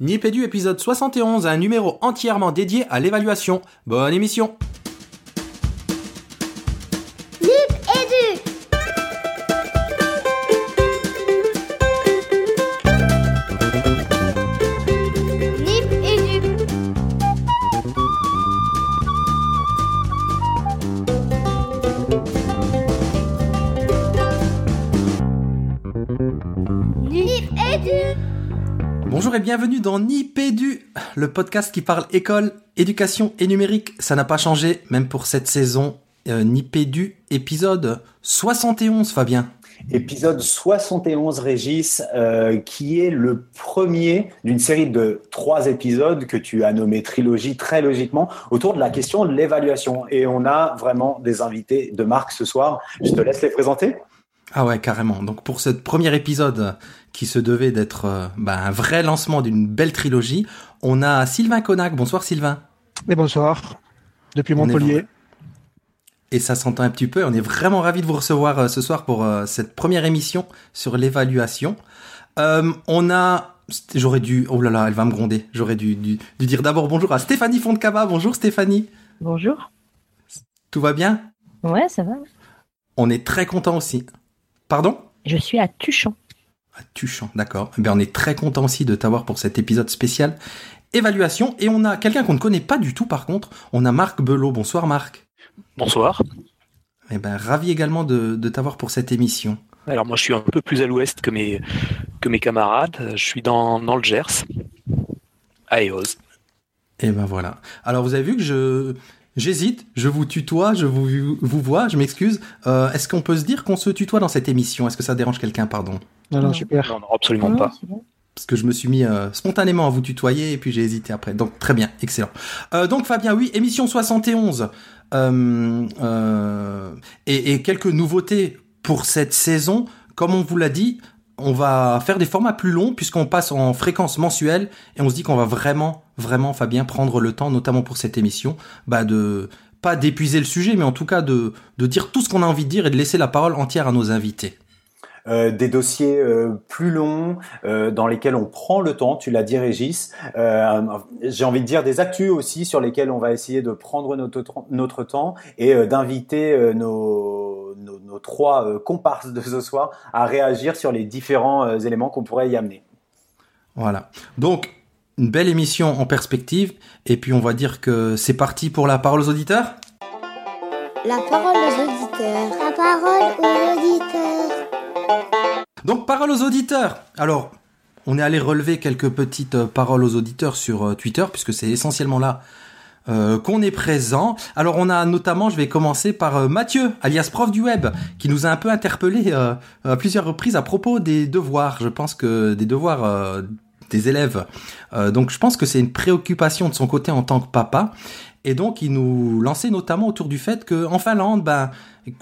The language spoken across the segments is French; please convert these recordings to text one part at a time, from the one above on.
Nipédu épisode 71, un numéro entièrement dédié à l'évaluation. Bonne émission dans Nipédu, le podcast qui parle école, éducation et numérique. Ça n'a pas changé, même pour cette saison. Euh, épisode 71, Fabien. Épisode 71, Régis, euh, qui est le premier d'une série de trois épisodes que tu as nommé trilogie très logiquement autour de la question de l'évaluation. Et on a vraiment des invités de marque ce soir. Je te laisse les présenter. Ah ouais, carrément. Donc pour ce premier épisode qui se devait d'être euh, bah, un vrai lancement d'une belle trilogie, on a Sylvain Connac. Bonsoir Sylvain. Et bonsoir, depuis Montpellier. Et ça s'entend un petit peu. On est vraiment ravis de vous recevoir euh, ce soir pour euh, cette première émission sur l'évaluation. Euh, on a, j'aurais dû, oh là là, elle va me gronder. J'aurais dû, dû, dû dire d'abord bonjour à Stéphanie Fontcava. Bonjour Stéphanie. Bonjour. Tout va bien? Ouais, ça va. On est très content aussi. Pardon? Je suis à Tuchan. Ah, Tuchan, d'accord. Eh bien, on est très content aussi de t'avoir pour cet épisode spécial évaluation. Et on a quelqu'un qu'on ne connaît pas du tout par contre. On a Marc Belot. Bonsoir Marc. Bonsoir. Eh ben, ravi également de, de t'avoir pour cette émission. Alors moi je suis un peu plus à l'ouest que mes, que mes camarades. Je suis dans, dans le Gers, à Eos. Et ben voilà. Alors vous avez vu que je j'hésite, je vous tutoie, je vous vous vois, je m'excuse. Euh, Est-ce qu'on peut se dire qu'on se tutoie dans cette émission? Est-ce que ça dérange quelqu'un, pardon? Non, non, super. Non, non, absolument Non, pas. bon. Parce que je me suis mis euh, spontanément à vous tutoyer et puis j'ai hésité après. Donc très bien, excellent. Euh, donc Fabien, oui, émission 71 euh, euh, et, et quelques nouveautés pour cette saison. Comme on vous l'a dit, on va faire des formats plus longs puisqu'on passe en fréquence mensuelle et on se dit qu'on va vraiment, vraiment, Fabien, prendre le temps, notamment pour cette émission, bah de pas d'épuiser le sujet, mais en tout cas de, de dire tout ce qu'on a envie de dire et de laisser la parole entière à nos invités. Euh, des dossiers euh, plus longs euh, dans lesquels on prend le temps, tu l'as dit Régis. Euh, J'ai envie de dire des actus aussi sur lesquels on va essayer de prendre notre, tr- notre temps et euh, d'inviter euh, nos, nos, nos trois euh, comparses de ce soir à réagir sur les différents euh, éléments qu'on pourrait y amener. Voilà. Donc, une belle émission en perspective. Et puis, on va dire que c'est parti pour la parole aux auditeurs? La parole aux auditeurs. La parole aux auditeurs. Donc, parole aux auditeurs. Alors, on est allé relever quelques petites euh, paroles aux auditeurs sur euh, Twitter, puisque c'est essentiellement là euh, qu'on est présent. Alors, on a notamment, je vais commencer par Mathieu, alias prof du web, qui nous a un peu interpellé à plusieurs reprises à propos des devoirs. Je pense que des devoirs des élèves. Donc, je pense que c'est une préoccupation de son côté en tant que papa. Et donc, il nous lançait notamment autour du fait que en Finlande, ben,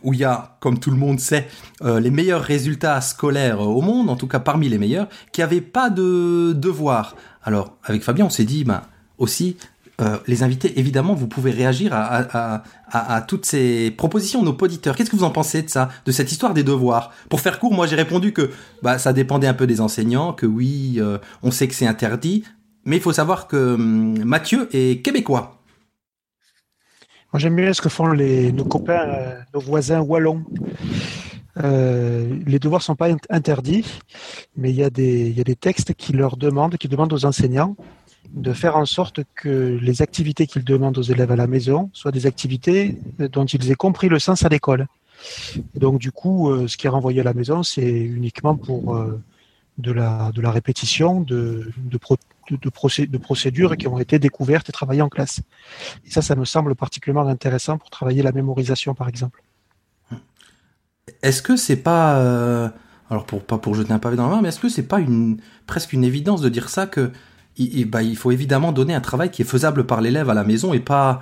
où il y a, comme tout le monde sait, euh, les meilleurs résultats scolaires au monde, en tout cas parmi les meilleurs, qui n'avaient pas de devoirs. Alors, avec Fabien, on s'est dit, ben, aussi, euh, les invités, évidemment, vous pouvez réagir à, à, à, à- à toutes ces propositions de nos auditeurs. Qu'est-ce que vous en pensez de ça, de cette histoire des devoirs? Pour faire court, moi j'ai répondu que bah, ça dépendait un peu des enseignants, que oui, euh, on sait que c'est interdit, mais il faut savoir que hum, Mathieu est québécois. Moi, j'aime bien ce que font nos copains, euh, nos voisins wallons. Euh, les devoirs sont pas int- interdits, mais il y, a des, textes qui leur demandent, qui demandent aux enseignants de faire en sorte que les activités qu'ils demandent aux élèves à la maison soient des activités euh, dont ils aient compris le sens à l'école. Donc, du coup, ce qui est renvoyé à la maison, c'est uniquement pour de, la, répétition de, de, de procé- de procédures qui ont été découvertes et travaillées en classe. Et ça, ça me semble particulièrement intéressant pour travailler la mémorisation, par exemple. Est-ce que c'est pas euh, alors pour pas pour jeter un pavé dans la main, mais est-ce que c'est pas une presque une évidence de dire ça que il, bah, il faut évidemment donner un travail qui est faisable par l'élève à la maison et pas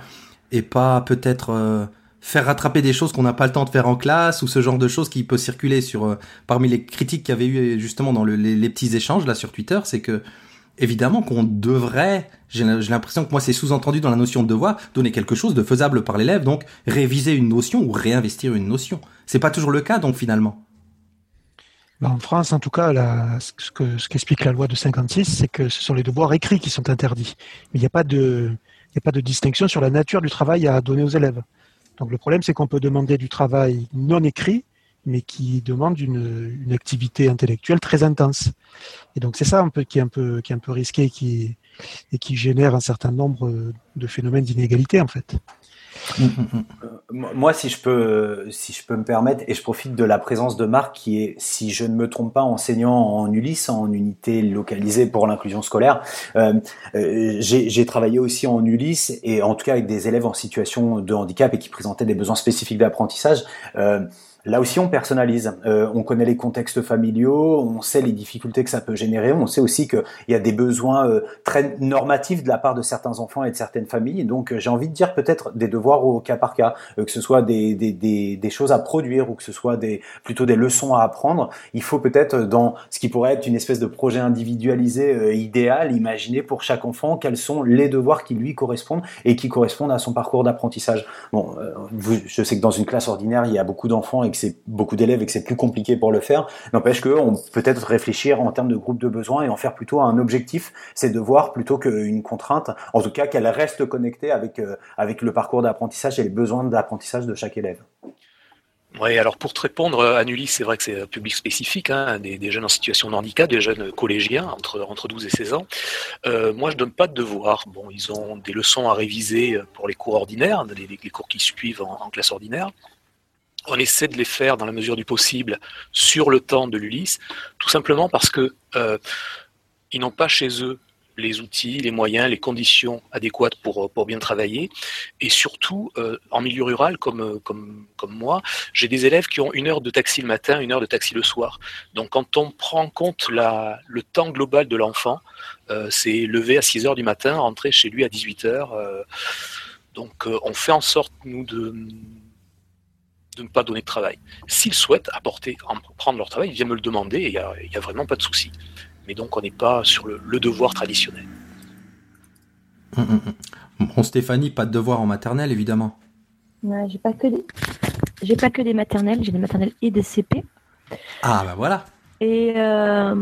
et pas peut-être euh, faire rattraper des choses qu'on n'a pas le temps de faire en classe ou ce genre de choses qui peut circuler sur euh, parmi les critiques qu'il y avait eu justement dans le- les, les petits échanges là sur Twitter, c'est que évidemment qu'on devrait, j'ai l'impression que moi c'est sous-entendu dans la notion de devoir, donner quelque chose de faisable par l'élève, donc réviser une notion ou réinvestir une notion. C'est pas toujours le cas donc finalement. Bah, en France, en tout cas, ce que ce qu'explique la loi de 56, c'est que ce sont les devoirs écrits qui sont interdits. Mais il n'y a pas de il n'y a pas de distinction sur la nature du travail à donner aux élèves. Donc le problème, c'est qu'on peut demander du travail non écrit, mais qui demande une, activité intellectuelle très intense. Et donc c'est ça qui est un peu risqué, et qui génère un certain nombre de phénomènes d'inégalité en fait. Euh, moi, si je peux, me permettre, et je profite de la présence de Marc, qui est, si je ne me trompe pas, enseignant en Ulysse, en unité localisée pour l'inclusion scolaire. Euh, euh J'ai travaillé aussi en Ulysse, et en tout cas avec des élèves en situation de handicap et qui présentaient des besoins spécifiques d'apprentissage. Là aussi, on personnalise. Euh, on connaît les contextes familiaux, on sait les difficultés que ça peut générer. On sait aussi qu'il y a des besoins euh, très normatifs de la part de certains enfants et de certaines familles. Donc, euh, j'ai envie de dire peut-être des devoirs au cas par cas, que ce soit des, des, des, des, choses à produire ou que ce soit des, plutôt des leçons à apprendre. Il faut peut-être dans ce qui pourrait être une espèce de projet individualisé idéal, imaginer pour chaque enfant quels sont les devoirs qui lui correspondent et qui correspondent à son parcours d'apprentissage. Bon, je sais que dans une classe ordinaire, il y a beaucoup d'enfants c'est beaucoup d'élèves et que c'est plus compliqué pour le faire, n'empêche qu'on peut être réfléchir en termes de groupe de besoins et en faire plutôt un objectif, c'est de voir plutôt qu'une contrainte, en tout cas qu'elle reste connectée avec, euh, avec le parcours d'apprentissage et les besoins d'apprentissage de chaque élève. Oui, alors pour te répondre, Anulis, c'est vrai que c'est un public spécifique, hein, des, jeunes en situation de handicap, des jeunes collégiens entre, entre 12 et 16 ans. Euh, moi, je donne pas de devoirs. Bon, ils ont des leçons à réviser pour les cours ordinaires, les, cours qui suivent en classe ordinaire on essaie de les faire dans la mesure du possible sur le temps de l'Ulysse, tout simplement parce que euh, ils n'ont pas chez eux les outils, les moyens, les conditions adéquates pour, pour bien travailler. Et surtout, euh, en milieu rural, comme, comme, moi, j'ai des élèves qui ont une heure de taxi le matin, une heure de taxi le soir. Donc quand on prend en compte la, le temps global de l'enfant, euh, c'est lever à 6 heures du matin, rentrer chez lui à 18 heures. donc on fait en sorte, nous, de de ne pas donner de travail. S'ils souhaitent apporter, prendre leur travail, ils viennent me le demander et il n'y a, vraiment pas de souci. Mais donc on n'est pas sur le, devoir traditionnel. Hum, hum, hum. Bon, Stéphanie, pas de devoir en maternelle, évidemment. j'ai pas que des... j'ai pas que des maternelles, j'ai des maternelles et des CP. Ah bah voilà. Et euh,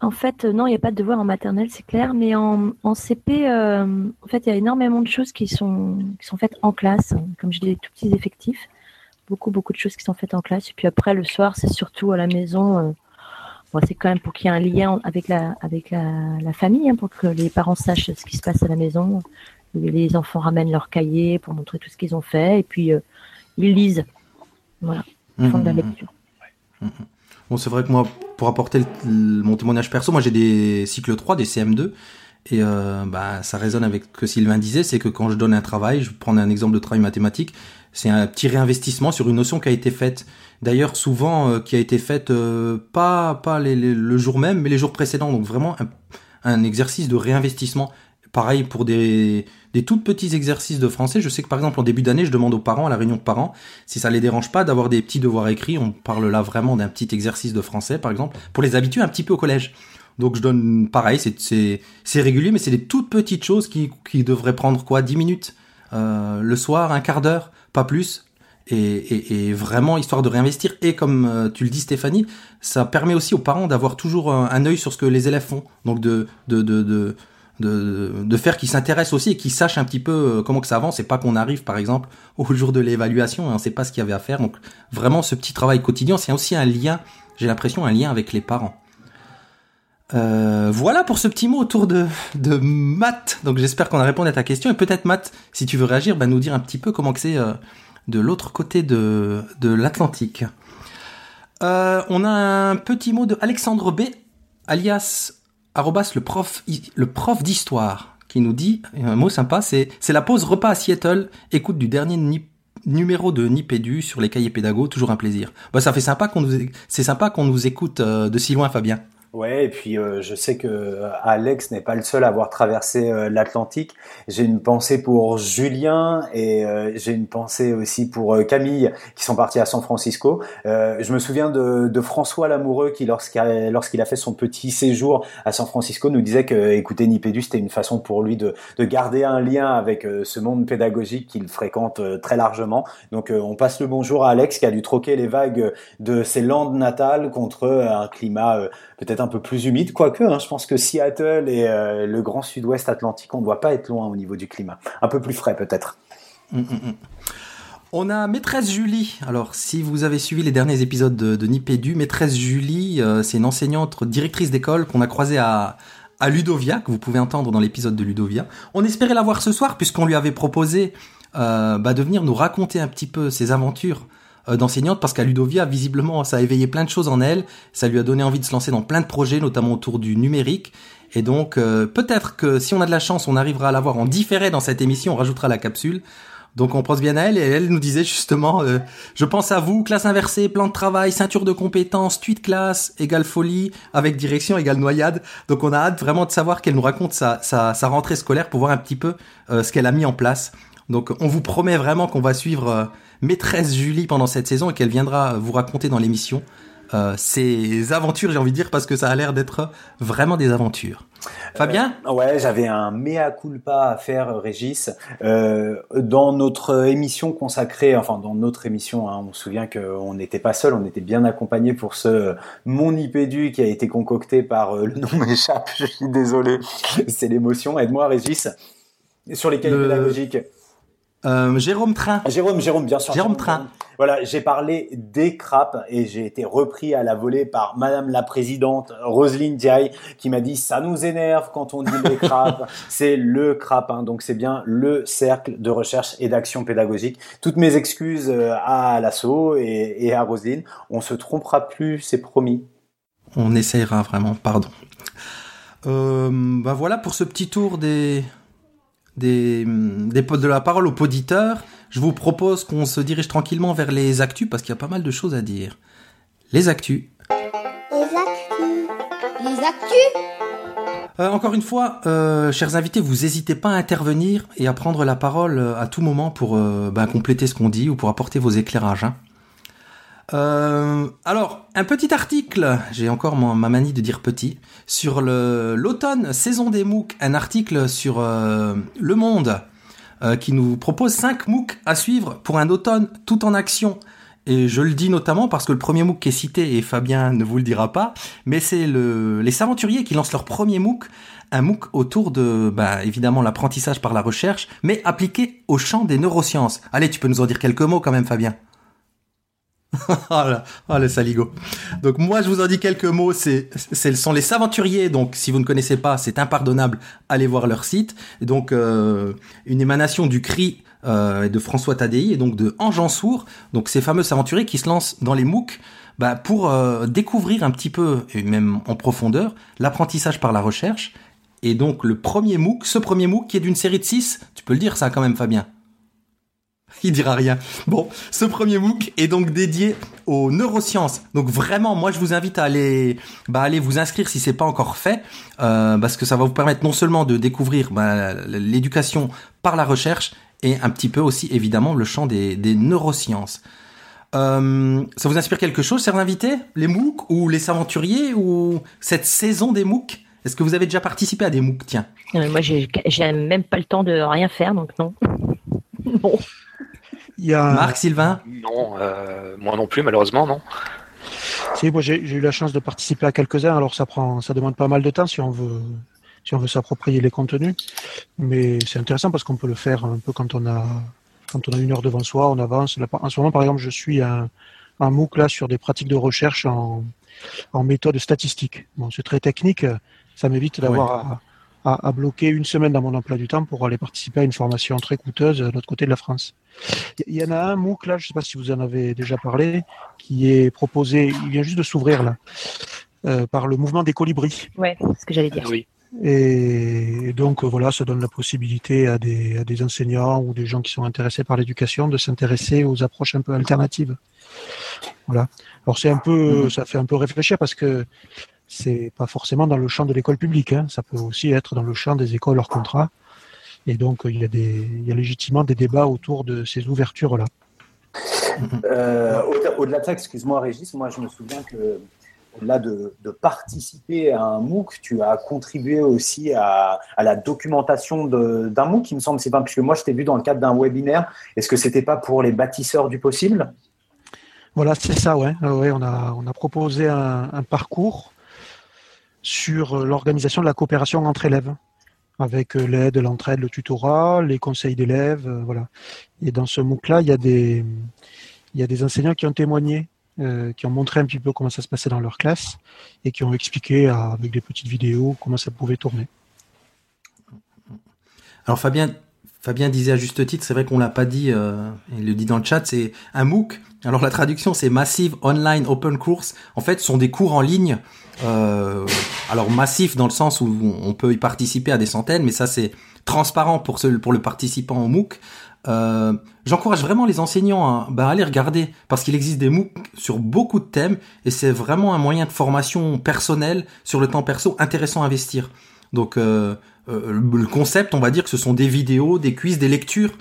en fait, non, il n'y a pas de devoir en maternelle, c'est clair, mais en, CP, euh, en fait, il y a énormément de choses qui sont, qui sont faites en classe, comme j'ai des tout petits effectifs beaucoup, beaucoup de choses qui sont faites en classe. Et puis après, le soir, c'est surtout à la maison. Euh, c'est quand même pour qu'il y ait un lien avec la, avec la, famille, hein, pour que les parents sachent ce qui se passe à la maison. Les enfants ramènent leurs cahiers pour montrer tout ce qu'ils ont fait. Et puis, euh, ils lisent. Voilà. Ils font de la mmh, mmh, mmh. lecture. Bon, c'est vrai que moi, pour apporter mon témoignage perso, moi j'ai des cycles 3, des CM2. Et euh, bah, ça résonne avec ce que Sylvain disait, c'est que quand je donne un travail, je prends un exemple de travail mathématique, c'est un petit réinvestissement sur une notion qui a été faite, d'ailleurs souvent euh, qui a été faite euh, pas pas le jour même, mais les jours précédents. Donc vraiment un, exercice de réinvestissement. Pareil pour des, des tout petits exercices de français. Je sais que par exemple en début d'année, je demande aux parents à la réunion de parents si ça les dérange pas d'avoir des petits devoirs écrits. On parle là vraiment d'un petit exercice de français par exemple pour les habituer un petit peu au collège. Donc je donne pareil, c'est régulier, mais c'est des toutes petites choses qui, qui devraient prendre quoi? 10 minutes le soir, un quart d'heure pas plus. Et, vraiment histoire de réinvestir. Et comme euh, tu le dis Stéphanie, ça permet aussi aux parents d'avoir toujours un, œil sur ce que les élèves font. Donc de, de, de, de faire qu'ils s'intéressent aussi et qu'ils sachent un petit peu euh, comment que ça avance et pas qu'on arrive par exemple au jour de l'évaluation et on sait pas ce qu'il y avait à faire. Donc vraiment ce petit travail quotidien, c'est aussi un lien, j'ai l'impression, un lien avec les parents. Euh, voilà pour ce petit mot autour de, de Matt. Donc j'espère qu'on a répondu à ta question. Et peut-être Matt, si tu veux réagir, bah, nous dire un petit peu comment c'est euh, de l'autre côté de, de l'Atlantique. Euh, on a un petit mot de Alexandre B, alias arrobas le prof, le prof d'histoire, qui nous dit un mot sympa, c'est c'est la pause repas à Seattle. Écoute du dernier numéro de Nipédu sur les cahiers pédagogues, toujours un plaisir. Bah ça fait sympa qu'on nous c'est sympa qu'on nous écoute de si loin, Fabien. Ouais, et puis euh, je sais que euh, Alex n'est pas le seul à avoir traversé euh, l'Atlantique. J'ai une pensée pour Julien et j'ai une pensée aussi pour Camille qui sont partis à San Francisco. je me souviens de, de François Lamoureux qui, lorsqu'il lorsqu'il a fait son petit séjour à San Francisco, nous disait que écouter Nipédu, c'était une façon pour lui de, de garder un lien avec ce monde pédagogique qu'il fréquente très largement. Donc on passe le bonjour à Alex qui a dû troquer les vagues de ses landes natales contre un climat peut-être un peu plus humide, quoique hein, je pense que Seattle et euh, le grand sud-ouest atlantique, on ne doit pas être loin au niveau du climat. Un peu plus frais peut-être. Mm, mm, mm. On a maîtresse Julie. Alors, si vous avez suivi les derniers épisodes de, de Nipédu, maîtresse Julie, euh, c'est une enseignante directrice d'école qu'on a croisée à, Ludovia, que vous pouvez entendre dans l'épisode de Ludovia. On espérait la voir ce soir puisqu'on lui avait proposé euh, bah, de venir nous raconter un petit peu ses aventures d'enseignante parce qu'à Ludovia, visiblement, ça a éveillé plein de choses en elle. Ça lui a donné envie de se lancer dans plein de projets, notamment autour du numérique. Et donc, euh, peut-être que si on a de la chance, on arrivera à l'avoir en différé dans cette émission. On rajoutera la capsule. Donc on pense bien à elle et elle nous disait justement, euh, je pense à vous, classe inversée, plan de travail, ceinture de compétences, tweet classe, égale folie, avec direction, égale noyade. Donc on a hâte vraiment de savoir qu'elle nous raconte sa, sa, sa, rentrée scolaire pour voir un petit peu ce qu'elle a mis en place. Donc on vous promet vraiment qu'on va suivre maîtresse Julie pendant cette saison et qu'elle viendra vous raconter dans l'émission euh, ses aventures, j'ai envie de dire, parce que ça a l'air d'être vraiment des aventures. Fabien euh, Ouais, j'avais un mea culpa à faire, Régis. Euh, dans notre émission consacrée, enfin dans notre émission, hein, on se souvient qu'on n'était pas seul, on était bien accompagné pour ce Mon Ipédu qui a été concocté par le nom m'échappe, je suis désolé, c'est l'émotion. Aide-moi, Régis, sur les cahiers pédagogiques. Euh, Jérôme Train. Jérôme, Jérôme, bien sûr. Jérôme Train. Voilà, j'ai parlé des crapes et j'ai été repris à la volée par Madame la Présidente Roselyne Diaye qui m'a dit ça nous énerve quand on dit les crapes. c'est le crap, hein, donc c'est bien le cercle de recherche et d'action pédagogique. Toutes mes excuses euh, à l'assaut et, et à Roselyne. On se trompera plus, c'est promis. On essayera vraiment, pardon. Euh, bah voilà pour ce petit tour des des, des, de la parole aux auditeurs, je vous propose qu'on se dirige tranquillement vers les actus parce qu'il y a pas mal de choses à dire. Les actus. Les actus. Les actus. Euh, encore une fois, euh, chers invités, vous n'hésitez pas à intervenir et à prendre la parole euh, à tout moment pour euh, ben, compléter ce qu'on dit ou pour apporter vos éclairages. Hein. Alors, un petit article, j'ai encore ma, manie de dire petit, sur l'automne, saison des MOOC, un article sur euh, Le Monde euh, qui nous propose 5 MOOC à suivre pour un automne tout en action. Et je le dis notamment parce que le premier MOOC qui est cité, et Fabien ne vous le dira pas, mais c'est le, les aventuriers qui lancent leur premier MOOC, un MOOC autour de, bah, évidemment, l'apprentissage par la recherche, mais appliqué au champ des neurosciences. Allez, tu peux nous en dire quelques mots quand même, Fabien là, oh le saligo. Donc moi je vous en dis quelques mots, c'est ce sont les aventuriers, donc si vous ne connaissez pas, c'est impardonnable, allez voir leur site. Donc euh, une émanation du cri euh, de François Tadei et donc de Ange donc ces fameux aventuriers qui se lancent dans les MOOC bah, pour euh, découvrir un petit peu, et même en profondeur, l'apprentissage par la recherche. Et donc le premier MOOC, ce premier MOOC qui est d'une série de 6, tu peux le dire ça quand même Fabien il dira rien. Bon, ce premier MOOC est donc dédié aux neurosciences. Donc vraiment, moi je vous invite à aller, bah, aller vous inscrire si c'est pas encore fait, euh, parce que ça va vous permettre non seulement de découvrir bah, l'éducation par la recherche et un petit peu aussi évidemment le champ des, neurosciences. Euh, ça vous inspire quelque chose, chers invités? Les MOOC ou les aventuriers ou cette saison des MOOC? Est-ce que vous avez déjà participé à des MOOC? Tiens. Euh, moi, j'ai même pas le temps de rien faire, donc non. bon. Marc Sylvain Non, euh, moi non plus, malheureusement, non. Si, moi j'ai eu la chance de participer à quelques-uns, alors ça prend, ça demande pas mal de temps si on veut, si on veut s'approprier les contenus. Mais c'est intéressant parce qu'on peut le faire un peu quand on a, quand on a une heure devant soi, on avance. en ce moment, par exemple, je suis un, un MOOC là sur des pratiques de recherche en, en méthode statistique. Bon, c'est très technique, ça m'évite d'avoir à, à, bloquer une semaine dans mon emploi du temps pour aller participer à une formation très coûteuse de l'autre côté de la France. Il y en a un MOOC là, je ne sais pas si vous en avez déjà parlé, qui est proposé, il vient juste de s'ouvrir là, euh, par le mouvement des colibris. Ouais, c'est ce que j'allais dire. Oui. Et donc voilà, ça donne la possibilité à des, à des enseignants ou des gens qui sont intéressés par l'éducation de s'intéresser aux approches un peu alternatives. Voilà. Alors c'est un peu, ça fait un peu réfléchir parce que c'est pas forcément dans le champ de l'école publique. Hein. Ça peut aussi être dans le champ des écoles hors contrat. Et donc, il y a, des, il y a légitimement des débats autour de ces ouvertures-là. Euh, au-delà de ça, excuse-moi Régis, moi je me souviens que au-delà de, participer à un MOOC, tu as contribué aussi à, la documentation d'un MOOC, il me semble, c'est pas puisque moi je t'ai vu dans le cadre d'un webinaire. Est-ce que c'était pas pour les bâtisseurs du possible? Voilà, c'est ça, ouais. ouais on, a, on a proposé un, parcours sur l'organisation de la coopération entre élèves avec l'aide, l'entraide, le tutorat, les conseils d'élèves, euh, voilà. Et dans ce MOOC-là, il y a des, il y a des enseignants qui ont témoigné, euh, qui ont montré un petit peu comment ça se passait dans leur classe et qui ont expliqué avec des petites vidéos comment ça pouvait tourner. Alors Fabien, Fabien disait à juste titre, c'est vrai qu'on l'a pas dit, euh, il le dit dans le chat, c'est un MOOC. Alors la traduction c'est Massive Online Open Course. En fait, ce sont des cours en ligne. Euh, alors massif dans le sens où on peut y participer à des centaines, mais ça c'est transparent pour, ce, pour le participant au MOOC. Euh, j'encourage vraiment les enseignants à, bah, aller regarder parce qu'il existe des MOOC sur beaucoup de thèmes et c'est vraiment un moyen de formation personnelle sur le temps perso intéressant à investir. Donc euh, le concept, on va dire que ce sont des vidéos, des quiz, des lectures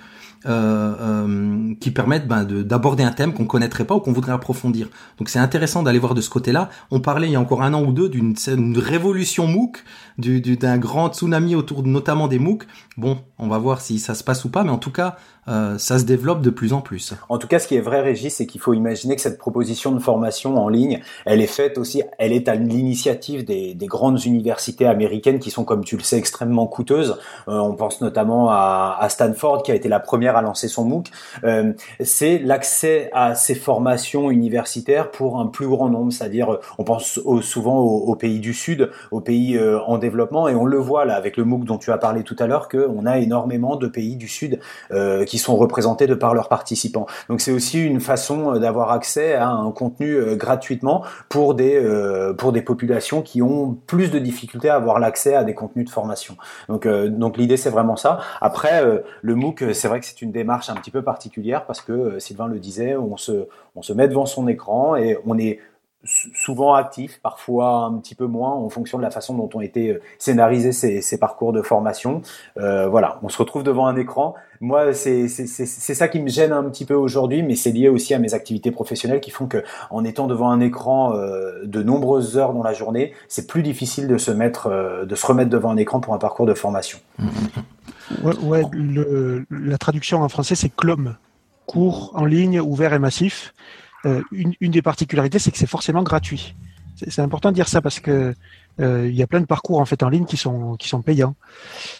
euh, euh, qui permettent ben, d'aborder un thème qu'on connaîtrait pas ou qu'on voudrait approfondir. Donc c'est intéressant d'aller voir de ce côté-là. On parlait il y a encore un an ou deux d'une révolution MOOC, d'un grand tsunami autour notamment des MOOC. Bon, on va voir si ça se passe ou pas, mais en tout cas, euh, ça se développe de plus en plus. En tout cas, ce qui est vrai, Régis, c'est qu'il faut imaginer que cette proposition de formation en ligne, elle est faite aussi, elle est à l'initiative des, des, grandes universités américaines qui sont, comme tu le sais, extrêmement coûteuses. Euh, on pense notamment à, à, Stanford, qui a été la première à lancer son MOOC. Euh, c'est l'accès à ces formations universitaires pour un plus grand nombre, c'est-à-dire, on pense souvent aux, pays du Sud, aux pays euh, en développement, et on le voit là avec le MOOC dont tu as parlé tout à l'heure, qu'on a énormément de pays du Sud euh, qui sont représentés de par leurs participants. Donc c'est aussi une façon euh, d'avoir accès à un contenu euh, gratuitement pour des euh, pour des populations qui ont plus de difficultés à avoir l'accès à des contenus de formation. Donc donc l'idée c'est vraiment ça. Après le MOOC c'est vrai que c'est une démarche un petit peu particulière parce que Sylvain le disait, on se met devant son écran et on est souvent actif, parfois un petit peu moins en fonction de la façon dont ont été scénarisés ces, parcours de formation. Euh, voilà, on se retrouve devant un écran. Moi, c'est ça qui me gêne un petit peu aujourd'hui, mais c'est lié aussi à mes activités professionnelles qui font que, en étant devant un écran euh, de nombreuses heures dans la journée, c'est plus difficile de se mettre, euh, de se remettre devant un écran pour un parcours de formation. Ouais, le, la traduction en français c'est CLOM, cours en ligne ouvert et massif. Euh, une, des particularités, c'est que c'est forcément gratuit. C'est important de dire ça parce que euh, il y a plein de parcours en fait en ligne qui sont qui sont payants.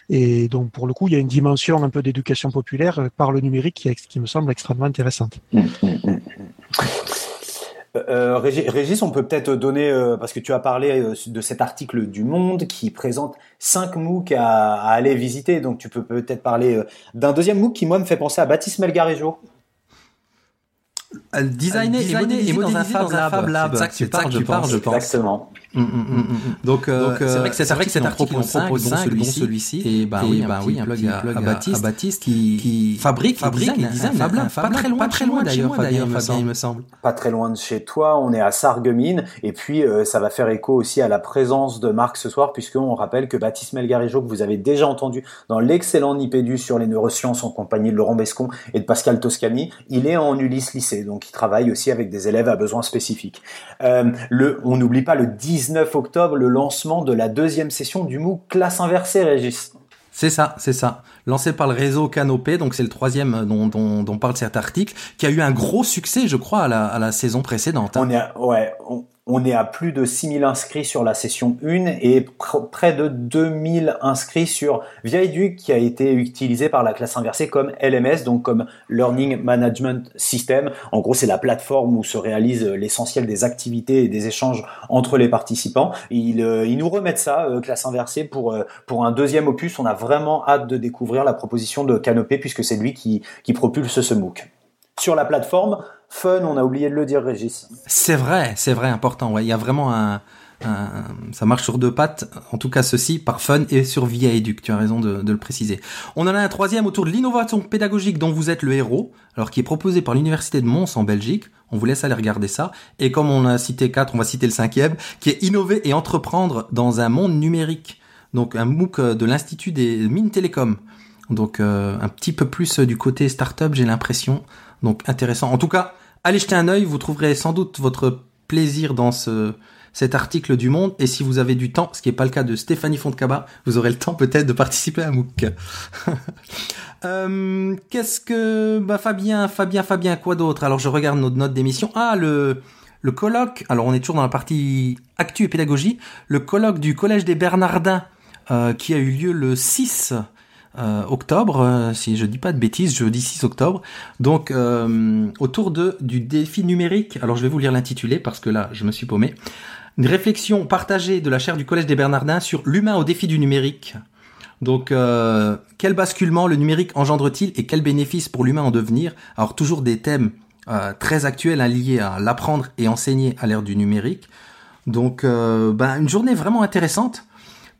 Et donc pour le coup, il y a une dimension un peu d'éducation populaire euh, par le numérique qui, qui me semble extrêmement intéressante. Euh, Régis, on peut peut-être donner, parce que tu as parlé de cet article du Monde qui présente cinq MOOC à, à aller visiter, donc tu peux peut-être parler d'un deuxième MOOC qui, moi, me fait penser à Baptiste Melgarejo. Designer, designer et modéliser dans un Fab Lab. C'est ça que tu parles, je pense. Exactement. Mm, mm, mm, donc, euh, c'est vrai que cet article, article en propose celui-ci, celui-ci, et bah oui, bah oui, un plug à, à, Baptiste, à Baptiste qui, qui fabrique, fabrique et design, pas très loin, pas très loin d'ailleurs, Fabien, il me semble. Pas très loin de chez toi, on est à Sarreguemines, et puis euh, ça va faire écho aussi à la présence de Marc ce soir, puisqu'on rappelle que Baptiste Melgarejo, que vous avez déjà entendu dans l'excellent Nipédu sur les neurosciences en compagnie de Laurent Bescon et de Pascal Toscani, il est en Ulysse lycée, donc il travaille aussi avec des élèves à besoins spécifiques. Euh, le, on n'oublie pas le 19 octobre, le lancement de la deuxième session du MOOC classe inversée, Régis. C'est ça, c'est ça. Lancé par le réseau Canopé, donc c'est le troisième dont, dont, dont, parle cet article, qui a eu un gros succès, je crois, à la, à la saison précédente. Hein. On est, ouais, on, on est à plus de 6000 inscrits sur la session 1 et près de 2000 inscrits sur ViaEduc qui a été utilisé par la classe inversée comme LMS, donc comme Learning Management System. En gros, c'est la plateforme où se réalise l'essentiel des activités et des échanges entre les participants. Ils, euh, nous remettent ça, euh, classe inversée, pour, euh, pour un deuxième opus. On a vraiment hâte de découvrir la proposition de Canopé puisque c'est lui qui, qui propulse ce MOOC. Sur la plateforme, fun, on a oublié de le dire, Régis. C'est vrai, c'est vrai, important. Ouais. Il y a vraiment un, ça marche sur deux pattes. En tout cas, ceci par fun et sur Via Educ. Tu as raison de, le préciser. On en a un troisième autour de l'innovation pédagogique dont vous êtes le héros, alors qui est proposé par l'université de Mons en Belgique. On vous laisse aller regarder ça. Et comme on a cité quatre, on va citer le cinquième, qui est innover et entreprendre dans un monde numérique. Donc un MOOC de l'Institut des mines télécom. Donc euh, un petit peu plus du côté startup, j'ai l'impression. Donc intéressant. En tout cas, allez jeter un œil. Vous trouverez sans doute votre plaisir dans ce cet article du Monde. Et si vous avez du temps, ce qui n'est pas le cas de Stéphanie Fontcaba, vous aurez le temps peut-être de participer à MOOC. euh, Qu'est-ce que... Bah Fabien, Fabien, Fabien, quoi d'autre? Alors je regarde notre note d'émission. Ah, le... Le colloque, alors on est toujours dans la partie actu et pédagogie, le colloque du Collège des Bernardins euh, qui a eu lieu le 6 euh, octobre, euh, si je dis pas de bêtises, jeudi 6 octobre. Donc autour de du défi numérique. Alors je vais vous lire l'intitulé parce que là je me suis paumé. Une réflexion partagée de la chaire du Collège des Bernardins sur l'humain au défi du numérique. Donc, euh, quel basculement le numérique engendre-t-il et quels bénéfices pour l'humain en devenir? Alors, toujours des thèmes euh, très actuels hein, liés à l'apprendre et enseigner à l'ère du numérique. Donc, euh, ben, une journée vraiment intéressante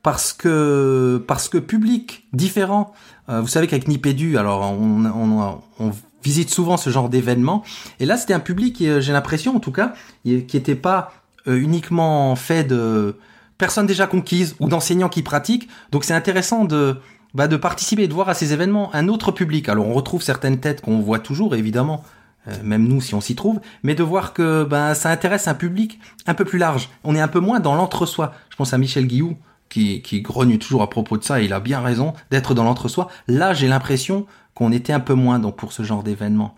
parce que parce que public différent. vous savez qu'avec Nipédu, alors on, on, on visite souvent ce genre d'événements. Et là, c'était un public, j'ai l'impression en tout cas, qui n'était pas euh, uniquement fait de personnes déjà conquises ou d'enseignants qui pratiquent. Donc c'est intéressant de bah, de participer et de voir à ces événements un autre public. Alors on retrouve certaines têtes qu'on voit toujours évidemment, euh, même nous si on s'y trouve, mais de voir que bah, ça intéresse un public un peu plus large. On est un peu moins dans l'entre-soi. Je pense à Michel Guillou qui, grogne toujours à propos de ça, et il a bien raison d'être dans l'entre-soi. Là j'ai l'impression qu'on était un peu moins donc pour ce genre d'événement.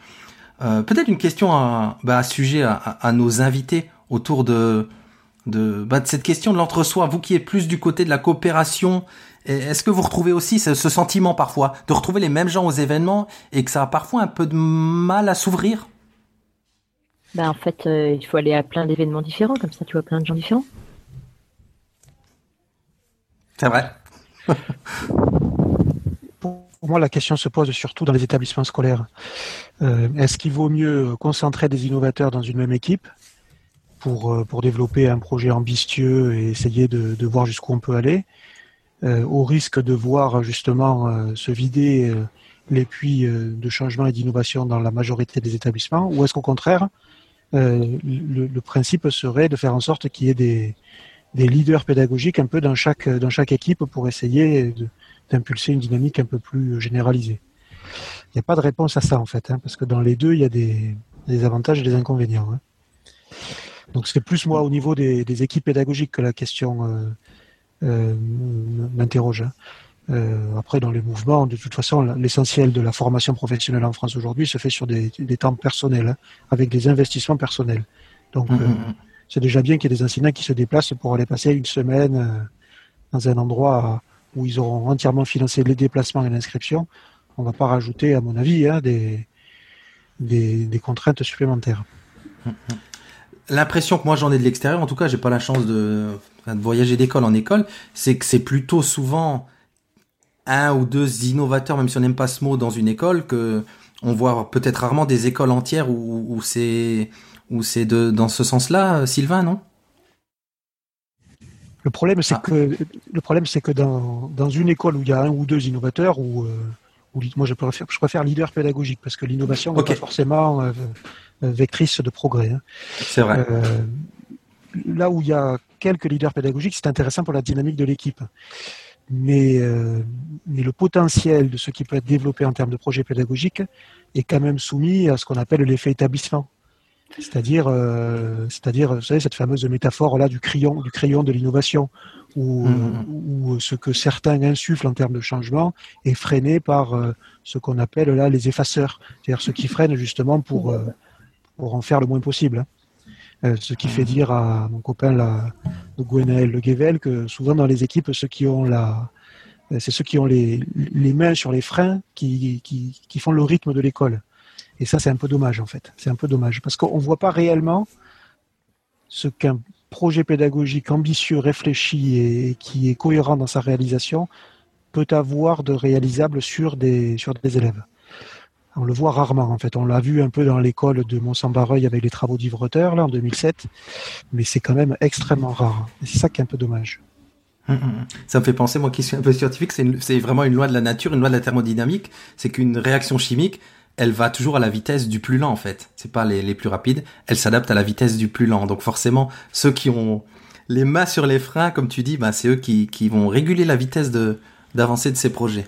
Euh, Peut-être une question à, bah, sujet à, nos invités autour de, de, bah, de cette question de l'entre-soi. Vous qui êtes plus du côté de la coopération, est-ce que vous retrouvez aussi ce, sentiment parfois de retrouver les mêmes gens aux événements et que ça a parfois un peu de mal à s'ouvrir? Ben, En fait, euh, il faut aller à plein d'événements différents, comme ça tu vois plein de gens différents. C'est vrai. Pour moi, la question se pose surtout dans les établissements scolaires. Euh, est-ce qu'il vaut mieux concentrer des innovateurs dans une même équipe pour, euh, pour développer un projet ambitieux et essayer de, voir jusqu'où on peut aller, euh, au risque de voir justement se vider les puits de changement et d'innovation dans la majorité des établissements, ou est-ce qu'au contraire, le, principe serait de faire en sorte qu'il y ait des, des leaders pédagogiques un peu dans chaque, dans chaque équipe pour essayer d'impulser une dynamique un peu plus généralisée. Il n'y a pas de réponse à ça en fait, hein, parce que dans les deux, il y a des, des avantages et des inconvénients. Hein. Donc c'est plus moi au niveau des, équipes pédagogiques que la question euh, euh, m'interroge. Hein. Euh, après, dans les mouvements, de toute façon, l'essentiel de la formation professionnelle en France aujourd'hui se fait sur des, temps personnels, hein, avec des investissements personnels. Donc, mmh, mmh, mmh. C'est déjà bien qu'il y ait des enseignants qui se déplacent pour aller passer une semaine dans un endroit où ils auront entièrement financé les déplacements et l'inscription. On ne va pas rajouter, à mon avis, hein, des, contraintes supplémentaires l'impression que moi j'en ai de l'extérieur, en tout cas j'ai pas la chance de, voyager d'école en école, c'est que c'est plutôt souvent un ou deux innovateurs, même si on n'aime pas ce mot, dans une école, que on voit peut-être rarement des écoles entières où c'est où c'est de dans ce sens-là, Sylvain, non? Le problème c'est ah. que le problème c'est que dans, dans une école où il y a un ou deux innovateurs ou euh, moi je préfère, je préfère leader pédagogique parce que l'innovation n'est pas forcément euh, euh, vectrice de progrès. Hein. C'est vrai. Euh, là où il y a quelques leaders pédagogiques, c'est intéressant pour la dynamique de l'équipe. Mais, mais le potentiel de ce qui peut être développé en termes de projet pédagogique est quand même soumis à ce qu'on appelle l'effet établissement. C'est-à-dire, c'est-à-dire, vous savez, cette fameuse métaphore là du crayon, du crayon de l'innovation, où, mmh. ce que certains insufflent en termes de changement est freiné par euh, ce qu'on appelle là les effaceurs, c'est-à-dire ceux qui freinent justement pour, euh, pour en faire le moins possible. Hein. Euh, ce qui fait dire à mon copain là, Gwenaël Le Guével que souvent dans les équipes, ceux qui ont la, c'est ceux qui ont les, les mains sur les freins qui, qui, qui font le rythme de l'école. Et ça, c'est un peu dommage en fait. C'est un peu dommage parce qu'on ne voit pas réellement ce qu'un projet pédagogique ambitieux, réfléchi et qui est cohérent dans sa réalisation peut avoir de réalisable sur des, sur des élèves. On le voit rarement en fait. On l'a vu un peu dans l'école de Mont-Saint-Barreuil avec les travaux d'Ivreteur là en 2007, mais c'est quand même extrêmement rare. Et c'est ça qui est un peu dommage. Hum, hum, hum. Ça me fait penser, moi qui suis un peu scientifique, c'est vraiment une loi de la nature, une loi de la thermodynamique. C'est qu'une réaction chimique, elle va toujours à la vitesse du plus lent en fait. C'est pas les, les plus rapides, elle s'adapte à la vitesse du plus lent. Donc forcément, ceux qui ont les mains sur les freins, comme tu dis, bah, c'est eux qui, qui vont réguler la vitesse de d'avancée de ces projets.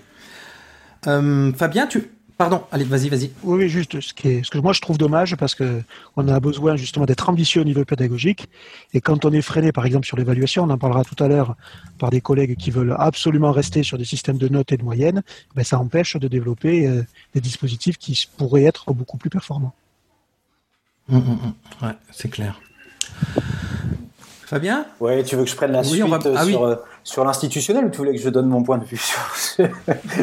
Euh, Fabien, tu... Pardon, allez, vas-y, vas-y. Oui, oui, juste ce, qui est, ce que moi je trouve dommage parce que on a besoin justement d'être ambitieux au niveau pédagogique et quand on est freiné par exemple sur l'évaluation, on en parlera tout à l'heure par des collègues qui veulent absolument rester sur des systèmes de notes et de moyennes, ben, ça empêche de développer euh, des dispositifs qui pourraient être beaucoup plus performants. Hum, hum, hum. Ouais, c'est clair. Fabien? Ouais, tu veux que je prenne la Oui, suite on va- euh, ah oui. sur, euh, sur l'institutionnel ou tu voulais que je donne mon point de vue sur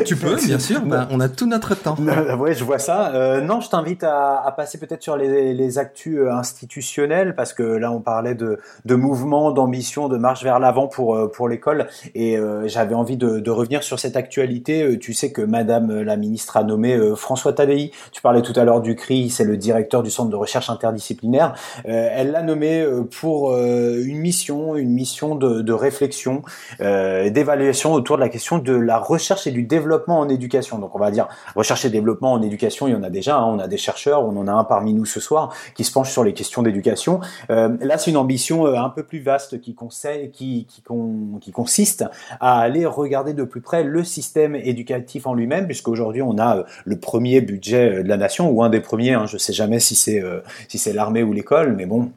Tu peux, bien sûr, bah, on a tout notre temps. ouais, je vois ça. Euh, non, je t'invite à, à passer peut-être sur les, les actus euh, institutionnels parce que là, on parlait de, de mouvement, d'ambition, de marche vers l'avant pour euh, pour l'école et euh, j'avais envie de, de revenir sur cette actualité. Euh, Tu sais que Madame la ministre a nommé euh, François Tadei. Tu parlais tout à l'heure du CRI, c'est le directeur du centre de recherche interdisciplinaire. Euh, elle l'a nommé pour euh, une mission, une mission de, de réflexion, euh, d'évaluation autour de la question de la recherche et du développement en éducation. Donc on va dire recherche et développement en éducation, il y en a déjà. hein. on a des chercheurs, on en a un parmi nous ce soir qui se penche sur les questions d'éducation. Euh, là, c'est une ambition euh, un peu plus vaste qui conseille, qui, qui, qui consiste à aller regarder de plus près le système éducatif en lui-même, puisqu'aujourd'hui on a euh, le premier budget euh, de la nation ou un des premiers. Hein, je sais jamais si c'est euh, si c'est l'armée ou l'école, mais bon,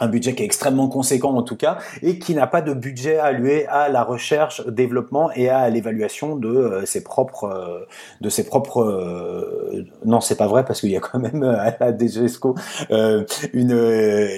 un budget qui est extrêmement conséquent en tout cas et qui n'a pas de budget alloué à la recherche, développement et à l'évaluation de euh, ses propres euh, de ses propres euh, non c'est pas vrai parce qu'il y a quand même à la DGESCO une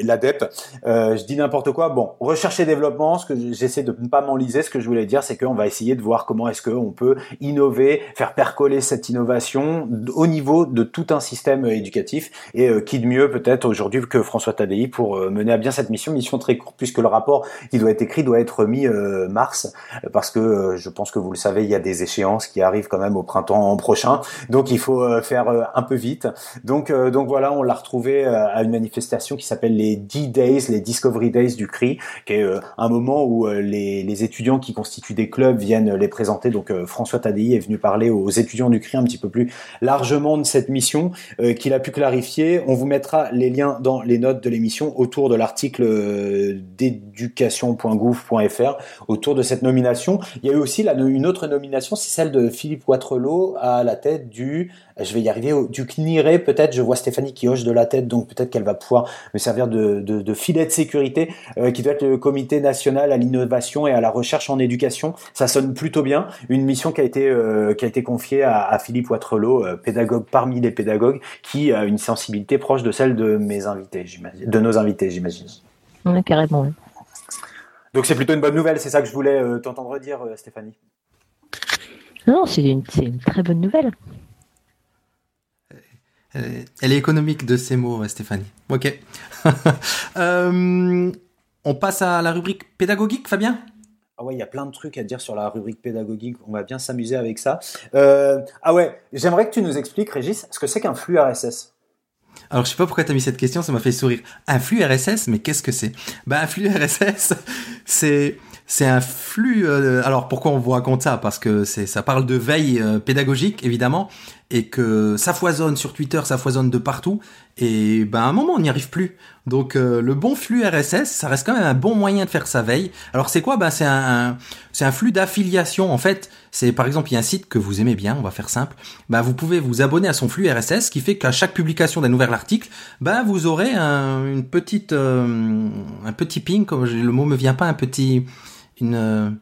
l'ADEP je dis n'importe quoi. Bon recherche et développement ce que j'essaie de ne pas m'enliser ce que je voulais dire c'est qu'on va essayer de voir comment est-ce qu'on peut innover faire percoler cette innovation au niveau de tout un système éducatif et qui de mieux peut-être aujourd'hui que François Tadei pour euh, mener à bien cette mission, mission très courte puisque le rapport qui doit être écrit doit être mis euh, mars parce que euh, je pense que vous le savez, il y a des échéances qui arrivent quand même au printemps prochain, donc il faut euh, faire un peu vite. Donc donc voilà, on l'a retrouvé à une manifestation qui s'appelle les D-Days, les Discovery Days du CRI, qui est un moment où les, étudiants qui constituent des clubs viennent les présenter. Donc François Tadei est venu parler aux étudiants du CRI un petit peu plus largement de cette mission qu'il a pu clarifier. On vous mettra les liens dans les notes de l'émission autour de l'article euh, d'éducation.gouv.fr autour de cette nomination. Il y a eu aussi une autre nomination, c'est celle de Philippe Watrelot à la tête du, je vais y arriver, du CNIRE peut-être. Je vois Stéphanie qui hoche de la tête, donc peut-être qu'elle va pouvoir me servir de, filet de sécurité, euh, qui doit être le Comité national à l'innovation et à la recherche en éducation. Ça sonne plutôt bien. Une mission qui a été euh, confiée à, Philippe Watrelot, pédagogue parmi les pédagogues, qui a une sensibilité proche de celle de mes invités, de nos invités, j'imagine. Ouais, carrément. ouais. Donc c'est plutôt une bonne nouvelle, c'est ça que je voulais euh, t'entendre dire, euh, Stéphanie. Non, c'est une, c'est une très bonne nouvelle. Elle est- Elle est économique de ces mots, euh, Stéphanie. Ok. Euh, on passe à la rubrique pédagogique, Fabien? Ah ouais, il y a plein de trucs à dire sur la rubrique pédagogique. On va bien s'amuser avec ça. Euh, ah ouais, j'aimerais que tu nous expliques, Régis, ce que c'est qu'un flux RSS. Alors, je sais pas pourquoi tu as mis cette question, ça m'a fait sourire. Un flux RSS, mais qu'est-ce que c'est? Ben, un flux RSS, c'est c'est un flux. euh, alors, pourquoi on vous raconte ça? Parce que c'est ça parle de veille euh, pédagogique, évidemment, et que ça foisonne sur Twitter, ça foisonne de partout. Et ben, à un moment, on n'y arrive plus. Donc, euh, le bon flux RSS, ça reste quand même un bon moyen de faire sa veille. Alors, c'est quoi? Ben, c'est un, flux d'affiliation. En fait, c'est par exemple, il y a un site que vous aimez bien, on va faire simple. Ben, vous pouvez vous abonner à son flux RSS, ce qui fait qu'à chaque publication d'un nouvel article, ben, vous aurez un, une petite, euh, un petit ping, comme le mot me vient pas, un petit, une,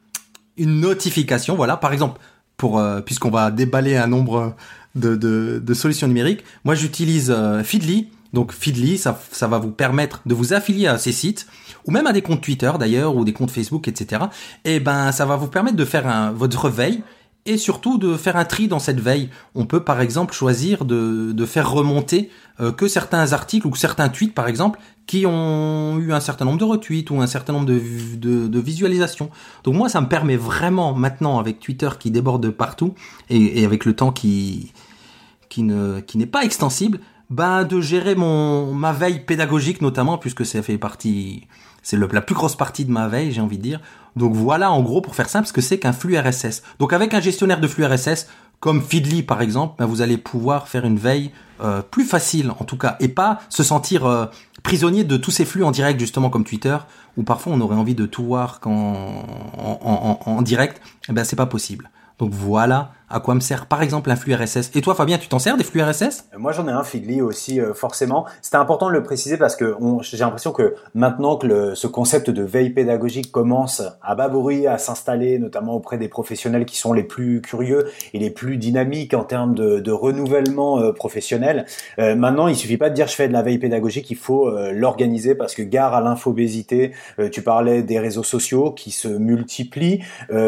une notification, voilà. Par exemple, pour, euh, puisqu'on va déballer un nombre de, de, de solutions numériques, moi j'utilise euh, Feedly. Donc Feedly, ça, ça va vous permettre de vous affilier à ces sites, ou même à des comptes Twitter d'ailleurs, ou des comptes Facebook, etc. Et ben, ça va vous permettre de faire un, votre veille et surtout de faire un tri dans cette veille. On peut par exemple choisir de, de faire remonter euh, que certains articles ou certains tweets par exemple qui ont eu un certain nombre de retweets ou un certain nombre de, de, de visualisations. Donc moi ça me permet vraiment maintenant avec Twitter qui déborde de partout et, et avec le temps qui qui ne qui n'est pas extensible, ben de gérer mon ma veille pédagogique notamment puisque ça fait partie c'est la plus grosse partie de ma veille, j'ai envie de dire. Donc voilà en gros pour faire simple ce que c'est qu'un flux RSS. Donc avec un gestionnaire de flux RSS comme Feedly par exemple, ben vous allez pouvoir faire une veille euh, plus facile en tout cas et pas se sentir euh, prisonnier de tous ces flux en direct justement comme Twitter où parfois on aurait envie de tout voir quand en, en, en, en direct. Eh ben c'est pas possible. Donc voilà à quoi me sert par exemple un flux RSS. Et toi Fabien, tu t'en sers des flux RSS Moi j'en ai un Feedly aussi euh, forcément. C'était important de le préciser parce que j'ai l'impression que maintenant que ce concept de veille pédagogique commence à bas à s'installer, notamment auprès des professionnels qui sont les plus curieux et les plus dynamiques en termes de, renouvellement euh, professionnel. Euh, maintenant, il suffit pas de dire je fais de la veille pédagogique, il faut euh, l'organiser parce que gare à l'infobésité. Euh, tu parlais des réseaux sociaux qui se multiplient.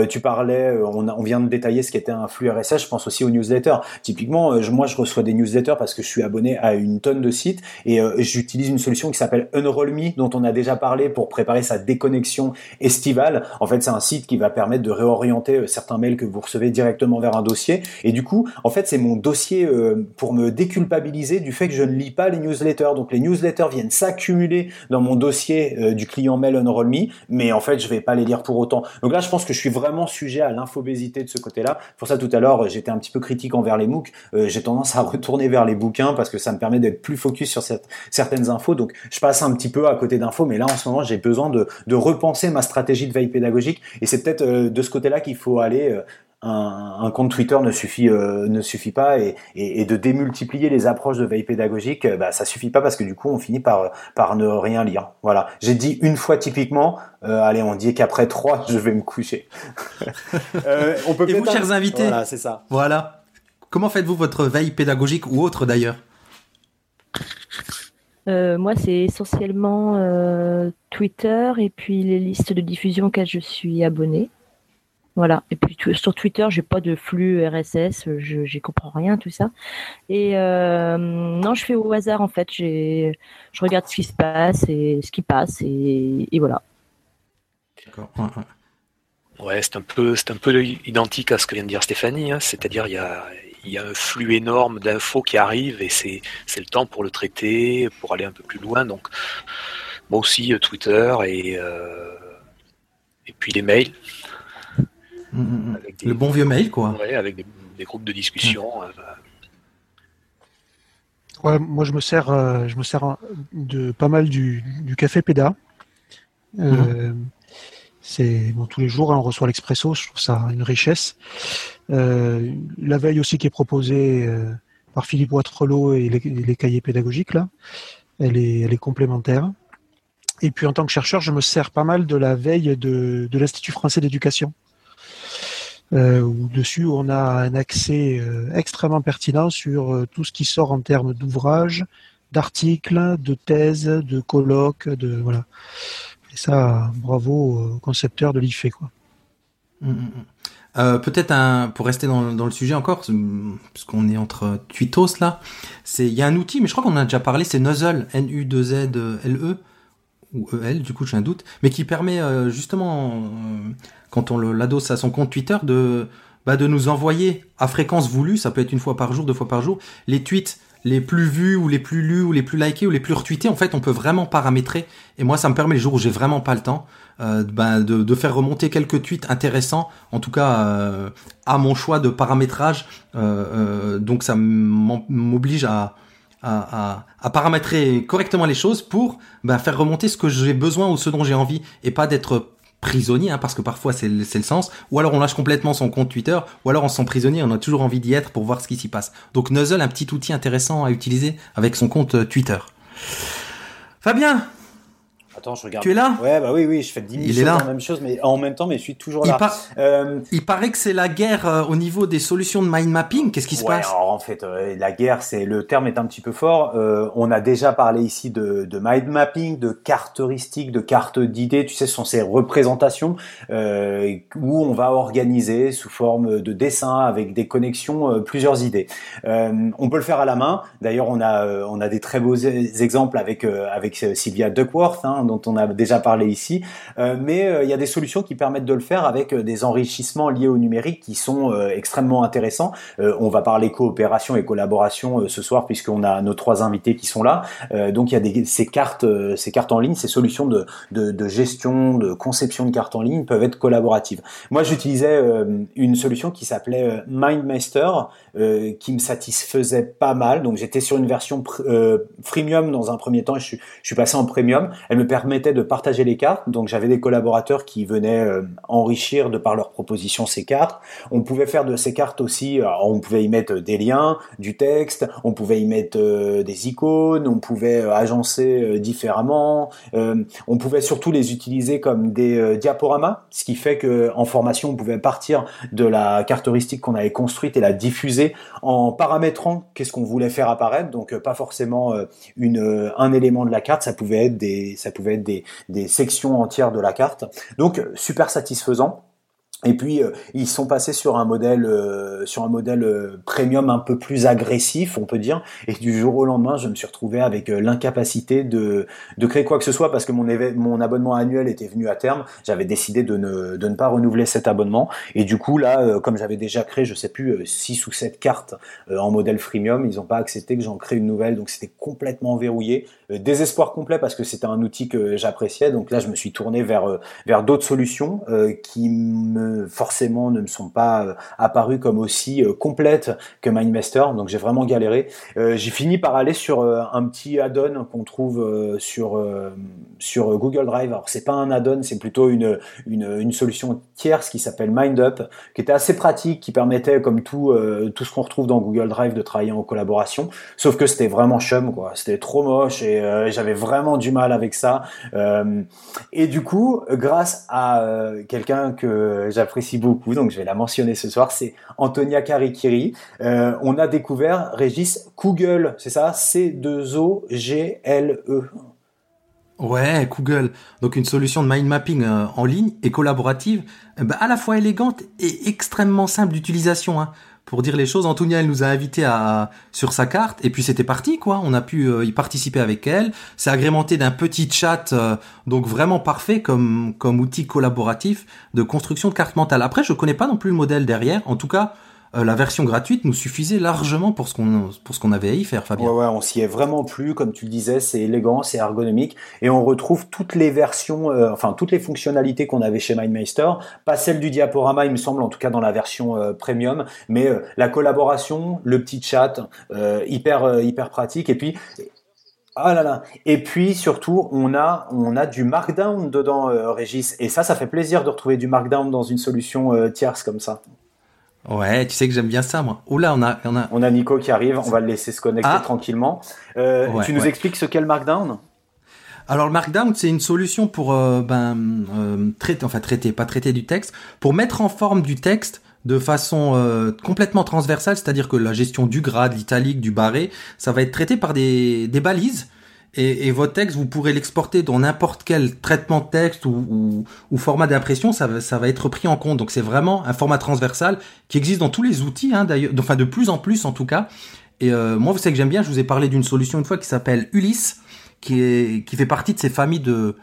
tu parlais, on vient de détailler ce qu'était un flux RSS, je pense aussi aux newsletters. Typiquement, euh, moi, je reçois des newsletters parce que je suis abonné à une tonne de sites et euh, j'utilise une solution qui s'appelle Unroll.me, dont on a déjà parlé pour préparer sa déconnexion estivale. En fait, c'est un site qui va permettre de réorienter euh, certains mails que vous recevez directement vers un dossier. Et du coup, en fait, c'est mon dossier pour me déculpabiliser du fait que je ne lis pas les newsletters. Donc, les newsletters viennent s'accumuler dans mon dossier du client mail Unroll.me, mais en fait, je vais pas les lire pour autant. Donc là, je pense que je suis vraiment sujet à l'infobésité de ce côté-là. Pour ça, tout à alors j'étais un petit peu critique envers les MOOC. Euh, j'ai tendance à retourner vers les bouquins parce que ça me permet d'être plus focus sur certaines infos. Donc je passe un petit peu à côté d'infos, mais là en ce moment j'ai besoin de, de, repenser ma stratégie de veille pédagogique. Et c'est peut-être euh, de ce côté-là qu'il faut aller. Un, un, compte Twitter ne suffit euh, ne suffit pas et, et, et, de démultiplier les approches de veille pédagogique, euh, bah, ça suffit pas parce que du coup on finit par par ne rien lire. Voilà, j'ai dit une fois typiquement. Euh, allez, on dit qu'après trois, je vais me coucher. euh, on peut et vous, chers invités, voilà, c'est ça. Voilà. Comment faites-vous votre veille pédagogique ou autre d'ailleurs euh, moi, c'est essentiellement euh, Twitter et puis les listes de diffusion auxquelles je suis abonné. Voilà. Et puis sur Twitter, j'ai pas de flux RSS, je j'y comprends rien tout ça. Et euh, non, je fais au hasard en fait. J'ai, je regarde ce qui se passe et ce qui passe et, et voilà. D'accord. Ouais, c'est un peu, c'est un peu identique à ce que vient de dire Stéphanie. Hein. C'est-à-dire, il y a, il y a un flux énorme d'infos qui arrivent et c'est, c'est le temps pour le traiter, pour aller un peu plus loin. Donc, moi aussi, Twitter et euh, et puis les mails. Mmh, des, le bon vieux mail, quoi. Ouais, avec des, des groupes de discussion. Mmh. Euh, ouais, moi, je me sers, euh, je me sers de pas mal du, du café Peda. Euh, mmh. C'est bon, tous les jours, hein, on reçoit l'expresso. Je trouve ça une richesse. Euh, la veille aussi qui est proposée euh, par Philippe Watrelot et les, les, cahiers pédagogiques là, elle est, elle est complémentaire. Et puis en tant que chercheur, je me sers pas mal de la veille de, de l'Institut français d'éducation euh, où dessus on a un accès euh, extrêmement pertinent sur euh, tout ce qui sort en termes d'ouvrages, d'articles, de thèses, de colloques, de voilà. Et ça, bravo au concepteur de l'IFE quoi. Mmh, mmh. Euh, peut-être un pour rester dans, le sujet encore parce qu'on est entre tweetos là il y a un outil mais je crois qu'on en a déjà parlé c'est Nuzzle N U 2 Z L E ou EL du coup j'ai un doute mais qui permet euh, justement euh, quand on l'adosse à son compte Twitter, de, bah, de nous envoyer à fréquence voulue, ça peut être une fois par jour, deux fois par jour, les tweets les plus vus ou les plus lus ou les plus likés ou les plus retweetés. En fait, on peut vraiment paramétrer. Et moi, ça me permet les jours où j'ai vraiment pas le temps euh, bah, de, faire remonter quelques tweets intéressants, en tout cas à mon choix de paramétrage. Donc, ça m'oblige à, à, paramétrer correctement les choses pour bah, faire remonter ce que j'ai besoin ou ce dont j'ai envie et pas d'être prisonnier, hein, parce que parfois c'est le, le, sens, ou alors on lâche complètement son compte Twitter, ou alors on se sent prisonnier, on a toujours envie d'y être pour voir ce qui s'y passe. Donc Nuzzle, un petit outil intéressant à utiliser avec son compte euh, Twitter. Fabien, Attends, je regarde. Tu es là Ouais, bah oui, oui, je fais 10 Il est là. même chose, mais en même temps, mais je suis toujours là. Il, par... euh... il paraît que c'est la guerre euh, au niveau des solutions de mind mapping. Qu'est-ce qui se ouais, passe alors, En fait, euh, la guerre, c'est le terme est un petit peu fort. On a déjà parlé ici de, de mind mapping, de cartes heuristiques, de cartes d'idées. Tu sais, ce sont ces représentations où on va organiser sous forme de dessin avec des connexions plusieurs idées. on peut le faire à la main. D'ailleurs, on a on a des très beaux exemples avec avec Sylvia Duckworth, hein, dont on a déjà parlé ici. mais il y a des solutions qui permettent de le faire avec des enrichissements liés au numérique qui sont extrêmement intéressants. on va parler coopération et collaboration ce soir puisqu'on a nos trois invités qui sont là. donc il y a des, ces cartes, ces cartes en ligne, ces solutions de, de, de gestion, de conception de cartes en ligne peuvent être collaboratives. Moi, j'utilisais une solution qui s'appelait MindMaster euh, qui me satisfaisait pas mal. Donc j'étais sur une version euh, freemium dans un premier temps je suis, je suis, passé en premium. Elle me permettait de partager les cartes. Donc j'avais des collaborateurs qui venaient euh, enrichir de par leurs propositions ces cartes. On pouvait faire de ces cartes aussi, on pouvait y mettre des liens, du texte, on pouvait y mettre des icônes, on pouvait agencer différemment. on pouvait surtout les utiliser comme des diaporamas, ce qui fait que en formation on pouvait partir de la caractéristique qu'on avait construite et la diffuser en paramétrant qu'est-ce qu'on voulait faire apparaître. Donc euh, pas forcément euh, une, euh, un élément de la carte, ça pouvait être des, ça pouvait être des, des sections entières de la carte. Donc super satisfaisant. Et puis euh, ils sont passés sur un modèle euh, sur un modèle euh, premium un peu plus agressif, on peut dire. Et du jour au lendemain, je me suis retrouvé avec l'incapacité de, de créer quoi que ce soit parce que mon mon abonnement annuel était venu à terme. J'avais décidé de ne de ne pas renouveler cet abonnement. Et du coup là, comme j'avais déjà créé, je sais plus six ou sept cartes en modèle freemium, ils n'ont pas accepté que j'en crée une nouvelle. Donc c'était complètement verrouillé. désespoir complet parce que c'était un outil que j'appréciais. Donc là, je me suis tourné vers vers d'autres solutions qui me forcément ne me sont pas euh, apparues comme aussi euh, complètes que MindMaster. Donc j'ai vraiment galéré. Euh, j'ai fini par aller sur un petit add-on qu'on trouve sur sur Google Drive. Alors c'est pas un add-on, c'est plutôt une, une, solution tierce qui s'appelle MindUp, qui était assez pratique, qui permettait comme tout tout ce qu'on retrouve dans Google Drive de travailler en collaboration. Sauf que c'était vraiment chum quoi. C'était trop moche et j'avais vraiment du mal avec ça. et du coup, grâce à quelqu'un que j'apprécie beaucoup, donc je vais la mentionner ce soir, c'est Antonia Karikiri. Euh, on a découvert, Régis, Google, c'est ça? C2O-G-L-E. Ouais, Google. Donc une solution de mind mapping euh, en ligne et collaborative, euh, bah, à la fois élégante et extrêmement simple d'utilisation. Hein pour dire les choses. Antonia, elle nous a invités à sur sa carte et puis c'était parti quoi. On a pu euh, y participer avec elle. C'est agrémenté d'un petit chat euh, donc vraiment parfait comme comme outil collaboratif de construction de carte mentale. Après, je connais pas non plus le modèle derrière. En tout cas, euh, la version gratuite nous suffisait largement pour ce qu'on pour ce qu'on avait à y faire, Fabien. Ouais, on s'y est vraiment plus, comme tu le disais, c'est élégant, c'est ergonomique, et on retrouve toutes les versions, euh, enfin toutes les fonctionnalités qu'on avait chez MindMeister, pas celle du diaporama, il me semble, en tout cas dans la version euh, premium, mais la collaboration, le petit chat, hyper pratique, et puis ah. Et puis surtout, on a on a du Markdown dedans, Régis. Et ça, ça fait plaisir de retrouver du Markdown dans une solution tierce comme ça. Ouais, tu sais que j'aime bien ça, moi. Oula, on a, on a. On a Nico qui arrive. On va le laisser se connecter ah. tranquillement. Euh, tu nous expliques ce qu'est le Markdown? Alors le Markdown, c'est une solution pour euh, ben, euh, traiter, enfin traiter, pas traiter du texte, pour mettre en forme du texte de façon euh, complètement transversale, c'est-à-dire que la gestion du grade, l'italique, du barré, ça va être traité par des, des balises et, et, votre texte, vous pourrez l'exporter dans n'importe quel traitement de texte ou, ou, ou format d'impression, ça, ça, va être pris en compte. Donc c'est vraiment un format transversal qui existe dans tous les outils, hein, d'ailleurs, enfin de plus en plus en tout cas. Et euh, moi, vous savez que j'aime bien, je vous ai parlé d'une solution une fois qui s'appelle Ulysse, qui, est, qui fait partie de ces familles de,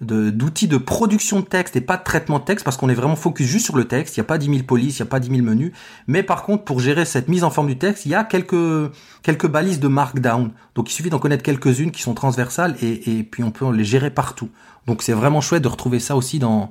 d'outils de, production de texte et pas de traitement de texte parce qu'on est vraiment focus juste sur le texte. Il n'y a pas 10 000 polices, il n'y a pas 10 000 menus. Mais par contre, pour gérer cette mise en forme du texte, il y a quelques, quelques balises de markdown. Donc il suffit d'en connaître quelques-unes qui sont transversales et, et puis on peut les gérer partout. Donc c'est vraiment chouette de retrouver ça aussi dans,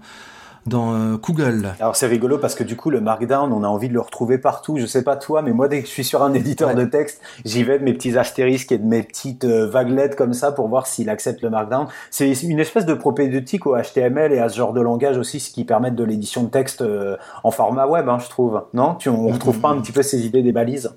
dans euh, Google. Alors c'est rigolo parce que du coup le Markdown, on a envie de le retrouver partout. Je sais pas toi, mais moi dès que je suis sur un éditeur de texte, j'y vais de mes petits astérisques et de mes petites euh, vaguelettes comme ça pour voir s'il accepte le Markdown. C'est une espèce de propédeutique au HTML et à ce genre de langage aussi, ce qui permet de l'édition de texte euh, en format web, hein, je trouve. Non, tu on retrouve pas un petit peu ces idées des balises?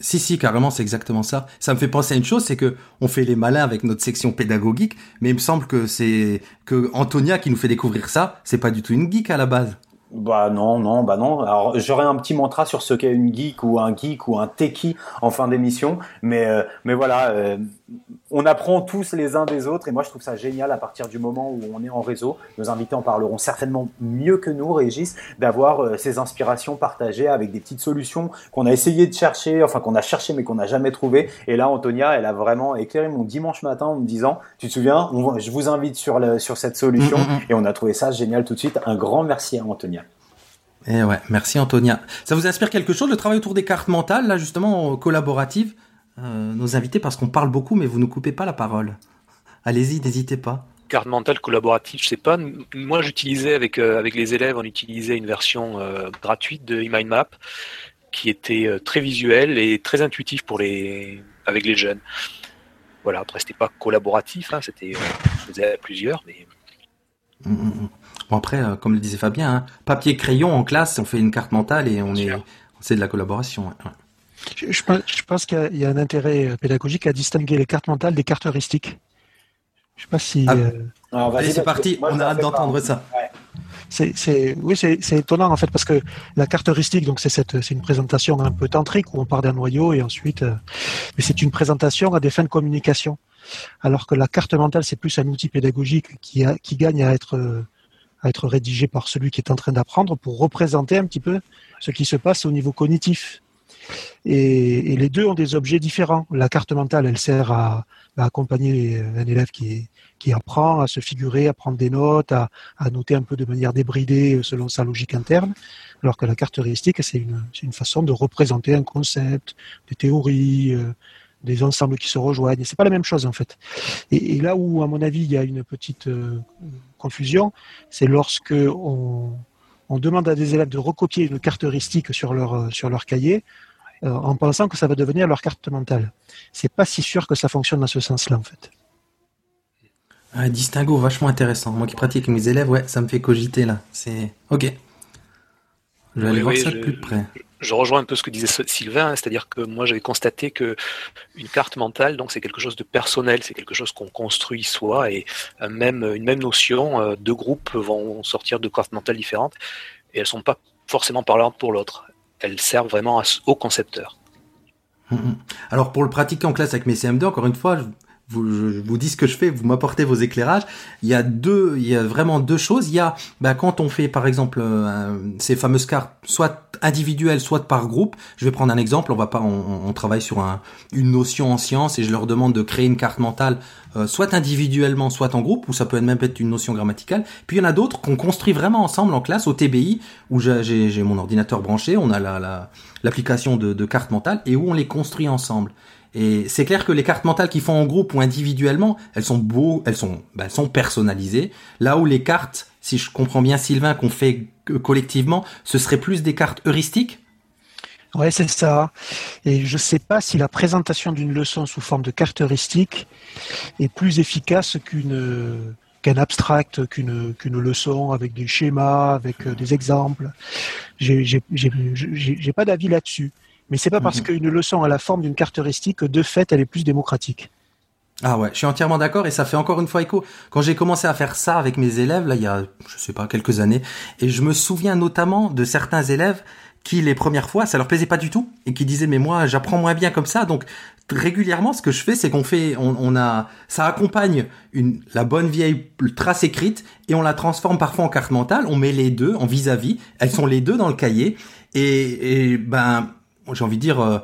Si, si, carrément, c'est exactement ça. Ça me fait penser à une chose, c'est que on fait les malins avec notre section pédagogique, mais il me semble que c'est que Antonia qui nous fait découvrir ça, c'est pas du tout une geek à la base. Bah non, non, bah non. Alors j'aurais un petit mantra sur ce qu'est une geek ou un geek ou un techie en fin d'émission, mais euh, mais voilà, euh, on apprend tous les uns des autres et moi je trouve ça génial à partir du moment où on est en réseau. Nos invités en parleront certainement mieux que nous, Régis, d'avoir euh, ces inspirations partagées avec des petites solutions qu'on a essayé de chercher, enfin qu'on a cherché mais qu'on n'a jamais trouvé. Et là, Antonia, elle a vraiment éclairé mon dimanche matin en me disant, tu te souviens, on- je vous invite sur le, sur cette solution Mm, mm, mm. et on a trouvé ça génial tout de suite. Un grand merci à Antonia. Eh ouais, merci Antonia. Ça vous inspire quelque chose, le travail autour des cartes mentales, là justement, collaboratives euh, Nos invités, parce qu'on parle beaucoup, mais vous ne coupez pas la parole. Allez-y, n'hésitez pas. Carte mentale collaborative, je sais pas. Moi, j'utilisais avec euh, avec les élèves, on utilisait une version euh, gratuite de eMindMap qui était très visuelle et très intuitive pour les avec les jeunes. Voilà. Après, c'était pas collaboratif, hein, c'était faisais à plusieurs, mais Mm, mm, mm. Bon après, comme le disait Fabien, hein, papier crayon en classe, on fait une carte mentale et on est, Bien sûr. c'est de la collaboration. ouais. Je, je pense, je pense qu'il y a- il y, a un intérêt euh, pédagogique à distinguer les cartes mentales des cartes heuristiques. Je sais pas si. Ah. euh, Alors, Allez, c'est parti. moi, on la a hâte d'entendre ça. C'est, c'est, oui, c'est, c'est étonnant en fait parce que la carte heuristique, donc c'est cette, c'est une présentation un peu tantrique où on part d'un noyau et ensuite, euh, mais c'est une présentation à des fins de communication. Alors que la carte mentale, c'est plus un outil pédagogique qui, a, qui gagne à être, euh, à être rédigé par celui qui est en train d'apprendre pour représenter un petit peu ce qui se passe au niveau cognitif. Et, les deux ont des objets différents. La carte mentale, elle sert à, accompagner un élève qui, apprend à se figurer, à prendre des notes, à, noter un peu de manière débridée selon sa logique interne, alors que la carte heuristique, c'est une, façon de représenter un concept, des théories, euh, des ensembles qui se rejoignent. C'est pas la même chose en fait. Et, là où, à mon avis, il y a une petite euh, confusion, c'est lorsque on, demande à des élèves de recopier une carte heuristique sur leur, euh, sur leur cahier, euh, en pensant que ça va devenir leur carte mentale. C'est pas si sûr que ça fonctionne dans ce sens-là en fait. Un distinguo vachement intéressant. Moi qui pratique avec mes élèves, ouais, ça me fait cogiter là. C'est ok. Je vais aller voir oui, ça je- de plus près. je rejoins un peu ce que disait Sylvain, hein, c'est-à-dire que moi j'avais constaté que une carte mentale, donc c'est quelque chose de personnel, c'est quelque chose qu'on construit soi, et euh, même une même notion, euh, deux groupes vont sortir de cartes mentales différentes, et elles sont pas forcément parlantes pour l'autre. Elles servent vraiment au concepteur. Mm, mm. Alors pour le pratiquer en classe avec mes CM2, encore une fois, vous, je vous dis ce que je fais, vous m'apportez vos éclairages. Il y a deux, il y a vraiment deux choses. Il y a, bah, quand on fait par exemple euh, ces fameuses cartes, soit individuelles, soit par groupe. Je vais prendre un exemple. On va pas, on, on travaille sur un, une notion en science et je leur demande de créer une carte mentale, euh, soit individuellement, soit en groupe, ou ça peut même être une notion grammaticale. Puis il y en a d'autres qu'on construit vraiment ensemble en classe au TBI, où j'ai- mon ordinateur branché, on a la la- l'application de, de cartes mentales et où on les construit ensemble. Et c'est clair que les cartes mentales qui font en groupe ou individuellement, elles sont beaux, elles sont, bah, personnalisées. Là où les cartes, si je comprends bien Sylvain, qu'on fait collectivement, ce serait plus des cartes heuristiques? Ouais, c'est ça. Et je ne sais pas si la présentation d'une leçon sous forme de carte heuristique est plus efficace qu'une qu'un abstract, qu'une leçon avec des schémas, avec euh, des exemples. J'ai pas d'avis là-dessus. Mais c'est pas parce Mhm. qu'une leçon a la forme d'une carte heuristique que de fait elle est plus démocratique. Ah ouais, je suis entièrement d'accord et ça fait encore une fois écho. Quand j'ai commencé à faire ça avec mes élèves, là, il y a, je sais pas, quelques années, et je me souviens notamment de certains élèves qui, les premières fois, ça leur plaisait pas du tout et qui disaient, mais moi, j'apprends moins bien comme ça. Donc, régulièrement, ce que je fais, c'est qu'on fait, on, on a, ça accompagne une, la bonne vieille trace écrite et on la transforme parfois en carte mentale. On met les deux en vis-à-vis. Elles sont les deux dans le cahier et, et ben, j'ai envie de dire, euh,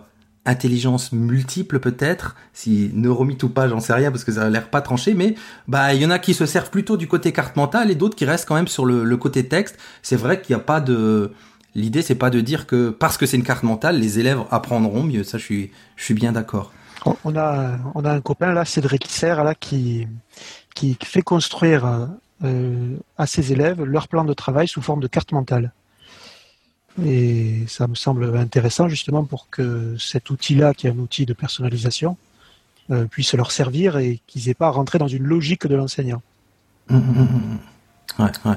intelligence multiple peut-être, si neuromythe ou pas, j'en sais rien parce que ça a l'air pas tranché, mais bah il y en a qui se servent plutôt du côté carte mentale et d'autres qui restent quand même sur le, côté texte. C'est vrai qu'il n'y a pas de l'idée, c'est pas de dire que parce que c'est une carte mentale, les élèves apprendront mieux. Ça, je suis je suis bien d'accord. On- On a, on a un copain là, Cédric Serre, là, qui, qui fait construire euh, à ses élèves leur plan de travail sous forme de carte mentale. Et ça me semble intéressant justement pour que cet outil-là, qui est un outil de personnalisation, euh, puisse leur servir et qu'ils n'aient pas à rentrer dans une logique de l'enseignant. Hum. Ouais, ouais.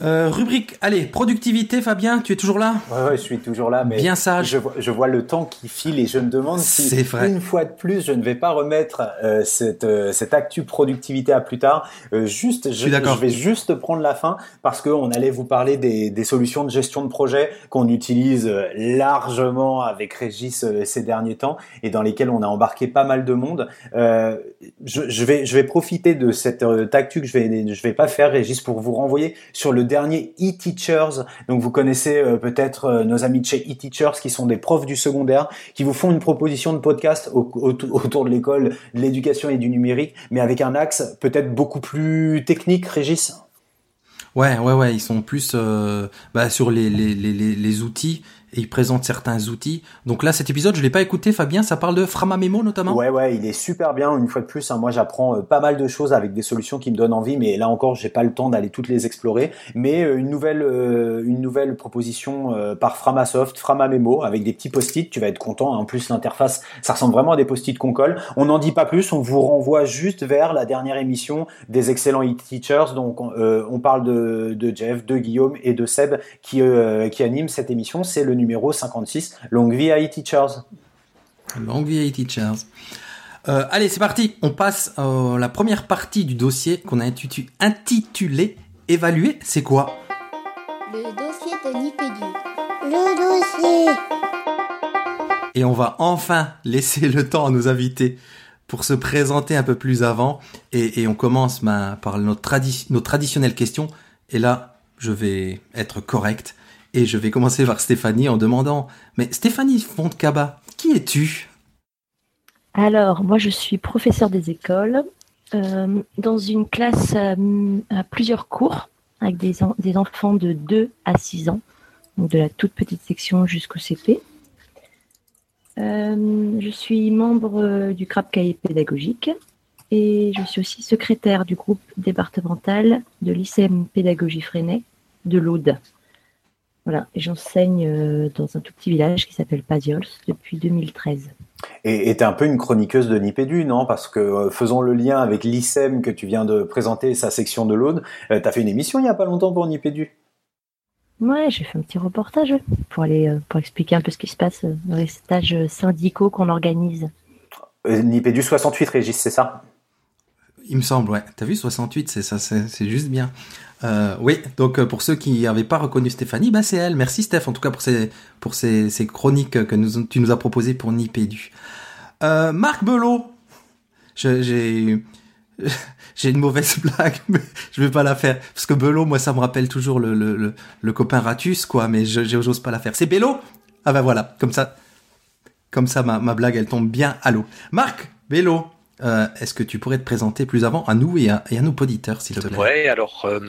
Euh, rubrique, allez, productivité, Fabien, tu es toujours là Ouais, ouais, je suis toujours là, mais bien sage. Je, vois, je vois le temps qui file et je me demande si vrai. une fois de plus, je ne vais pas remettre euh, cette euh, cette actu productivité à plus tard. Euh, juste, je, d'accord. je vais juste prendre la fin parce que on allait vous parler des, des solutions de gestion de projet qu'on utilise largement avec Régis ces derniers temps et dans lesquels on a embarqué pas mal de monde. Je, je vais je vais profiter de cette actu que je vais je vais pas faire Régis pour vous renvoyer sur le dernier e-teachers. Donc vous connaissez euh, peut-être euh, nos amis de chez e-teachers qui sont des profs du secondaire qui vous font une proposition de podcast au- au- autour de l'école, de l'éducation et du numérique, mais avec un axe peut-être beaucoup plus technique, Régis? Ouais, ouais, ouais, ils sont plus euh, bah, sur les outils et ils présentent certains outils. Donc là, cet épisode, je l'ai pas écouté, Fabien, ça parle de Framamemo notamment? Ouais, ouais, il est super bien. Une fois de plus, hein, moi j'apprends euh, pas mal de choses avec des solutions qui me donnent envie, mais là encore, j'ai pas le temps d'aller toutes les explorer. Mais euh, une nouvelle, euh, une nouvelle proposition par Framasoft, Framamemo, avec des petits post-it. Tu vas être content. En plus, l'interface, ça ressemble vraiment à des post-it qu'on colle. On n'en dit pas plus. On vous renvoie juste vers la dernière émission des excellents e-teachers. Donc, on, parle de, Jeff, de Guillaume et de Seb qui, qui animent cette émission. C'est le numéro 56. Longue vie à e-teachers. Longue vie à Teachers. Euh, allez, c'est parti. On passe à la première partie du dossier qu'on a intitu- intitulé Évaluer, c'est quoi? Le dossier de Nipédu. Le dossier. Et on va enfin laisser le temps à nos invités pour se présenter un peu plus avant. Et, et on commence ma- par notre, tradi- nos traditionnelles questions. Et là, je vais être correct. Et je vais commencer par Stéphanie en demandant Mais Stéphanie Fontcaba, qui es-tu? Alors, moi, je suis professeur des écoles euh, dans une classe euh, à plusieurs cours avec des, en- des enfants de 2 à 6 ans, donc de la toute petite section jusqu'au CP. Euh, je suis membre du CRAP cahier pédagogique et je suis aussi secrétaire du groupe départemental de l'ICM Pédagogie Freinet de l'Aude. Voilà, j'enseigne euh, dans un tout petit village qui s'appelle Paziols depuis 2013. Et t'es un peu une chroniqueuse de Nipédu, non? Parce que euh, faisons le lien avec l'ICEM que tu viens de présenter, sa section de l'Aude. Euh, T'as fait une émission il y a pas longtemps pour Nipédu? Ouais, j'ai fait un petit reportage pour aller euh, pour expliquer un peu ce qui se passe dans les stages syndicaux qu'on organise. Nipédu 68, Régis, c'est ça? Il me semble, ouais. T'as vu 68, c'est ça, c'est juste bien. Euh, oui, donc euh, pour ceux qui n'avaient pas reconnu Stéphanie, bah c'est elle. Merci Steph, en tout cas pour ces pour ces, chroniques que tu nous as proposées pour Nipédu. Euh, Marc Belot, j'ai une mauvaise blague, mais je vais pas la faire parce que Belot, moi, ça me rappelle toujours le le, le, copain Ratus, quoi. Mais j'ose pas la faire. C'est Bello Ah ben voilà, comme ça, comme ça, ma, ma blague, elle tombe bien à l'eau. Marc Bello, euh, est-ce que tu pourrais te présenter plus avant à nous et à, nos auditeurs, s'il te plaît? Ouais, alors, euh,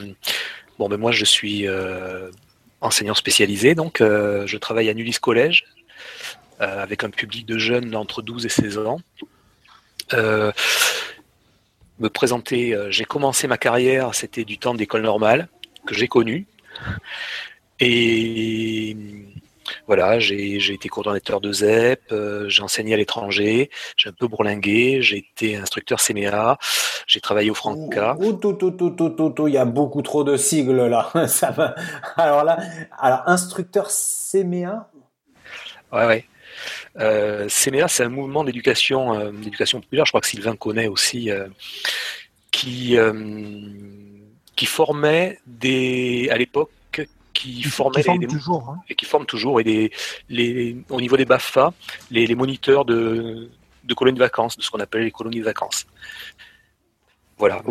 bon, ben moi je suis euh, enseignant spécialisé, donc je travaille à Nulis Collège avec un public de jeunes entre 12 et 16 ans. Me présenter, j'ai commencé ma carrière, c'était du temps d'école normale que j'ai connu. Et voilà, j'ai été coordonnateur de ZEP, euh, j'ai enseigné à l'étranger, j'ai un peu bourlingué, j'ai été instructeur CMA, j'ai travaillé au Franca. Tout, tout, tout, tout, tout, tout, il y a beaucoup trop de sigles là. Ça va. Alors là, alors instructeur CMA. Ouais, ouais. Euh, CMA, c'est un mouvement d'éducation, euh, d'éducation populaire. Je crois que Sylvain connaît aussi, qui qui formait des, à l'époque, qui les, les- toujours. hein. et qui forme toujours et des, les, au niveau des Bafa, les, les moniteurs de, de colonies de vacances, de ce qu'on appelle les colonies de vacances. Voilà.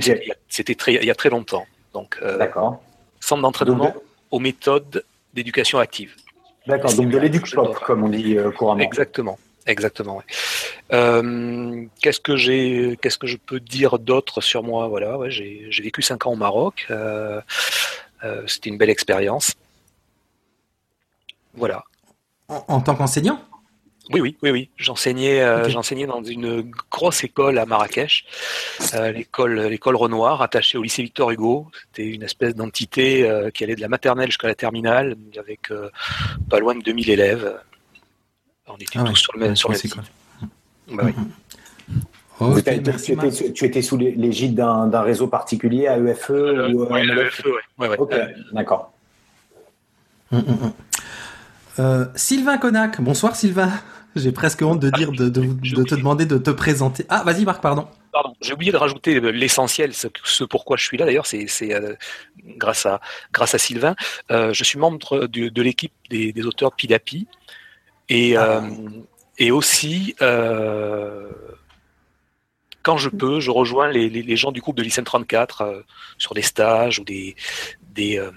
C'était- très, il y a très longtemps. Donc, euh, D'accord. centre d'entraînement aux méthodes d'éducation active. D'accord. Donc de l'éduc-pop, comme on dit euh, couramment. Exactement, exactement. ouais. Euh, qu'est-ce que j'ai, qu'est-ce que je peux dire d'autre sur moi? Voilà, ouais, j'ai, j'ai vécu cinq ans au Maroc. Euh, c'était une belle expérience. Voilà. en, en tant qu'enseignant? Oui, oui, oui, oui. J'enseignais, euh, j'enseignais dans une grosse école à Marrakech, euh, l'école, l'école Renoir, attachée au lycée Victor Hugo. C'était une espèce d'entité euh, qui allait de la maternelle jusqu'à la terminale, avec pas loin de 2000 élèves. On était Ah ouais, tous sur le même, sur le même oui. Tu, étais, sous l'égide d'un réseau particulier, AEFE euh, ou Oui, AEFE, oui. Ok, d'accord. Euh, Sylvain Connac, bonsoir Sylvain. J'ai presque honte de dire, de, te demander de te présenter. Ah, vas-y Marc, pardon. Pardon, j'ai oublié de rajouter l'essentiel, ce, pourquoi je suis là. D'ailleurs, c'est euh, grâce à grâce à Sylvain. je suis membre de, l'équipe des, auteurs Pidapi et ah. et aussi quand je peux, je rejoins les, gens du groupe de l'ICN 34 euh, sur des stages ou des, des, euh,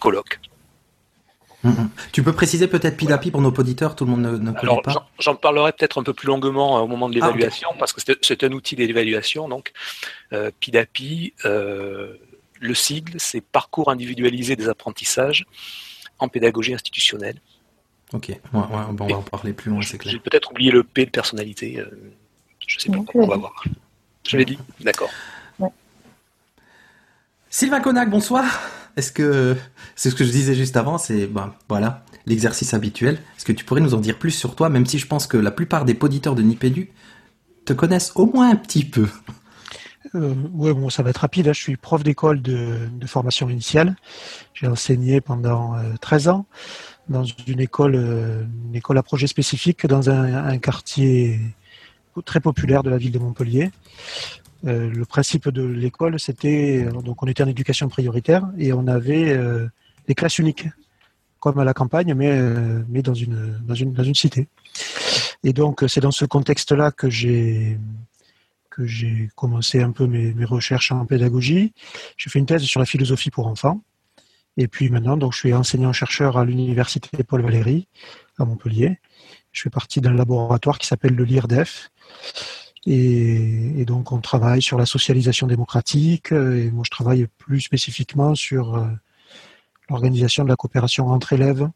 colloques. Mm, mm. Tu peux préciser peut-être Pidapi pour nos auditeurs, tout le monde ne, ne connaît pas. J'en parlerai peut-être un peu plus longuement euh, au moment de ah, l'évaluation, parce que c'est un outil d'évaluation. Donc, Pidapi, le sigle, c'est Parcours individualisé des apprentissages en pédagogie institutionnelle. Ok, on va en parler plus loin, c'est clair. J'ai peut-être oublié le P de personnalité. Je sais pas. On va voir. Je l'ai dit. D'accord. Sylvain Connac, bonsoir. Est-ce que c'est ce que je disais juste avant, c'est ben voilà l'exercice habituel. Est-ce que tu pourrais nous en dire plus sur toi, même si je pense que la plupart des poditeurs de Nipédu te connaissent au moins un petit peu? Euh, ouais, bon, ça va être rapide. Hein. Je suis prof d'école de, formation initiale. J'ai enseigné pendant 13 euh, ans dans une école, euh, une école à projet spécifique dans un quartier très populaire de la ville de Montpellier. Euh, le principe de l'école, c'était donc on était en éducation prioritaire et on avait euh, des classes uniques, comme à la campagne, mais euh, mais dans une dans une dans une cité. Et donc c'est dans ce contexte-là que j'ai que j'ai commencé un peu mes, mes recherches en pédagogie. J'ai fait une thèse sur la philosophie pour enfants. Et puis maintenant, donc je suis enseignant-chercheur à l'université Paul Valéry à Montpellier. Je fais partie d'un laboratoire qui s'appelle le LIRDEF, et, donc on travaille sur la socialisation démocratique, et moi je travaille plus spécifiquement sur euh, l'organisation de la coopération entre élèves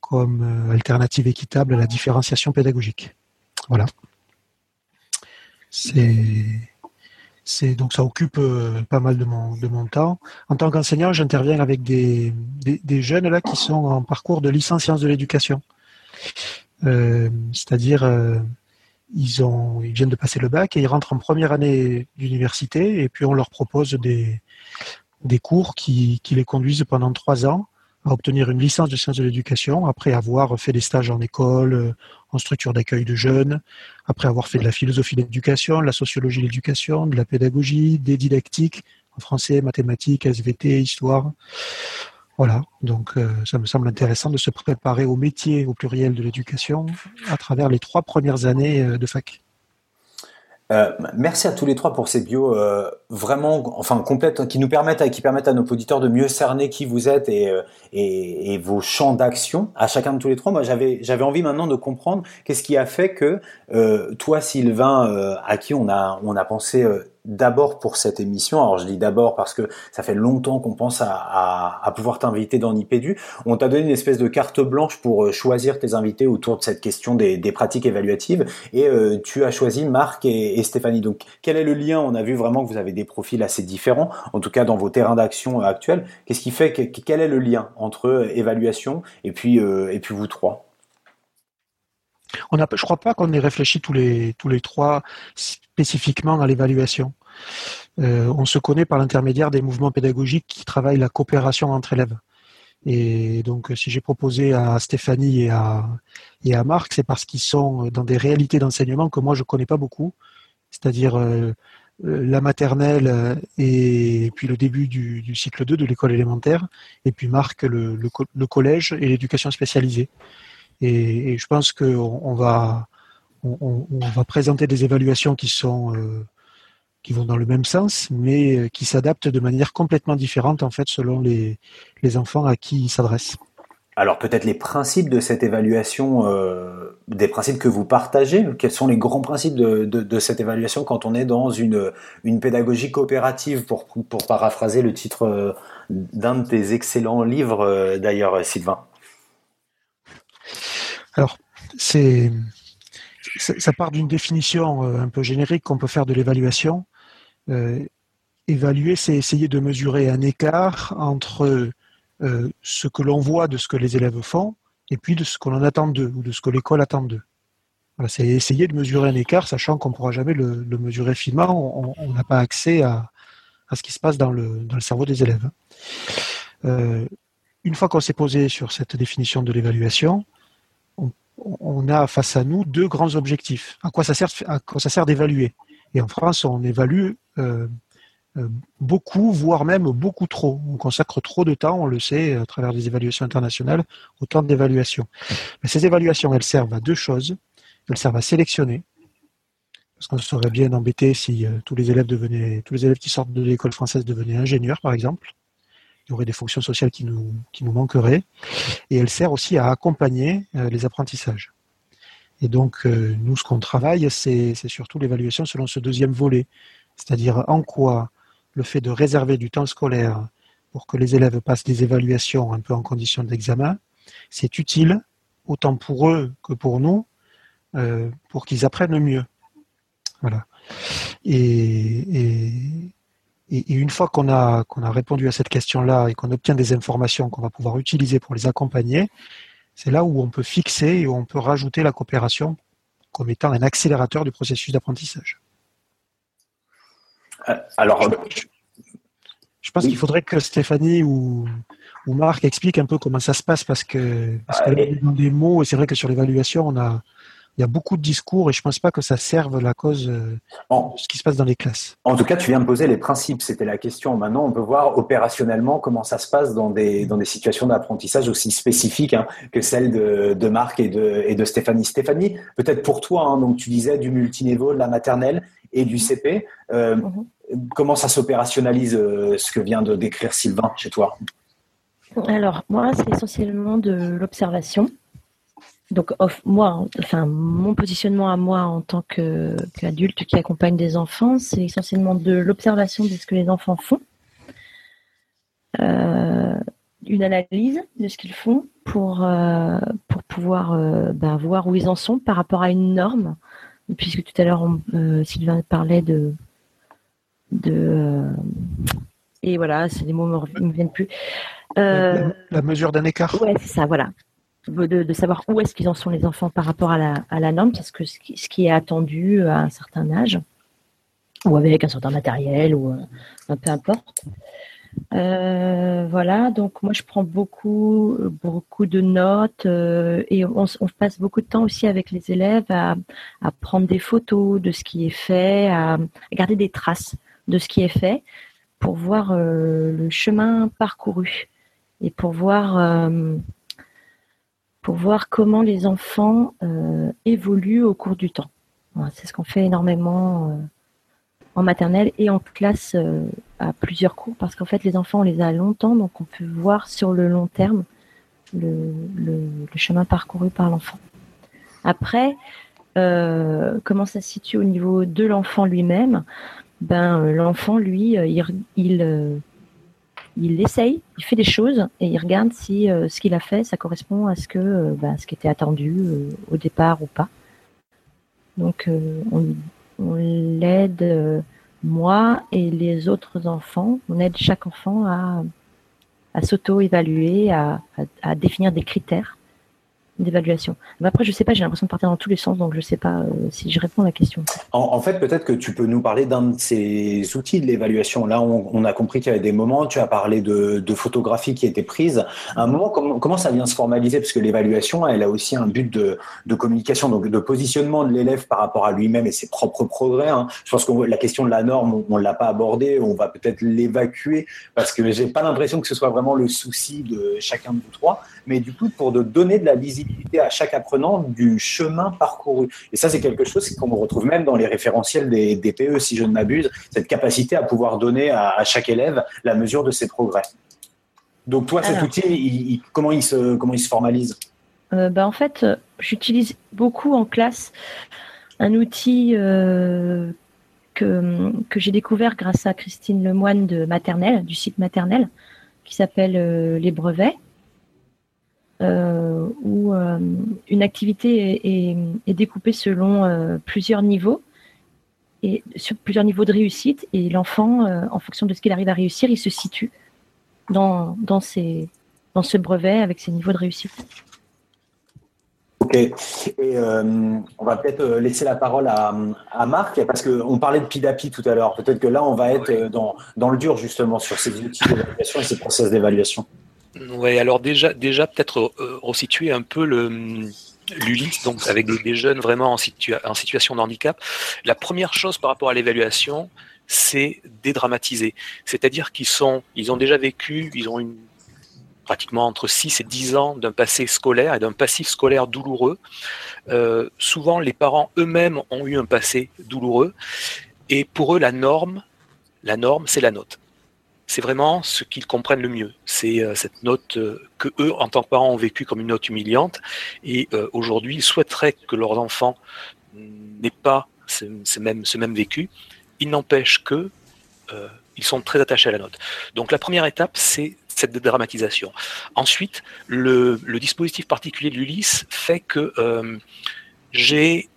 comme euh, alternative équitable à la différenciation pédagogique. Voilà. C'est donc ça occupe euh, pas mal de mon, de mon temps. En tant qu'enseignant, j'interviens avec des, des, jeunes là qui sont en parcours de licence sciences de l'éducation. C'est-à-dire ils, ont, ils viennent de passer le bac et ils rentrent en première année d'université et puis on leur propose des, des cours qui, qui les conduisent pendant trois ans à obtenir une licence de sciences de l'éducation après avoir fait des stages en école, en structure d'accueil de jeunes, après avoir fait de la philosophie de l'éducation, de la sociologie de l'éducation, de la pédagogie, des didactiques en français, mathématiques, SVT, histoire. Voilà, donc euh, ça me semble intéressant de se préparer au métier au pluriel de l'éducation à travers les trois premières années euh, de fac. Euh, merci à tous les trois pour ces bios vraiment, enfin complètes, qui nous permettent, qui permettent à nos auditeurs de mieux cerner qui vous êtes et vos champs d'action à chacun de tous les trois. Moi, j'avais j'avais envie maintenant de comprendre qu'est-ce qui a fait que toi, Sylvain, à qui on a on a pensé d'abord pour cette émission. Alors je dis d'abord parce que ça fait longtemps qu'on pense à, pouvoir t'inviter dans Nipédu. On t'a donné une espèce de carte blanche pour euh, choisir tes invités autour de cette question des, pratiques évaluatives et euh, tu as choisi Marc et, Stéphanie. Donc quel est le lien? On a vu vraiment que vous avez des profils assez différents, en tout cas dans vos terrains d'action euh, actuels. Qu'est-ce qui fait que, quel est le lien entre évaluation et puis et puis vous trois? On a, je crois pas qu'on ait réfléchi tous les, tous les trois spécifiquement à l'évaluation. Euh, on se connaît par l'intermédiaire des mouvements pédagogiques qui travaillent la coopération entre élèves. Et donc, si j'ai proposé à Stéphanie et à, et à Marc, c'est parce qu'ils sont dans des réalités d'enseignement que moi je connais pas beaucoup, c'est-à-dire euh, euh, la maternelle et puis le début du, cycle 2 de l'école élémentaire, et puis Marc le, le collège et l'éducation spécialisée. Et, je pense qu'on on va, on, va présenter des évaluations qui sont euh, qui vont dans le même sens, mais euh, qui s'adaptent de manière complètement différente en fait selon les, les enfants à qui ils s'adressent. Alors peut-être les principes de cette évaluation, euh, des principes que vous partagez. Quels sont les grands principes de, de, de, cette évaluation quand on est dans une, une pédagogie coopérative, pour, pour paraphraser le titre d'un de tes excellents livres d'ailleurs, Sylvain? Alors, c'est ça part d'une définition euh, un peu générique qu'on peut faire de l'évaluation. Euh, évaluer, c'est essayer de mesurer un écart entre euh, ce que l'on voit de ce que les élèves font et puis de ce qu'on en attend d'eux ou de ce que l'école attend d'eux. c'est essayer de mesurer un écart, sachant qu'on ne pourra jamais le, mesurer finement. On n'a pas accès à, ce qui se passe dans le, cerveau des élèves. Une fois qu'on s'est posé sur cette définition de l'évaluation, on, a face à nous deux grands objectifs. À quoi ça sert, à quoi ça sert d'évaluer? Et en France, on évalue euh, euh, beaucoup, voire même beaucoup trop. On consacre trop de temps, on le sait, à travers des évaluations internationales, au temps d'évaluation. Mais ces évaluations, elles servent à deux choses. Elles servent à sélectionner, parce qu'on serait bien embêté si euh, tous les élèves devenaient, tous les élèves qui sortent de l'école française devenaient ingénieurs, par exemple. Il y aurait des fonctions sociales qui nous, qui nous manqueraient. Et elle sert aussi à accompagner euh, les apprentissages. Et donc, euh, nous, ce qu'on travaille, c'est surtout l'évaluation selon ce deuxième volet. C'est-à-dire en quoi le fait de réserver du temps scolaire pour que les élèves passent des évaluations un peu en condition d'examen, c'est utile autant pour eux que pour nous euh, pour qu'ils apprennent mieux. Voilà. Et, une fois qu'on a, qu'on a répondu à cette question-là et qu'on obtient des informations qu'on va pouvoir utiliser pour les accompagner, c'est là où on peut fixer et où on peut rajouter la coopération comme étant un accélérateur du processus d'apprentissage. Euh, alors, je pense qu'il faudrait que Stéphanie ou, ou Marc expliquent un peu comment ça se passe parce que, parce que dans des mots, et c'est vrai que sur l'évaluation, on a, il y a beaucoup de discours et je ne pense pas que ça serve la cause euh, de ce qui se passe dans les classes. En tout cas, tu viens de poser les principes, c'était la question. Maintenant, on peut voir opérationnellement comment ça se passe dans des, dans des situations d'apprentissage aussi spécifiques hein, que celles de, de Marc et de, et de Stéphanie. Stéphanie, peut-être pour toi, hein, donc tu disais du multiniveau, de la maternelle et du CP. Euh, mhm. Comment ça s'opérationnalise euh, ce que vient de décrire Sylvain chez toi? Alors, moi, c'est essentiellement de l'observation donc moi, enfin mon positionnement à moi en tant qu'adulte qui accompagne des enfants, c'est essentiellement de l'observation de ce que les enfants font, euh, une analyse de ce qu'ils font pour euh, pour pouvoir euh, ben, voir où ils en sont par rapport à une norme, puisque tout à l'heure Sylvain parlait de de et voilà, c'est des mots ne me, viennent plus. la, la mesure d'un écart. Ouais, c'est ça, voilà de, savoir où est-ce qu'ils en sont les enfants par rapport à la, norme, parce que ce qui, est attendu à un certain âge, ou avec un certain matériel, ou euh, un peu importe. Euh, voilà, donc moi je prends beaucoup, beaucoup de notes euh, et on, passe beaucoup de temps aussi avec les élèves à, à, prendre des photos de ce qui est fait, à, garder des traces de ce qui est fait pour voir le chemin parcouru et pour voir pour voir comment les enfants euh, évoluent au cours du temps. c'est ce qu'on fait énormément euh, en maternelle et en classe euh, à plusieurs cours parce qu'en fait les enfants on les a longtemps donc on peut voir sur le long terme le, chemin parcouru par l'enfant. Après, comment ça se situe au niveau de l'enfant lui-même? Ben l'enfant lui il il essaye, il fait des choses et il regarde si euh, ce qu'il a fait, ça correspond à ce que euh, bah, ce qui était attendu euh, au départ ou pas. Donc on, l'aide, moi et les autres enfants, on aide chaque enfant à, s'auto-évaluer, à, définir des critères d'évaluation. Après, je sais pas, j'ai l'impression de partir dans tous les sens, donc je sais pas euh, si je réponds à la question. En, fait, peut-être que tu peux nous parler d'un de ces outils de l'évaluation. Là, on, a compris qu'il y avait des moments, tu as parlé de, de photographie qui étaient prises. À un moment, comment, ça vient se formaliser? Parce que l'évaluation, elle a aussi un but de, communication, donc de positionnement de l'élève par rapport à lui-même et ses propres progrès. Hein. Je pense que la question de la norme, on ne l'a pas abordée, on va peut-être l'évacuer parce que j'ai pas l'impression que ce soit vraiment le souci de chacun de vous trois. Mais du coup, pour donner de la visibilité à chaque apprenant du chemin parcouru. Et ça, c'est quelque chose qu'on retrouve même dans les référentiels des, DPE, si je ne m'abuse, cette capacité à pouvoir donner à, chaque élève la mesure de ses progrès. Donc toi, cet outil, comment, il se, comment il se formalise? Euh, bah, En fait, j'utilise beaucoup en classe un outil euh, que, que j'ai découvert grâce à Christine Lemoine de Maternelle, du site Maternelle, qui s'appelle euh, Les Brevets. Euh, où euh, une activité est, découpée selon euh, plusieurs niveaux et sur plusieurs niveaux de réussite et l'enfant, en fonction de ce qu'il arrive à réussir, il se situe dans, dans, dans ce brevet avec ses niveaux de réussite. Ok. Et on va peut-être laisser la parole à, Marc, parce qu'on parlait de PIDAPI tout à l'heure. Peut-être que là, on va être dans, dans le dur, justement, sur ces outils d'évaluation et ces process d'évaluation. Oui, alors déjà, déjà peut-être resituer un peu le l'ULIS, donc avec des, jeunes vraiment en, en situation de handicap. La première chose par rapport à l'évaluation, c'est dédramatiser. C'est-à-dire qu'ils sont, ils ont déjà vécu, ils ont une pratiquement entre 6 et 10 ans d'un passé scolaire et d'un passif scolaire douloureux. Euh, souvent, les parents eux-mêmes ont eu un passé douloureux et pour eux, la norme, la norme, c'est la note. C'est vraiment ce qu'ils comprennent le mieux. C'est euh, cette note euh, que eux, en tant que parents, ont vécu comme une note humiliante. Et aujourd'hui, ils souhaiteraient que leurs enfants n'aient pas ce, même, vécu. Il n'empêche que ils sont très attachés à la note. Donc la première étape, c'est cette dédramatisation. Ensuite, le, dispositif particulier de l'Ulysse fait que euh, j'ai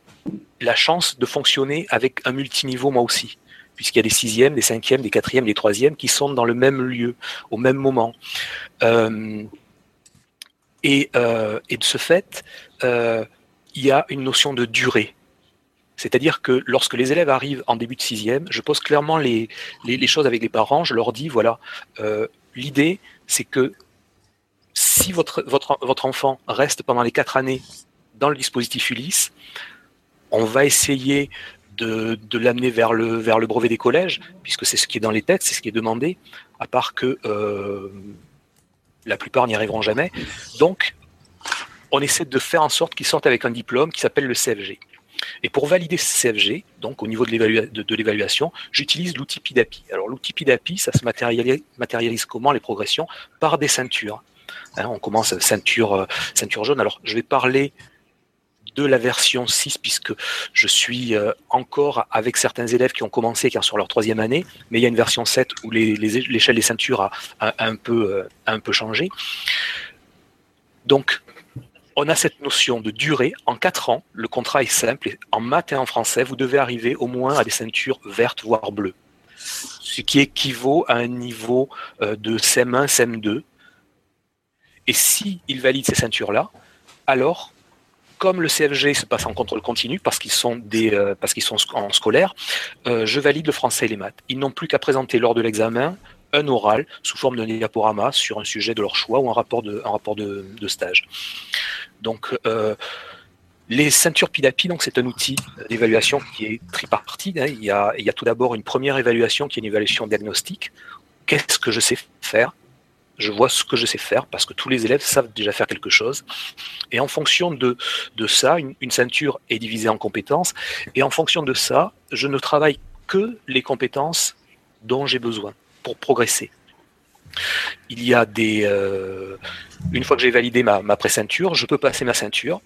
la chance de fonctionner avec un multiniveau moi aussi, puisqu'il y a des sixièmes, des cinquièmes, des quatrièmes, des troisièmes qui sont dans le même lieu, au même moment. Euh, et, euh, et, de ce fait, il y a une notion de durée. C'est-à-dire que lorsque les élèves arrivent en début de sixième, je pose clairement les, choses avec les parents, je leur dis, voilà, l'idée, c'est que si votre, votre, votre enfant reste pendant les quatre années dans le dispositif Ulysse, on va essayer de, l'amener vers le, vers le brevet des collèges, puisque c'est ce qui est dans les textes, c'est ce qui est demandé, à part que euh, la plupart n'y arriveront jamais. Donc, on essaie de faire en sorte qu'ils sortent avec un diplôme qui s'appelle le CFG. Et pour valider ce CFG, donc au niveau de l'évaluation, j'utilise l'outil PIDAPI. Alors l'outil PIDAPI, ça se matérialise, comment les progressions? Par des ceintures. Hein, on commence ceinture, euh, ceinture jaune. Alors je vais parler de la version 6 puisque je suis euh, encore avec certains élèves qui ont commencé sont sur leur troisième année, mais il y a une version 7 où l'échelle des ceintures a, un, peu, euh, un peu changé. Donc on a cette notion de durée. En quatre ans, le contrat est simple. En maths et en français, vous devez arriver au moins à des ceintures vertes, voire bleues. Ce qui équivaut à un niveau euh, de CM1, CM2. Et si il valide ces ceintures-là, alors, comme le CFG se passe en contrôle continu parce qu'ils sont des, euh, parce qu'ils sont en scolaire, euh, je valide le français et les maths. Ils n'ont plus qu'à présenter lors de l'examen un oral sous forme de diaporama sur un sujet de leur choix ou un rapport de, un rapport de, stage. Donc, euh, les ceintures PIDAPI, donc c'est un outil d'évaluation qui est tripartite. Hein. Il, il y a tout d'abord une première évaluation qui est une évaluation diagnostique. Qu'est-ce que je sais faire je vois ce que je sais faire parce que tous les élèves savent déjà faire quelque chose. Et en fonction de, ça, une, une, ceinture est divisée en compétences. Et en fonction de ça, je ne travaille que les compétences dont j'ai besoin pour progresser. Il y a des. Euh, une fois que j'ai validé ma, ma pré-ceinture, je peux passer ma ceinture.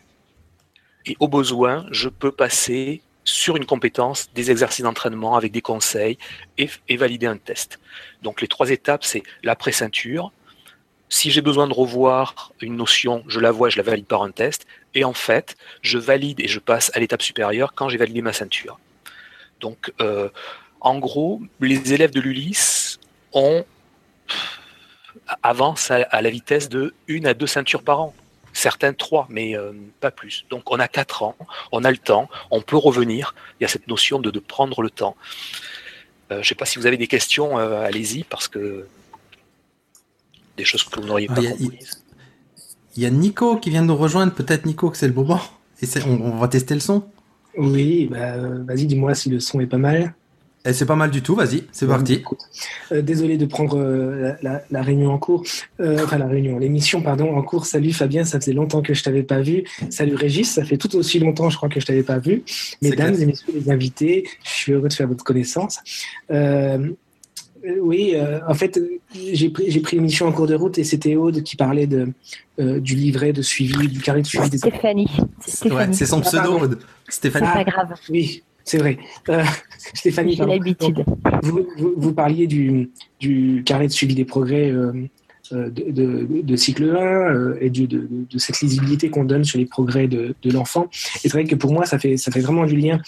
Et au besoin, je peux passer sur une compétence des exercices d'entraînement avec des conseils et, et, valider un test. Donc les trois étapes, c'est la pré-ceinture. Si j'ai besoin de revoir une notion, je la vois, je la valide par un test. Et en fait, je valide et je passe à l'étape supérieure quand j'ai validé ma ceinture. Donc, euh, en gros, les élèves de l'ULIS on avance à, la vitesse de une à deux ceintures par an. Certains trois, mais euh, pas plus. Donc on a quatre ans, on a le temps, on peut revenir. Il y a cette notion de, prendre le temps. Euh, je ne sais pas si vous avez des questions, allez-y, parce que des choses que vous n'auriez pas comprises. Il y a Nico qui vient de nous rejoindre. Peut-être Nico que c'est le moment. Et on, on, va tester le son. Oui, bah, vas-y, dis-moi si le son est pas mal. Eh, c'est pas mal du tout, vas-y, c'est parti. Euh, désolé de prendre euh, la, réunion en cours, euh, enfin la réunion, l'émission, pardon, en cours. Salut Fabien, ça faisait longtemps que je t'avais pas vu. Salut Régis, ça fait tout aussi longtemps, je crois, que je t'avais pas vu. Mesdames et messieurs les invités, je suis heureux de faire votre connaissance. Oui, en fait, j'ai pris, pris l'émission en cours de route et c'était Aude qui parlait de, du livret de suivi, du carré de suivi des Stéphanie. C'est son pseudo, Aude. Stéphanie. C'est pas grave. Oui, c'est vrai. Euh, Stéphanie, l'habitude. Vous, vous, parliez du, du, carré de suivi des progrès euh, euh, de, de, cycle 1 et de, de, cette lisibilité qu'on donne sur les progrès de, l'enfant. Et c'est vrai que pour moi, ça fait, ça fait vraiment du lien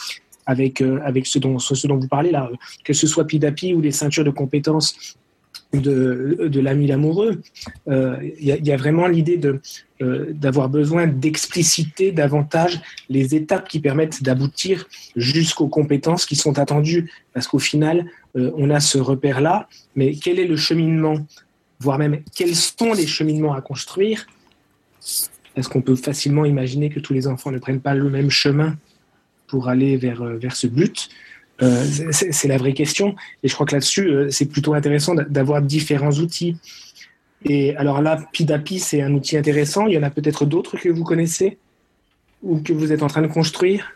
avec, avec ce, dont, ce dont vous parlez là, que ce soit PIDAPI ou les ceintures de compétences de, de l'ami l'amoureux. Euh, Il y, a vraiment l'idée de d'avoir besoin d'expliciter davantage les étapes qui permettent d'aboutir jusqu'aux compétences qui sont attendues. Parce qu'au final, on a ce repère-là, mais quel est le cheminement Voire même, quels sont les cheminements à construire? Est-ce qu'on peut facilement imaginer que tous les enfants ne prennent pas le même chemin? Pour aller vers, vers ce but euh, c'est la vraie question. Et je crois que là-dessus, euh, c'est plutôt intéressant d'avoir différents outils. Et alors là, Pidapi, c'est un outil intéressant. Il y en a peut-être d'autres que vous connaissez ou que vous êtes en train de construire?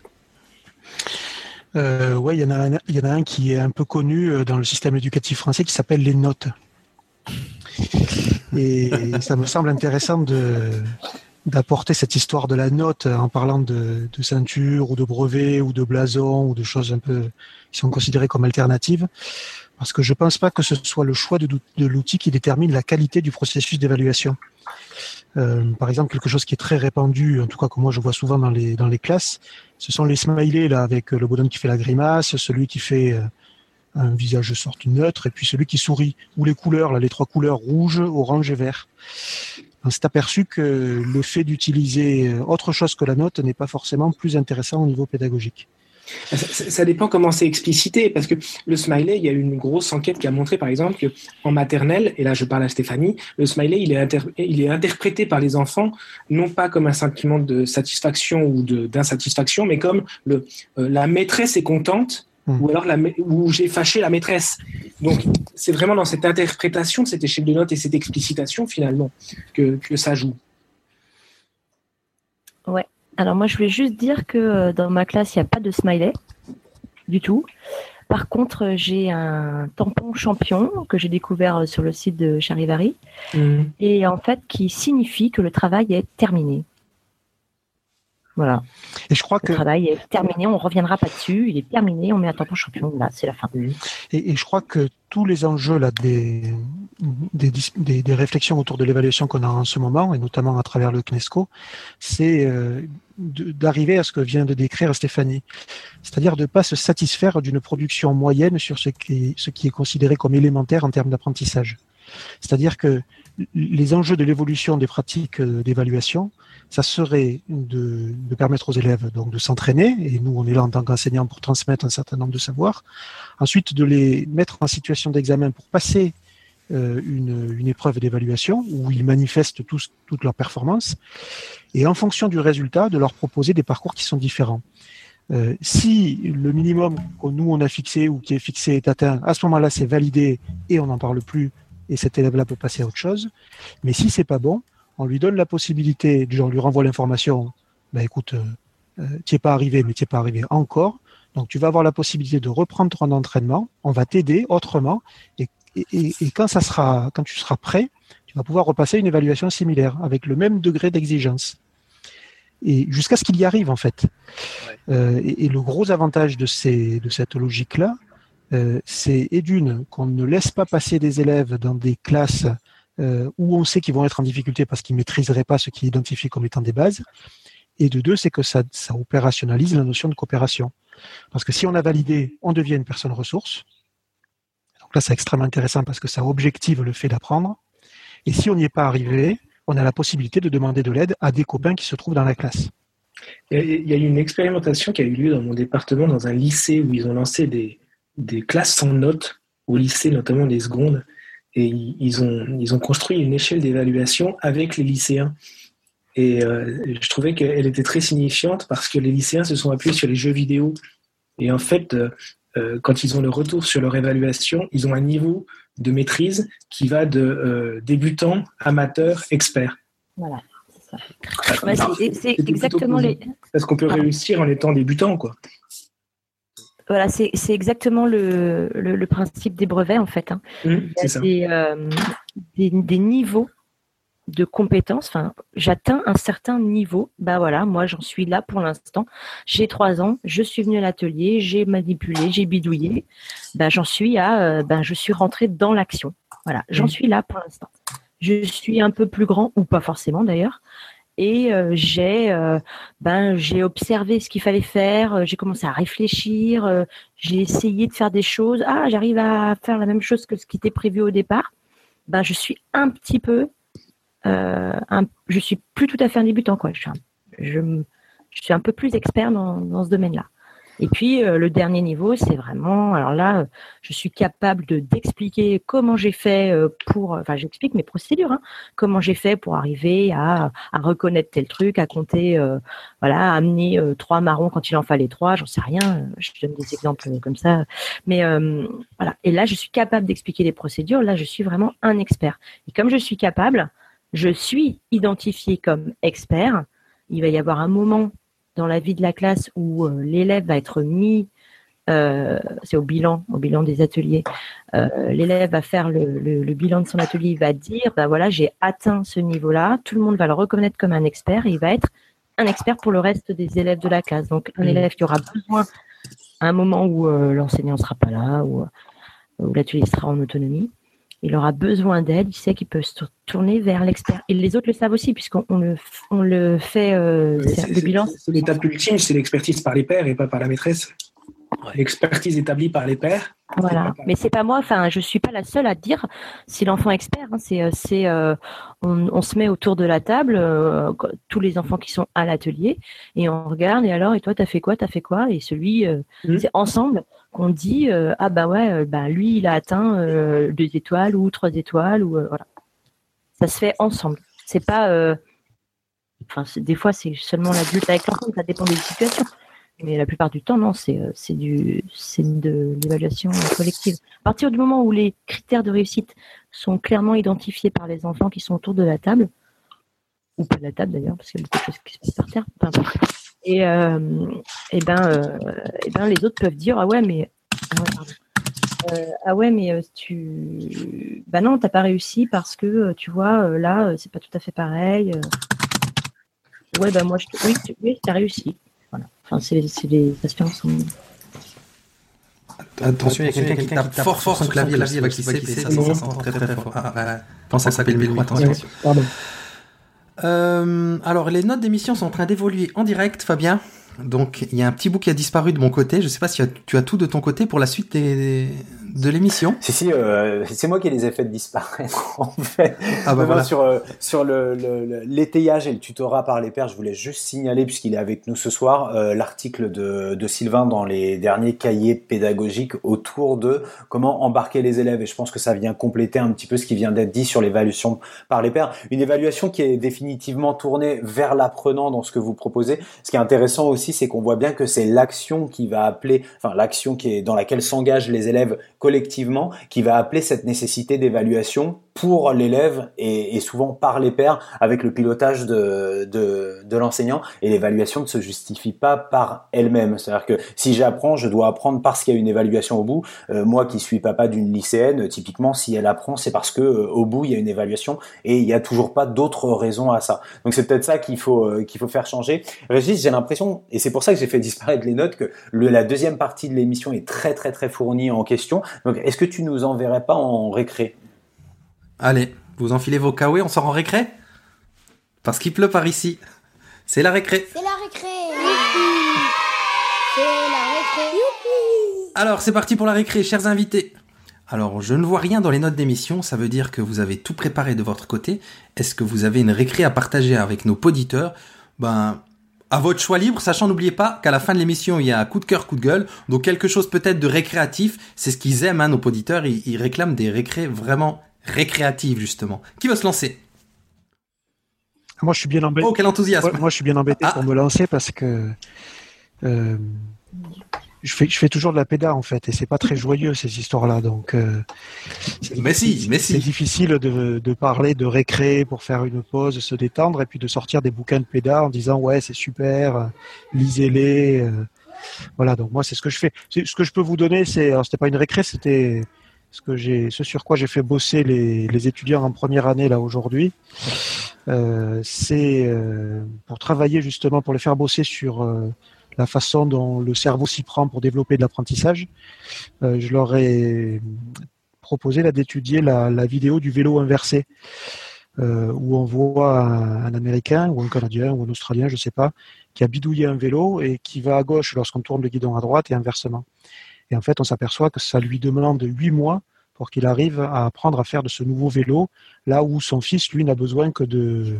Euh, Oui, il il y en a un qui est un peu connu dans le système éducatif français qui s'appelle les notes. Et ça me semble intéressant de, d'apporter cette histoire de la note en parlant de, de, ceinture ou de brevet ou de blason ou de choses un peu qui sont considérées comme alternatives. Parce que je pense pas que ce soit le choix de, l'outil qui détermine la qualité du processus d'évaluation. Euh, par exemple, quelque chose qui est très répandu, en tout cas que moi je vois souvent dans les, dans les classes, ce sont les smileys là avec le bonhomme qui fait la grimace, celui qui fait euh, un visage de sorte neutre et puis celui qui sourit, ou les couleurs, là, les trois couleurs rouge, orange et vert on s'est aperçu que le fait d'utiliser autre chose que la note n'est pas forcément plus intéressant au niveau pédagogique. Ça, dépend comment c'est explicité, parce que le smiley, il y a eu une grosse enquête qui a montré, par exemple, que en maternelle, et là je parle à Stéphanie, le smiley, il est, interprété par les enfants non pas comme un sentiment de satisfaction ou d'insatisfaction, mais comme euh, la maîtresse est contente Hmm. ou alors la, où j'ai fâché la maîtresse. Donc, c'est vraiment dans cette interprétation de cette échelle de notes et cette explicitation, finalement, que, que ça joue. Ouais. Alors, moi, je voulais juste dire que euh, dans ma classe, il n'y a pas de smiley du tout. Par contre, j'ai un tampon champion que j'ai découvert euh, sur le site de Charivari hmm. et en fait qui signifie que le travail est terminé. Voilà. Et je crois le que travail est terminé, on reviendra pas dessus, il est terminé, on met un tampon champion, là, c'est la fin. Et, et, je crois que tous les enjeux là des des, des, des réflexions autour de l'évaluation qu'on a en ce moment, et notamment à travers le CNESCO, c'est euh, d'arriver à ce que vient de décrire Stéphanie, c'est-à-dire de ne pas se satisfaire d'une production moyenne sur ce qui, ce qui est considéré comme élémentaire en termes d'apprentissage. C'est-à-dire que les enjeux de l'évolution des pratiques euh, d'évaluation, ça serait de, permettre aux élèves donc de s'entraîner, et nous on est là en tant qu'enseignants pour transmettre un certain nombre de savoirs. Ensuite, de les mettre en situation d'examen pour passer euh, une, épreuve d'évaluation où ils manifestent tous toute leur performance, et en fonction du résultat, de leur proposer des parcours qui sont différents. Euh, si le minimum que nous on a fixé ou qui est fixé est atteint, à ce moment-là c'est validé et on n'en parle plus et cet élève-là peut passer à autre chose. Mais si c'est pas bon, on lui donne la possibilité, on lui renvoie l'information, ben écoute, euh, euh tu n'es pas arrivé, mais tu n'es pas arrivé encore. Donc tu vas avoir la possibilité de reprendre ton entraînement, on va t'aider autrement, et, et, et, quand ça sera, quand tu seras prêt, tu vas pouvoir repasser une évaluation similaire avec le même degré d'exigence. Et jusqu'à ce qu'il y arrive en fait. Ouais. Euh, et, et, le gros avantage de, ces, de cette logique-là, euh, c'est et d'une qu'on ne laisse pas passer des élèves dans des classes euh, où on sait qu'ils vont être en difficulté parce qu'ils maîtriseraient pas ce qui est identifié comme étant des bases. Et de deux, c'est que ça, ça opérationnalise la notion de coopération. Parce que si on a validé, on devient une personne ressource. Donc là, c'est extrêmement intéressant parce que ça objective le fait d'apprendre. Et si on n'y est pas arrivé, on a la possibilité de demander de l'aide à des copains qui se trouvent dans la classe. Il y a eu une expérimentation qui a eu lieu dans mon département, dans un lycée où ils ont lancé des, des classes sans notes, au lycée notamment les secondes, et ils ont, ils ont construit une échelle d'évaluation avec les lycéens. Et euh, je trouvais qu'elle était très signifiante parce que les lycéens se sont appuyés sur les jeux vidéo. Et en fait, euh, quand ils ont le retour sur leur évaluation, ils ont un niveau de maîtrise qui va de euh, débutant, amateur, expert. Voilà. C'est exactement les. Parce qu'on peut réussir en étant débutant, quoi. Voilà, c'est exactement le, le, le, principe des brevets en fait. Hein. Mmh, Il y a des, euh, des, des, niveaux de compétences. Enfin, j'atteins un certain niveau. Bah voilà, moi j'en suis là pour l'instant. J'ai trois ans, je suis venue à l'atelier, j'ai manipulé, j'ai bidouillé. Bah j'en suis à, euh, ben je suis rentrée dans l'action. Voilà, j'en mmh. suis là pour l'instant. Je suis un peu plus grand ou pas forcément d'ailleurs et euh, j'ai euh, ben j'ai observé ce qu'il fallait faire, euh, j'ai commencé à réfléchir, j'ai essayé de faire des choses. Ah, j'arrive à faire la même chose que ce qui était prévu au départ. ben, je suis un petit peu, un, je suis plus tout à fait un débutant, quoi. Je suis un, je, suis un peu plus expert dans, dans ce domaine-là. Et puis euh, le dernier niveau, c'est vraiment, alors là, euh, je suis capable de d'expliquer comment j'ai fait euh, pour, enfin j'explique mes procédures, hein, comment j'ai fait pour arriver à, à reconnaître tel truc, à compter, voilà, à amener trois marrons quand il en fallait trois, j'en sais rien, je donne des exemples comme ça, mais voilà. Et là, je suis capable d'expliquer les procédures. Là, je suis vraiment un expert. Et comme je suis capable, je suis identifié comme expert. Il va y avoir un moment dans la vie de la classe où euh, l'élève va être mis, euh, c'est au bilan, au bilan des ateliers, euh, l'élève va faire le, bilan de son atelier, il va dire, bah voilà, j'ai atteint ce niveau-là, tout le monde va le reconnaître comme un expert et il va être un expert pour le reste des élèves de la classe. Donc un élève qui aura besoin à un moment où l'enseignant ne sera pas là, ou où l'atelier sera en autonomie, il aura besoin d'aide, il sait qu'il peut se tourner vers l'expert. Et les autres le savent aussi, puisqu'on le, on le fait, euh, le bilan. L'étape ultime, c'est l'expertise par les pairs et pas par la maîtresse. L'expertise établie par les pairs. Voilà, mais c'est pas moi. Enfin, je suis pas la seule à dire si l'enfant est expert. Hein. c'est, euh, c'est, euh, on, se met autour de la table, euh, tous les enfants qui sont à l'atelier, et on regarde. Et alors, et toi, t'as fait quoi T'as fait quoi Et celui, mmh. c'est ensemble qu'on dit ah bah ouais, bah lui, il a atteint deux étoiles ou trois étoiles ou voilà. Ça se fait ensemble. C'est pas, enfin, des fois, c'est seulement l'adulte avec l'enfant. Ça dépend des situations. Mais la plupart du temps, non, c'est euh, c'est du c'est de l'évaluation collective. À partir du moment où les critères de réussite sont clairement identifiés par les enfants qui sont autour de la table, ou pas de la table d'ailleurs, parce qu'il y a beaucoup de choses qui se passent par terre. Et, euh, et ben, euh, et ben les autres peuvent dire ah ouais mais ah ouais, ah ouais mais tu bah non t'as pas réussi parce que tu vois là c'est pas tout à fait pareil. Ouais bah moi je oui tu oui, as réussi. Enfin, c'est les aspirations. Attention, il y a quelqu'un qui tape fort fort son clavier, la vie va glisser, ça s'entend très très fort. Ah, pense à le attention. Euh, alors, les notes d'émission sont en train d'évoluer en direct, Fabien. Donc, il y a un petit bout qui a disparu de mon côté. Je ne sais pas si tu as tout de ton côté pour la suite des, de l'émission. Si si, euh, c'est moi qui les ai fait disparaître en fait. Ah bah voilà. Sur euh, sur le, l'étayage et le tutorat par les pairs, je voulais juste signaler puisqu'il est avec nous ce soir euh, l'article de, de Sylvain dans les derniers cahiers pédagogiques autour de comment embarquer les élèves et je pense que ça vient compléter un petit peu ce qui vient d'être dit sur l'évaluation par les pairs. Une évaluation qui est définitivement tournée vers l'apprenant dans ce que vous proposez. Ce qui est intéressant aussi, c'est qu'on voit bien que c'est l'action qui va appeler, enfin l'action qui est dans laquelle s'engagent les élèves collectivement qui va appeler cette nécessité d'évaluation pour l'élève et, souvent par les pairs avec le pilotage de, de, de l'enseignant et l'évaluation ne se justifie pas par elle-même. C'est-à-dire que si j'apprends, je dois apprendre parce qu'il y a une évaluation au bout. Euh, moi qui suis papa d'une lycéenne, typiquement si elle apprend, c'est parce que euh, au bout il y a une évaluation et il n'y a toujours pas d'autres raisons à ça. Donc c'est peut-être ça qu'il faut euh, qu'il faut faire changer. Régis, j'ai l'impression et c'est pour ça que j'ai fait disparaître les notes que le, la deuxième partie de l'émission est très très très fournie en question. Donc est-ce que tu nous enverrais pas en récré? Allez, vous enfilez vos kawaii, on sort en récré? Parce qu'il pleut par ici. C'est la récré. C'est la récré. C'est la récré. Alors, c'est parti pour la récré, chers invités. Alors, je ne vois rien dans les notes d'émission, ça veut dire que vous avez tout préparé de votre côté. Est-ce que vous avez une récré à partager avec nos poditeurs? Ben, à votre choix libre, sachant n'oubliez pas qu'à la fin de l'émission, il y a un coup de cœur, coup de gueule, donc quelque chose peut-être de récréatif, c'est ce qu'ils aiment, hein, nos poditeurs, ils, ils réclament des récrés vraiment récréative justement. Qui va se lancer? Moi, je suis bien embêté. Oh, quel enthousiasme Moi, je suis bien embêté ah. pour me lancer parce que euh, je fais, je fais toujours de la péda en fait, et c'est pas très joyeux ces histoires-là. Donc, euh, mais si, mais si. C'est difficile de, de, parler de récré pour faire une pause, se détendre, et puis de sortir des bouquins de péda en disant ouais c'est super, lisez-les. Euh, voilà, donc moi c'est ce que je fais. Ce que je peux vous donner, c'est, c'était pas une récré, c'était ce sur quoi j'ai fait bosser les, étudiants en première année là aujourd'hui, euh, c'est euh, pour travailler justement pour les faire bosser sur euh, la façon dont le cerveau s'y prend pour développer de l'apprentissage. Je leur ai proposé d'étudier la, vidéo du vélo inversé. où on voit un, Américain ou un Canadien ou un Australien, je sais pas, qui a bidouillé un vélo et qui va à gauche lorsqu'on tourne le guidon à droite et inversement. Et en fait, on s'aperçoit que ça lui demande huit mois pour qu'il arrive à apprendre à faire de ce nouveau vélo, là où son fils, lui, n'a besoin que de,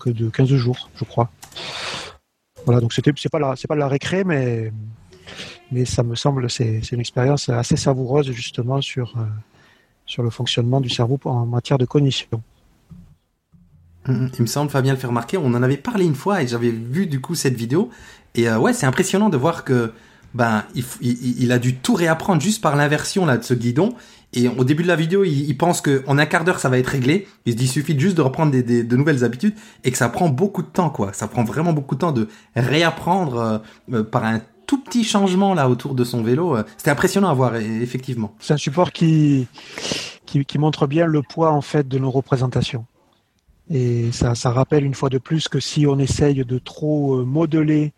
que de 15 jours, je crois. Voilà, donc c'était, c'est pas la, c'est pas la récré, mais, mais ça me semble, c'est, une expérience assez savoureuse, justement, sur, euh, sur le fonctionnement du cerveau en matière de cognition. Il me semble, Fabien le fait remarquer, on en avait parlé une fois et j'avais vu du coup cette vidéo. Et euh, ouais, c'est impressionnant de voir que ben il, a dû tout réapprendre juste par l'inversion là de ce guidon. Et au début de la vidéo, il, pense qu'en un quart d'heure ça va être réglé. Il se dit il suffit juste de reprendre des, de nouvelles habitudes et que ça prend beaucoup de temps quoi. Ça prend vraiment beaucoup de temps de réapprendre euh, euh, par un tout petit changement là autour de son vélo. C'était impressionnant à voir effectivement. C'est un support qui, qui montre bien le poids en fait de nos représentations. Et ça, ça rappelle une fois de plus que si on essaye de trop modeler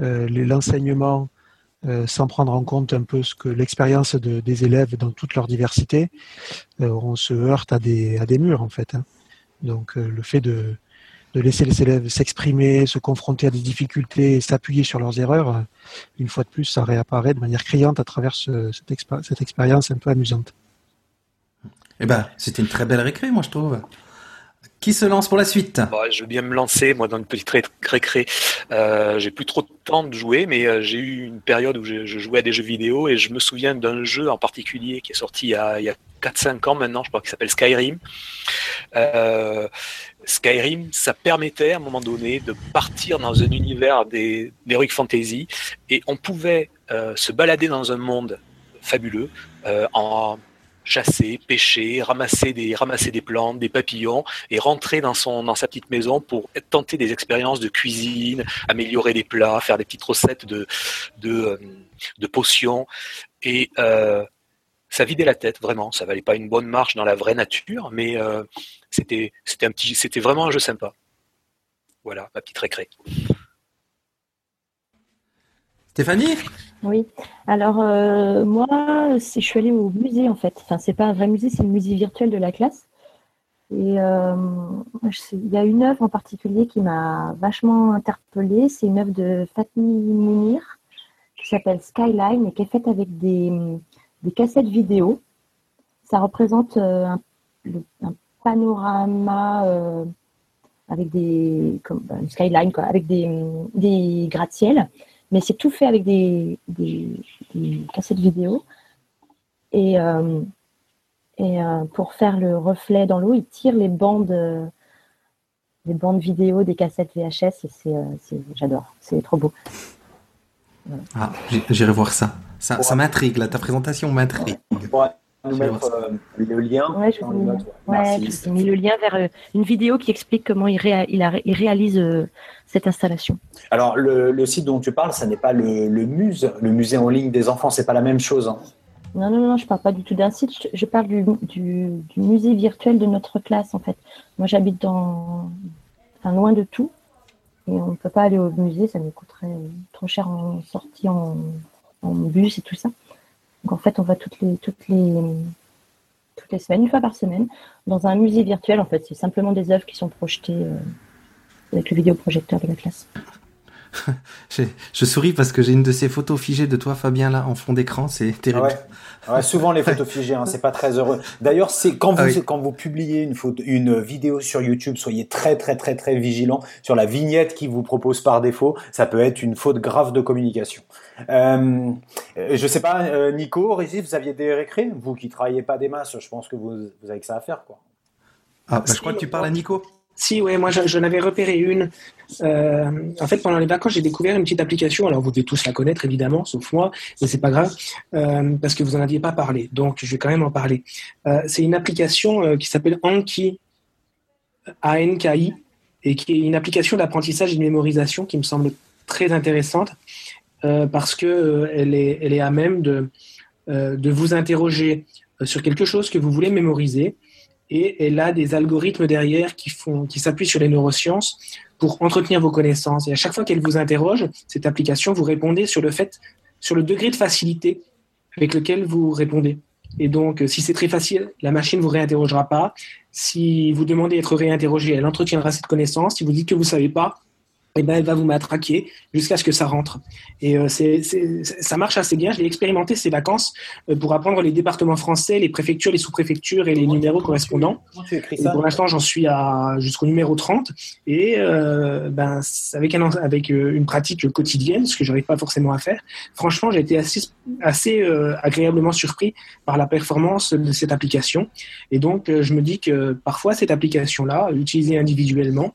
euh, l'enseignement euh, sans prendre en compte un peu ce que l'expérience de, des élèves dans toute leur diversité, euh, on se heurte à des, à des murs en fait. Hein. Donc le fait de, de laisser les élèves s'exprimer, se confronter à des difficultés, s'appuyer sur leurs erreurs, une fois de plus, ça réapparaît de manière criante à travers ce, cette expérience un peu amusante. Eh ben, c'était une très belle récré, moi je trouve. Qui se lance pour la suite? Bon, Je veux bien me lancer, moi, dans une petite récré. Euh, j'ai plus trop de temps de jouer, mais euh, j'ai eu une période où je, jouais à des jeux vidéo et je me souviens d'un jeu en particulier qui est sorti il y a, a 4-5 ans maintenant, je crois, qui s'appelle Skyrim. Euh, Skyrim, ça permettait à un moment donné de partir dans un univers d'Heroic Fantasy et on pouvait euh, se balader dans un monde fabuleux en chasser, pêcher, ramasser des, ramasser des plantes, des papillons et rentrer dans, son, dans sa petite maison pour tenter des expériences de cuisine, améliorer des plats, faire des petites recettes de, de, de potions. Et euh, ça vidait la tête, vraiment. Ça valait pas une bonne marche dans la vraie nature, mais euh, c'était, c'était vraiment un jeu sympa. Voilà, ma petite récré. Stéphanie? Oui. Alors, euh, moi, je suis allée au musée, en fait. Enfin, c'est pas un vrai musée, c'est le musée virtuel de la classe. Et euh, il y a une œuvre en particulier qui m'a vachement interpellée. C'est une œuvre de Fatmi Mounir qui s'appelle Skyline et qui est faite avec des, cassettes vidéo. Ça représente euh, un, panorama avec des une skyline quoi, avec des, des gratte-ciel mais c'est tout fait avec des, des, des cassettes vidéo. Et, euh, et euh, pour faire le reflet dans l'eau, il tire les bandes, euh, les bandes vidéo des cassettes VHS et c'est, j'adore, c'est trop beau. Voilà. Ah, j'irai voir ça. Ça, ouais. ça m'intrigue, là, ta présentation m'intrigue. Ouais nous mettre euh, le lien. Ouais, je vous ouais, ouais, mis le lien vers euh, une vidéo qui explique comment il, réa il, a, il réalise euh, cette installation. Alors, le, le, site dont tu parles, ça n'est pas le, le Muse, le musée en ligne des enfants, c'est pas la même chose. Hein. Non, non, non, je parle pas du tout d'un site, je, je parle du, du, du, musée virtuel de notre classe, en fait. Moi, j'habite dans. Enfin, loin de tout. Et on ne peut pas aller au musée, ça nous coûterait trop cher en sortie en, en bus et tout ça. Donc en fait, on va toutes les, toutes les, toutes les semaines, une fois par semaine, dans un musée virtuel. En fait, c'est simplement des œuvres qui sont projetées euh, avec le vidéoprojecteur de la classe. je, souris parce que j'ai une de ces photos figées de toi, Fabien, là, en fond d'écran. C'est terrible. Ouais. ouais. souvent les photos figées, hein, c'est pas très heureux. D'ailleurs, c'est quand vous ah oui. quand vous publiez une photo, une vidéo sur YouTube, soyez très très très très vigilant sur la vignette qui vous propose par défaut. Ça peut être une faute grave de communication. Euh, je sais pas, euh, Nico, Régis, vous aviez des récrés, vous qui travaillez pas des masses, je pense que vous, vous avez que ça à faire, quoi. Ah, bah, je crois que tu parles à Nico. Si, ouais, moi j'en avais repéré une. Euh, en fait, pendant les vacances, j'ai découvert une petite application. Alors, vous devez tous la connaître, évidemment, sauf moi, mais c'est pas grave, euh, parce que vous en aviez pas parlé. Donc, je vais quand même en parler. Euh, c'est une application qui s'appelle Anki, A-N-K-I, et qui est une application d'apprentissage et de mémorisation qui me semble très intéressante, parce que elle est, elle est à même de vous interroger sur quelque chose que vous voulez mémoriser et elle a des algorithmes derrière qui s'appuient sur les neurosciences pour entretenir vos connaissances. Et à chaque fois qu'elle vous interroge, cette application, vous répondez sur le fait, sur le degré de facilité avec lequel vous répondez. Et donc, si c'est très facile, la machine vous réinterrogera pas. Si vous demandez d'être réinterrogé, elle entretiendra cette connaissance. Si vous dites que vous savez pas, et ben elle va vous matraquer jusqu'à ce que ça rentre. Et euh, c'est, ça marche assez bien. Je l'ai expérimenté ces vacances euh, pour apprendre les départements français, les préfectures, les sous-préfectures et les numéros correspondants. tu Et pour l'instant, j'en suis à jusqu'au numéro 30. Et euh, ben, avec, un, avec euh, une pratique quotidienne, ce que j'arrive pas forcément à faire, franchement, j'ai été assez, assez euh, agréablement surpris par la performance de cette application. Et donc, euh, je me dis que parfois, cette application-là, utilisée individuellement,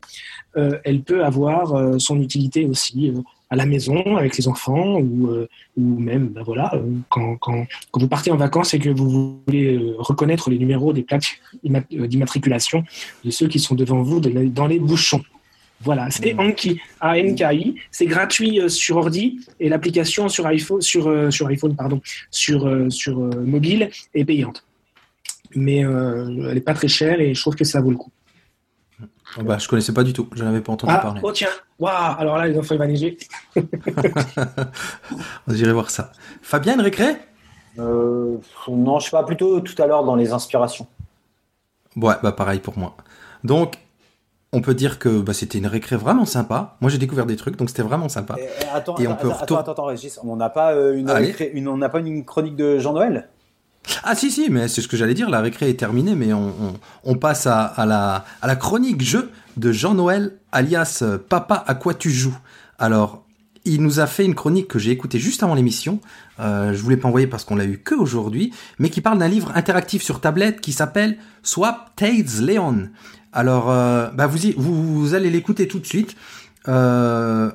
elle peut avoir euh, son utilité aussi euh, à la maison avec les enfants ou, euh, ou même ben voilà euh, quand, quand, quand vous partez en vacances et que vous voulez euh, reconnaître les numéros des plaques imma- euh, d'immatriculation de ceux qui sont devant vous de dans les bouchons. Voilà, c'est Anki, A-N-K-I. C'est gratuit euh, sur ordi et l'application sur iPhone, sur, euh, sur iPhone, pardon, sur, euh, sur euh, mobile est payante. Mais euh, elle n'est pas très chère et je trouve que ça vaut le coup. Oh, bah, je connaissais pas du tout, je n'avais pas entendu Ah, parler. oh tiens, waouh, alors là les enfants ils vont neiger. J'irai voir ça. Fabienne, récré? Euh, non, je sais pas, plutôt tout à l'heure dans les inspirations. Ouais, bah pareil pour moi. Donc, on peut dire que bah, c'était une récré vraiment sympa. Moi, j'ai découvert des trucs, donc c'était vraiment sympa. Et, attends, Et on attends, peut attends, retour- attends, attends, Régis, on n'a pas euh, une, récré- une- on n'a pas une chronique de Jean-Noël? Ah si, si, mais c'est ce que j'allais dire, la récré est terminée, mais on, on- on passe à, à la, à la chronique jeu de Jean-Noël, alias euh, Papa, à quoi tu joues? Alors, il nous a fait une chronique que j'ai écoutée juste avant l'émission, euh, je voulais pas envoyer parce qu'on l'a eu que aujourd'hui, mais qui parle d'un livre interactif sur tablette qui s'appelle Swap Tales Leon. Alors, euh, bah vous, y- vous, vous allez l'écouter tout de suite. Euh,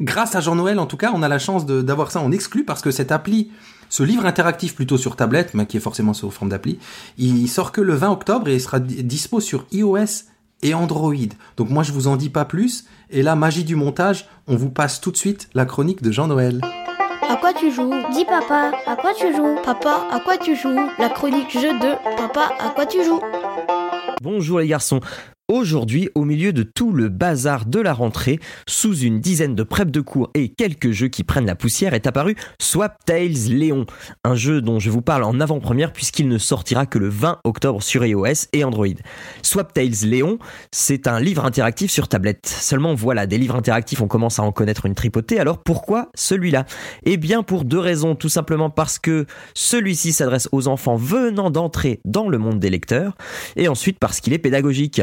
grâce à Jean-Noël, en tout cas, on a la chance d'avoir ça en exclu parce que cette appli, ce livre interactif plutôt sur tablette, mais qui est forcément sous forme d'appli, il sort que le 20 octobre et il sera di- dispo sur iOS et Android. Donc moi, je vous en dis pas plus. Et là, magie du montage, on vous passe tout de suite la chronique de Jean-Noël. À quoi tu joues? Dis papa, à quoi tu joues? Papa, à quoi tu joues? La chronique jeu de Papa, à quoi tu joues? Bonjour les garçons. Aujourd'hui, au milieu de tout le bazar de la rentrée, sous une dizaine de prep de cours et quelques jeux qui prennent la poussière, est apparu Swap Tales Léon, un jeu dont je vous parle en avant-première puisqu'il ne sortira que le 20 octobre sur iOS et Android. Swap Tales Léon, c'est un livre interactif sur tablette. Seulement voilà, des livres interactifs, on commence à en connaître une tripotée, alors pourquoi celui-là? Eh bien pour deux raisons, tout simplement parce que celui-ci s'adresse aux enfants venant d'entrer dans le monde des lecteurs, et ensuite parce qu'il est pédagogique.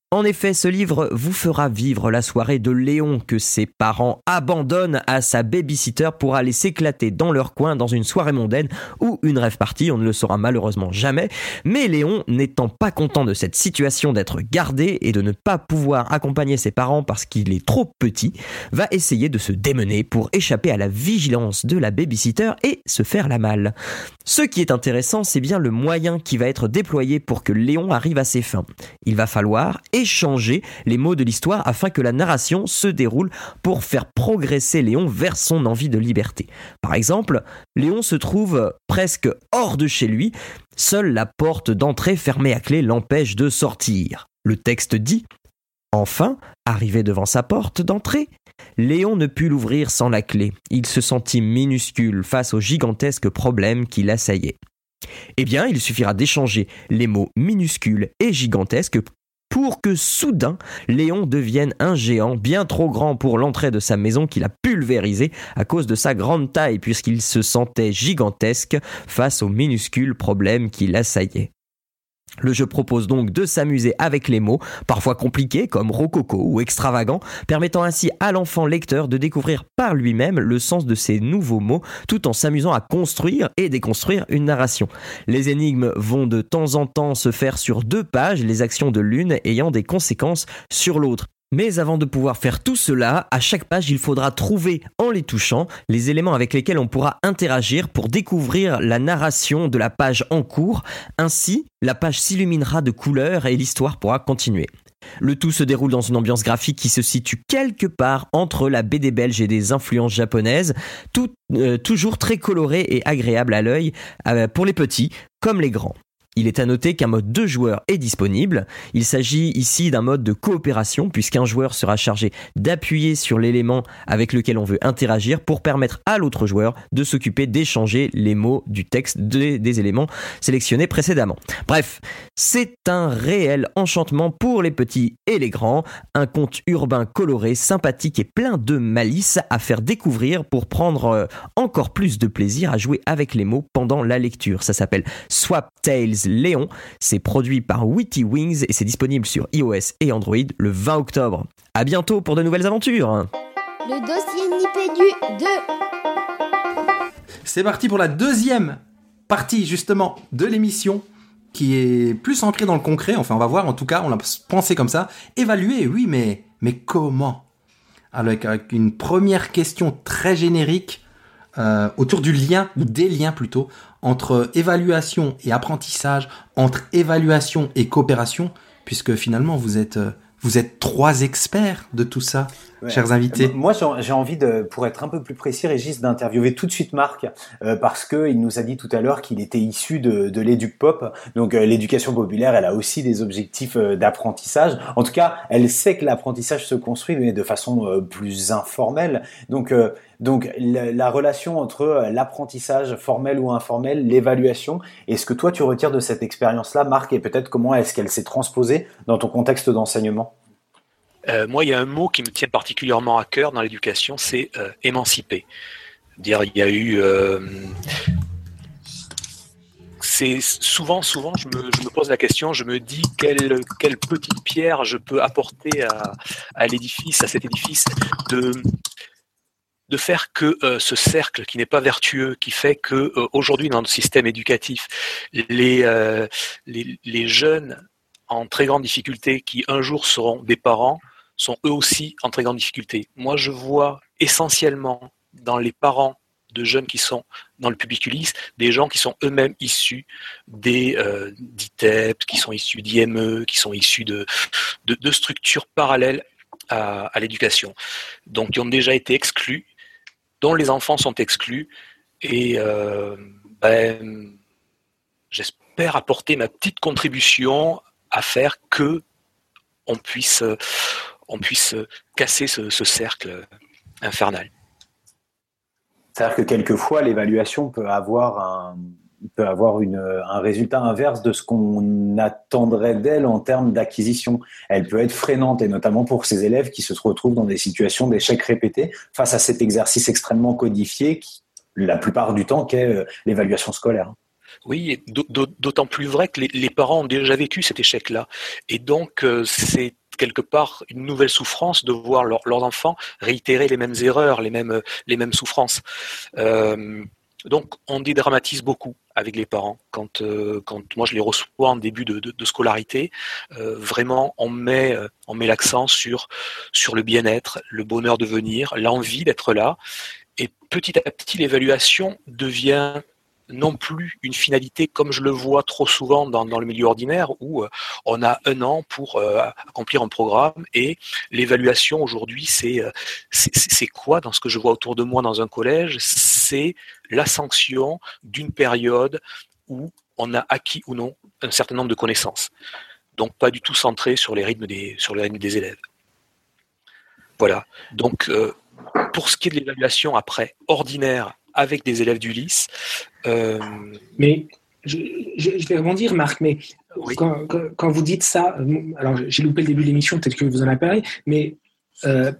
En effet, ce livre vous fera vivre la soirée de Léon que ses parents abandonnent à sa babysitter pour aller s'éclater dans leur coin dans une soirée mondaine ou une rêve partie, on ne le saura malheureusement jamais. Mais Léon, n'étant pas content de cette situation d'être gardé et de ne pas pouvoir accompagner ses parents parce qu'il est trop petit, va essayer de se démener pour échapper à la vigilance de la babysitter et se faire la malle. Ce qui est intéressant, c'est bien le moyen qui va être déployé pour que Léon arrive à ses fins. Il va falloir échanger les mots de l'histoire afin que la narration se déroule pour faire progresser Léon vers son envie de liberté. Par exemple, Léon se trouve presque hors de chez lui, seule la porte d'entrée fermée à clé l'empêche de sortir. Le texte dit Enfin, arrivé devant sa porte d'entrée, Léon ne put l'ouvrir sans la clé. Il se sentit minuscule face au gigantesque problème qui l'assaillait. Eh bien, il suffira d'échanger les mots minuscules et gigantesques pour que soudain Léon devienne un géant bien trop grand pour l'entrée de sa maison qu'il a pulvérisé à cause de sa grande taille puisqu'il se sentait gigantesque face aux minuscules problèmes qui l'assaillaient. Le jeu propose donc de s'amuser avec les mots, parfois compliqués comme rococo ou extravagant, permettant ainsi à l'enfant lecteur de découvrir par lui-même le sens de ces nouveaux mots tout en s'amusant à construire et déconstruire une narration. Les énigmes vont de temps en temps se faire sur deux pages, les actions de l'une ayant des conséquences sur l'autre. Mais avant de pouvoir faire tout cela, à chaque page, il faudra trouver, en les touchant, les éléments avec lesquels on pourra interagir pour découvrir la narration de la page en cours. Ainsi, la page s'illuminera de couleurs et l'histoire pourra continuer. Le tout se déroule dans une ambiance graphique qui se situe quelque part entre la BD belge et des influences japonaises, euh, toujours très colorée et agréable à l'œil euh, pour les petits comme les grands. Il est à noter qu'un mode deux joueurs est disponible. Il s'agit ici d'un mode de coopération puisqu'un joueur sera chargé d'appuyer sur l'élément avec lequel on veut interagir pour permettre à l'autre joueur de s'occuper d'échanger les mots du texte des, éléments sélectionnés précédemment. Bref, c'est un réel enchantement pour les petits et les grands, un conte urbain coloré, sympathique et plein de malice à faire découvrir pour prendre euh, encore plus de plaisir à jouer avec les mots pendant la lecture. Ça s'appelle Swap Tales Léon. C'est produit par Witty Wings et c'est disponible sur iOS et Android le 20 octobre. À bientôt pour de nouvelles aventures. Le dossier Nipédu 2. C'est parti pour la deuxième partie justement de l'émission qui est plus ancrée dans le concret. Enfin, on va voir. En tout cas, on l'a pensé comme ça. Évaluer, oui, mais mais comment? Avec, avec une première question très générique euh, autour du lien, ou des liens plutôt, entre évaluation et apprentissage, entre évaluation et coopération, puisque finalement vous êtes, euh, vous êtes trois experts de tout ça chers invités. Moi, j'ai envie de, pour être un peu plus précis, Régis, d'interviewer tout de suite Marc, euh, parce que il nous a dit tout à l'heure qu'il était issu de, de l'éduc pop. Donc, euh, l'éducation populaire, elle a aussi des objectifs euh, d'apprentissage. En tout cas, elle sait que l'apprentissage se construit, mais de façon plus informelle. Donc, donc la, la, relation entre l'apprentissage formel ou informel, l'évaluation, et ce que toi tu retires de cette expérience-là, Marc, et peut-être comment est-ce qu'elle s'est transposée dans ton contexte d'enseignement? Euh, moi, il y a un mot qui me tient particulièrement à cœur dans l'éducation, c'est euh, émanciper. Dire, il y a eu euh, c'est souvent, souvent, je me, pose la question, je me dis quelle, quelle petite pierre je peux apporter à, l'édifice, à cet édifice, de, faire que ce cercle qui n'est pas vertueux, qui fait que aujourd'hui dans notre système éducatif, les, les jeunes en très grande difficulté qui un jour seront des parents sont eux aussi en très grande difficulté. Moi, je vois essentiellement dans les parents de jeunes qui sont dans le public Ulysse, des gens qui sont eux-mêmes issus des euh, d'ITEP, qui sont issus d'IME, qui sont issus de, de, structures parallèles à, à l'éducation. Donc, qui ont déjà été exclus, dont les enfants sont exclus. Et euh, ben, j'espère apporter ma petite contribution à faire que on puisse on puisse casser ce, cercle infernal. C'est-à-dire que quelquefois, l'évaluation peut avoir un, peut avoir un résultat inverse de ce qu'on attendrait d'elle en termes d'acquisition. Elle peut être freinante, et notamment pour ces élèves qui se retrouvent dans des situations d'échec répétés face à cet exercice extrêmement codifié qui, la plupart du temps, qu'est euh, l'évaluation scolaire. Oui, d'autant plus vrai que les, parents ont déjà vécu cet échec-là. Et donc, euh, c'est quelque part une nouvelle souffrance de voir leurs enfants réitérer les mêmes erreurs, les mêmes, les mêmes souffrances. Euh, donc on dédramatise beaucoup avec les parents. Quand, euh, quand moi je les reçois en début de, scolarité, euh, vraiment on met, on met l'accent sur, sur le bien-être, le bonheur de venir, l'envie d'être là. Et petit à petit, l'évaluation devient non plus une finalité comme je le vois trop souvent dans, le milieu ordinaire où euh, on a un an pour euh, accomplir un programme et l'évaluation aujourd'hui euh, c'est quoi dans ce que je vois autour de moi dans un collège? C'est la sanction d'une période où on a acquis ou non un certain nombre de connaissances. Donc pas du tout centré sur les rythmes des sur les rythmes des élèves. Voilà. Donc pour ce qui est de l'évaluation après ordinaire avec des élèves du lycée. Euh, mais je, vais rebondir, Marc, mais quand, vous dites ça, alors j'ai loupé le début de l'émission, peut-être que vous en avez parlé, mais euh,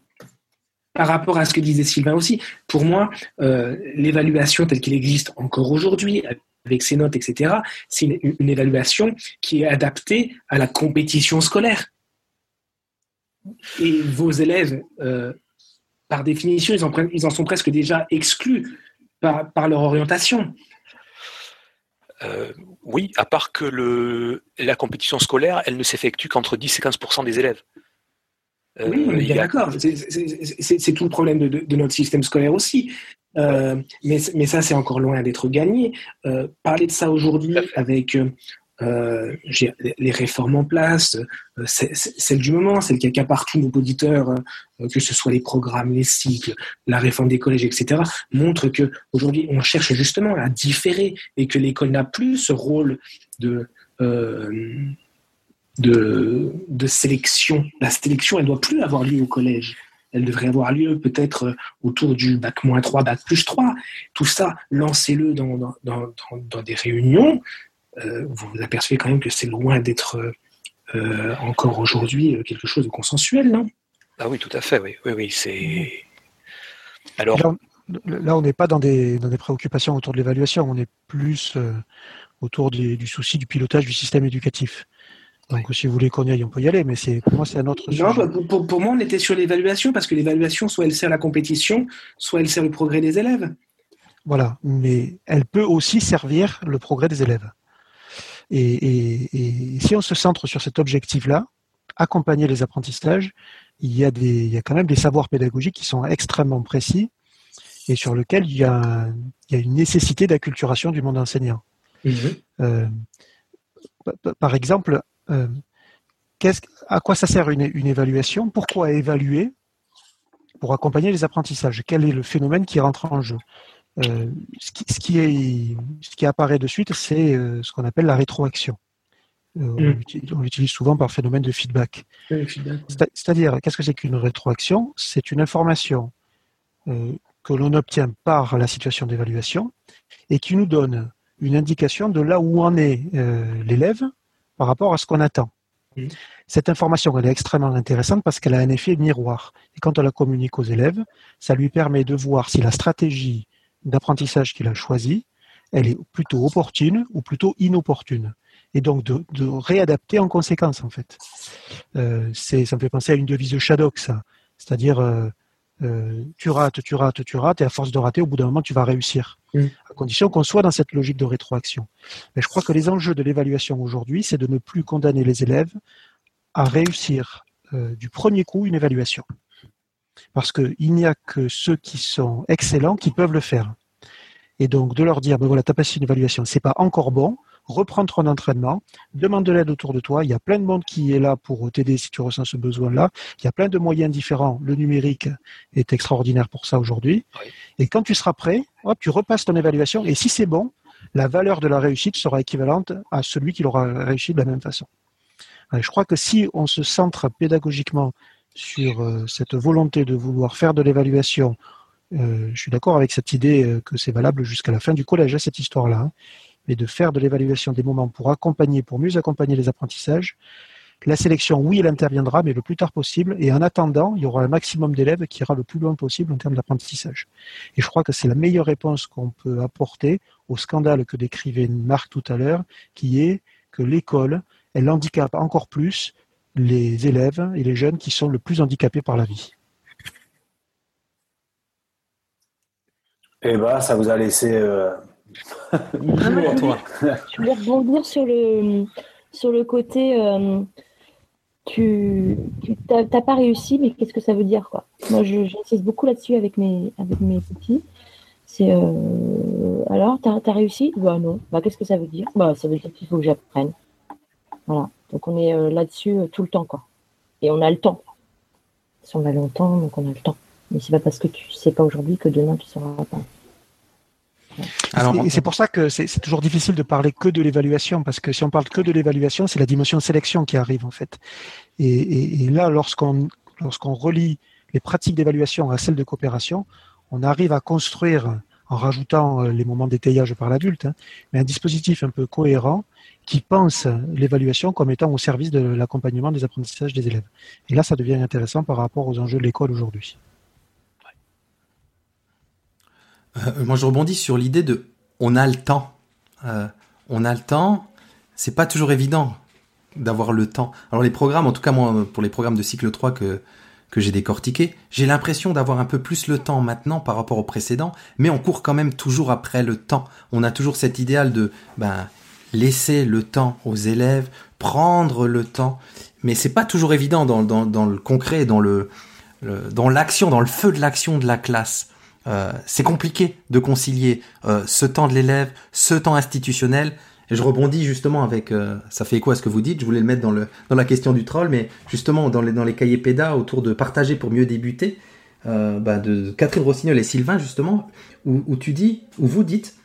par rapport à ce que disait Sylvain aussi, pour moi, euh, l'évaluation telle qu'elle existe encore aujourd'hui, avec ses notes, etc., c'est une, évaluation qui est adaptée à la compétition scolaire. Et vos élèves, par définition, ils en, ils en sont presque déjà exclus par, leur orientation. Euh, oui, à part que le, la compétition scolaire, elle ne s'effectue qu'entre 10 et 15% des élèves. Euh, oui, on est bien d'accord. C'est tout le problème de, notre système scolaire aussi. Euh, mais, mais, ça, c'est encore loin d'être gagné. parler de ça aujourd'hui avec euh, les réformes en place, euh, celle du moment, celle qui a partout nos auditeurs, euh, que ce soit les programmes, les cycles, la réforme des collèges, etc., montre que aujourd'hui on cherche justement à différer et que l'école n'a plus ce rôle de, euh, de, sélection. La sélection, elle doit plus avoir lieu au collège. Elle devrait avoir lieu peut-être euh, autour du bac moins 3, bac plus 3. Tout ça, lancez-le dans, dans, dans, des réunions. Euh, vous vous apercevez quand même que c'est loin d'être euh, encore aujourd'hui euh, quelque chose de consensuel, non? Ah oui, tout à fait, oui. Oui, oui, c'est. Alors. Là, on n'est pas dans des, dans des préoccupations autour de l'évaluation, on est plus euh, autour du, du, souci du pilotage du système éducatif. Donc, si vous voulez qu'on y aille, on peut y aller, mais c'est pour moi, c'est un autre non, sujet. Pour, pour, moi, on était sur l'évaluation, parce que l'évaluation, soit elle sert la compétition, soit elle sert le progrès des élèves. Voilà, mais elle peut aussi servir le progrès des élèves. Et, et, et si on se centre sur cet objectif-là, accompagner les apprentissages, il y, a des, il y a quand même des savoirs pédagogiques qui sont extrêmement précis et sur lesquels il y a, il y a une nécessité d'acculturation du monde enseignant. Mmh. Euh, par exemple, euh, à quoi ça sert une, une évaluation? Pourquoi évaluer? Pour accompagner les apprentissages. Quel est le phénomène qui rentre en jeu? Ce, qui, ce, qui est, ce, qui, apparaît de suite, c'est euh, ce qu'on appelle la rétroaction. Euh, mm. On l'utilise souvent par phénomène de feedback. C'est-à-dire, qu'est-ce que c'est qu'une rétroaction? C'est une information euh, que l'on obtient par la situation d'évaluation et qui nous donne une indication de là où en est euh, l'élève par rapport à ce qu'on attend. Mmh. Cette information, elle est extrêmement intéressante parce qu'elle a un effet miroir. Et quand on la communique aux élèves, ça lui permet de voir si la stratégie d'apprentissage qu'il a choisie, elle est plutôt opportune ou plutôt inopportune. Et donc de, de réadapter en conséquence, en fait. Euh, c'est, ça me fait penser à une devise de Shadok, ça. C'est-à-dire, euh, euh, tu rates, tu rates, tu rates, et à force de rater, au bout d'un moment, tu vas réussir. Mm. À condition qu'on soit dans cette logique de rétroaction. Mais je crois que les enjeux de l'évaluation aujourd'hui, c'est de ne plus condamner les élèves à réussir du premier coup une évaluation. Parce qu'il n'y a que ceux qui sont excellents qui peuvent le faire. Et donc de leur dire, ben voilà, tu as passé une évaluation, c'est pas encore bon, reprends ton entraînement, demande de l'aide autour de toi. Il y a plein de monde qui est là pour t'aider si tu ressens ce besoin-là. Il y a plein de moyens différents. Le numérique est extraordinaire pour ça aujourd'hui. Oui. Et quand tu seras prêt, hop, tu repasses ton évaluation. Et si c'est bon, la valeur de la réussite sera équivalente à celui qui l'aura réussi de la même façon. Je crois que si on se centre pédagogiquement sur euh, cette volonté de vouloir faire de l'évaluation, euh, je suis d'accord avec cette idée euh, que c'est valable jusqu'à la fin du collège, cette histoire-là. Hein mais de faire de l'évaluation des moments pour accompagner, pour mieux accompagner les apprentissages. La sélection, oui, elle interviendra, mais le plus tard possible. Et en attendant, il y aura un maximum d'élèves qui ira le plus loin possible en termes d'apprentissage. Et je crois que c'est la meilleure réponse qu'on peut apporter au scandale que décrivait Marc tout à l'heure, qui est que l'école, elle handicape encore plus les élèves et les jeunes qui sont le plus handicapés par la vie. Eh ben, ça vous a laissé euh, ah, toi. Je voulais rebondir sur le, sur le côté euh, tu n'as pas réussi, mais qu'est-ce que ça veut dire quoi? Moi, j'insiste beaucoup là-dessus avec mes, avec mes petits. C'est euh, alors, tu as, réussi? Bah non. Bah, qu'est-ce que ça veut dire? Bah, ça veut dire qu'il faut que j'apprenne. Voilà. Donc, on est euh, là-dessus euh, tout le temps, quoi. Et on a le temps. Si on a longtemps, donc on a le temps. Mais c'est pas parce que tu sais pas aujourd'hui que demain tu sauras pas. Alors, et c'est pour ça que c'est toujours difficile de parler que de l'évaluation, parce que si on parle que de l'évaluation, c'est la dimension de sélection qui arrive en fait. Et, et, et là, lorsqu'on lorsqu'on relie les pratiques d'évaluation à celles de coopération, on arrive à construire, en rajoutant euh, les moments d'étayage par l'adulte, hein, mais un dispositif un peu cohérent qui pense l'évaluation comme étant au service de l'accompagnement des apprentissages des élèves. Et là, ça devient intéressant par rapport aux enjeux de l'école aujourd'hui. Euh, moi, je rebondis sur l'idée de on a le temps. Euh, on a le temps. C'est pas toujours évident d'avoir le temps. Alors les programmes, en tout cas moi, pour les programmes de cycle 3 que que j'ai décortiqué, j'ai l'impression d'avoir un peu plus le temps maintenant par rapport au précédent, mais on court quand même toujours après le temps. On a toujours cet idéal de ben laisser le temps aux élèves, prendre le temps, mais c'est pas toujours évident dans, le concret, dans le, dans l'action, dans le feu de l'action de la classe. Euh, c'est compliqué de concilier euh, ce temps de l'élève, ce temps institutionnel. Et je rebondis justement avec, euh, ça fait écho à ce que vous dites, je voulais le mettre dans, le, dans la question du troll, mais justement dans les, dans les cahiers PEDA autour de partager pour mieux débuter, bah de Catherine Rossignol et Sylvain justement, où, tu dis, où vous dites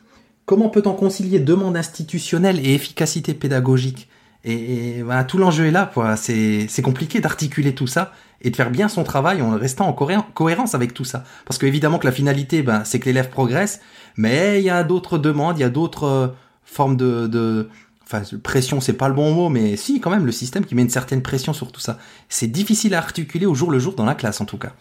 comment peut-on concilier demande institutionnelle et efficacité pédagogique Et, voilà, tout l'enjeu est là. C'est compliqué d'articuler tout ça et de faire bien son travail en restant en cohérence avec tout ça. Parce que évidemment que la finalité, ben, c'est que l'élève progresse, mais il y a d'autres demandes, il y a d'autres euh, formes de, de, enfin pression, c'est pas le bon mot, mais si quand même le système qui met une certaine pression sur tout ça. C'est difficile à articuler au jour le jour dans la classe en tout cas.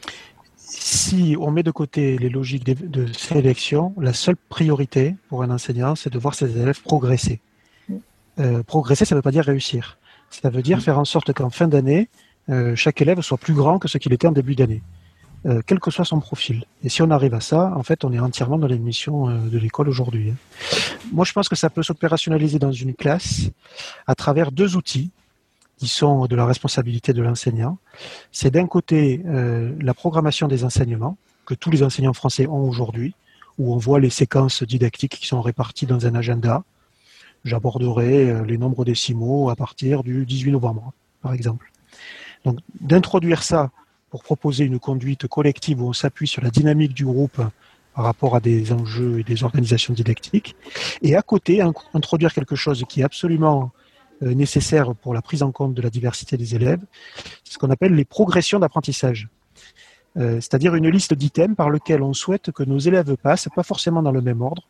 Si on met de côté les logiques de, sélection, la seule priorité pour un enseignant, c'est de voir ses élèves progresser. Euh, progresser, ça ne veut pas dire réussir. Ça veut dire faire en sorte qu'en fin d'année, euh, chaque élève soit plus grand que ce qu'il était en début d'année, euh, quel que soit son profil. Et si on arrive à ça, en fait, on est entièrement dans les missions de l'école aujourd'hui. Hein. Moi, je pense que ça peut s'opérationnaliser dans une classe à travers deux outils qui sont de la responsabilité de l'enseignant. C'est d'un côté la programmation des enseignements que tous les enseignants français ont aujourd'hui, où on voit les séquences didactiques qui sont réparties dans un agenda. J'aborderai les nombres décimaux à partir du 18 novembre, par exemple. Donc d'introduire ça pour proposer une conduite collective où on s'appuie sur la dynamique du groupe par rapport à des enjeux et des organisations didactiques, et à côté introduire quelque chose qui est absolument euh, nécessaire pour la prise en compte de la diversité des élèves, ce qu'on appelle les progressions d'apprentissage. Euh, c'est-à-dire une liste d'items par lesquels on souhaite que nos élèves passent, pas forcément dans le même ordre,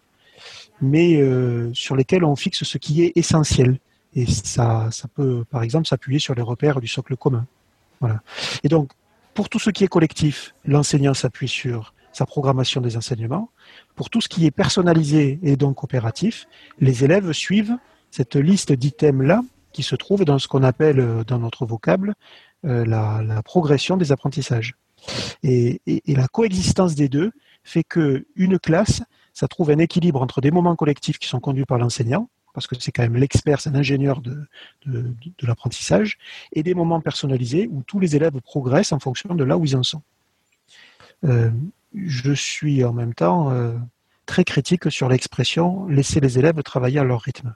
mais euh, sur lesquels on fixe ce qui est essentiel. Et ça, ça peut, par exemple, s'appuyer sur les repères du socle commun. Voilà. Et donc, pour tout ce qui est collectif, l'enseignant s'appuie sur sa programmation des enseignements. Pour tout ce qui est personnalisé et donc opératif, les élèves suivent cette liste d'items-là qui se trouve dans ce qu'on appelle euh, dans notre vocable euh, la, progression des apprentissages. Et, la coexistence des deux fait que une classe, ça trouve un équilibre entre des moments collectifs qui sont conduits par l'enseignant, parce que c'est quand même l'expert, c'est un ingénieur de, l'apprentissage, et des moments personnalisés où tous les élèves progressent en fonction de là où ils en sont. Euh, je suis en même temps très critique sur l'expression laisser les élèves travailler à leur rythme.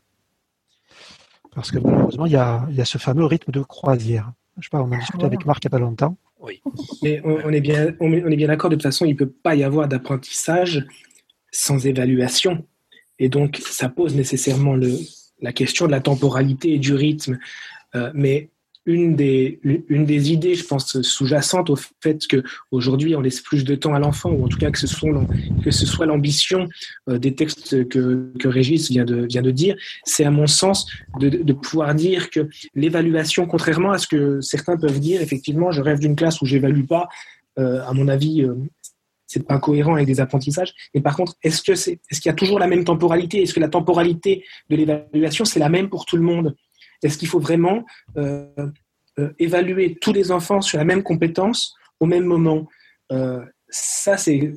Parce que malheureusement, il y a, il y a ce fameux rythme de croisière. Je sais pas, on a discuté avec Marc il n'y a pas longtemps. Oui, mais on, est bien, on est bien d'accord. De toute façon, il ne peut pas y avoir d'apprentissage sans évaluation. Et donc, ça pose nécessairement le, la question de la temporalité et du rythme. Euh, mais une des, une des idées, je pense, sous-jacentes au fait qu'aujourd'hui, on laisse plus de temps à l'enfant, ou en tout cas que ce soit, que l'ambition euh, des textes que, que Régis vient de, vient de dire, c'est à mon sens de, pouvoir dire que l'évaluation, contrairement à ce que certains peuvent dire, effectivement, je rêve d'une classe où j'évalue pas, euh, à mon avis, c'est pas cohérent avec des apprentissages. Mais par contre, est-ce que c'est, est-ce qu'il y a toujours la même temporalité? Est-ce que la temporalité de l'évaluation c'est la même pour tout le monde? Est-ce qu'il faut vraiment euh, euh, évaluer tous les enfants sur la même compétence au même moment? Euh, Ça, c'est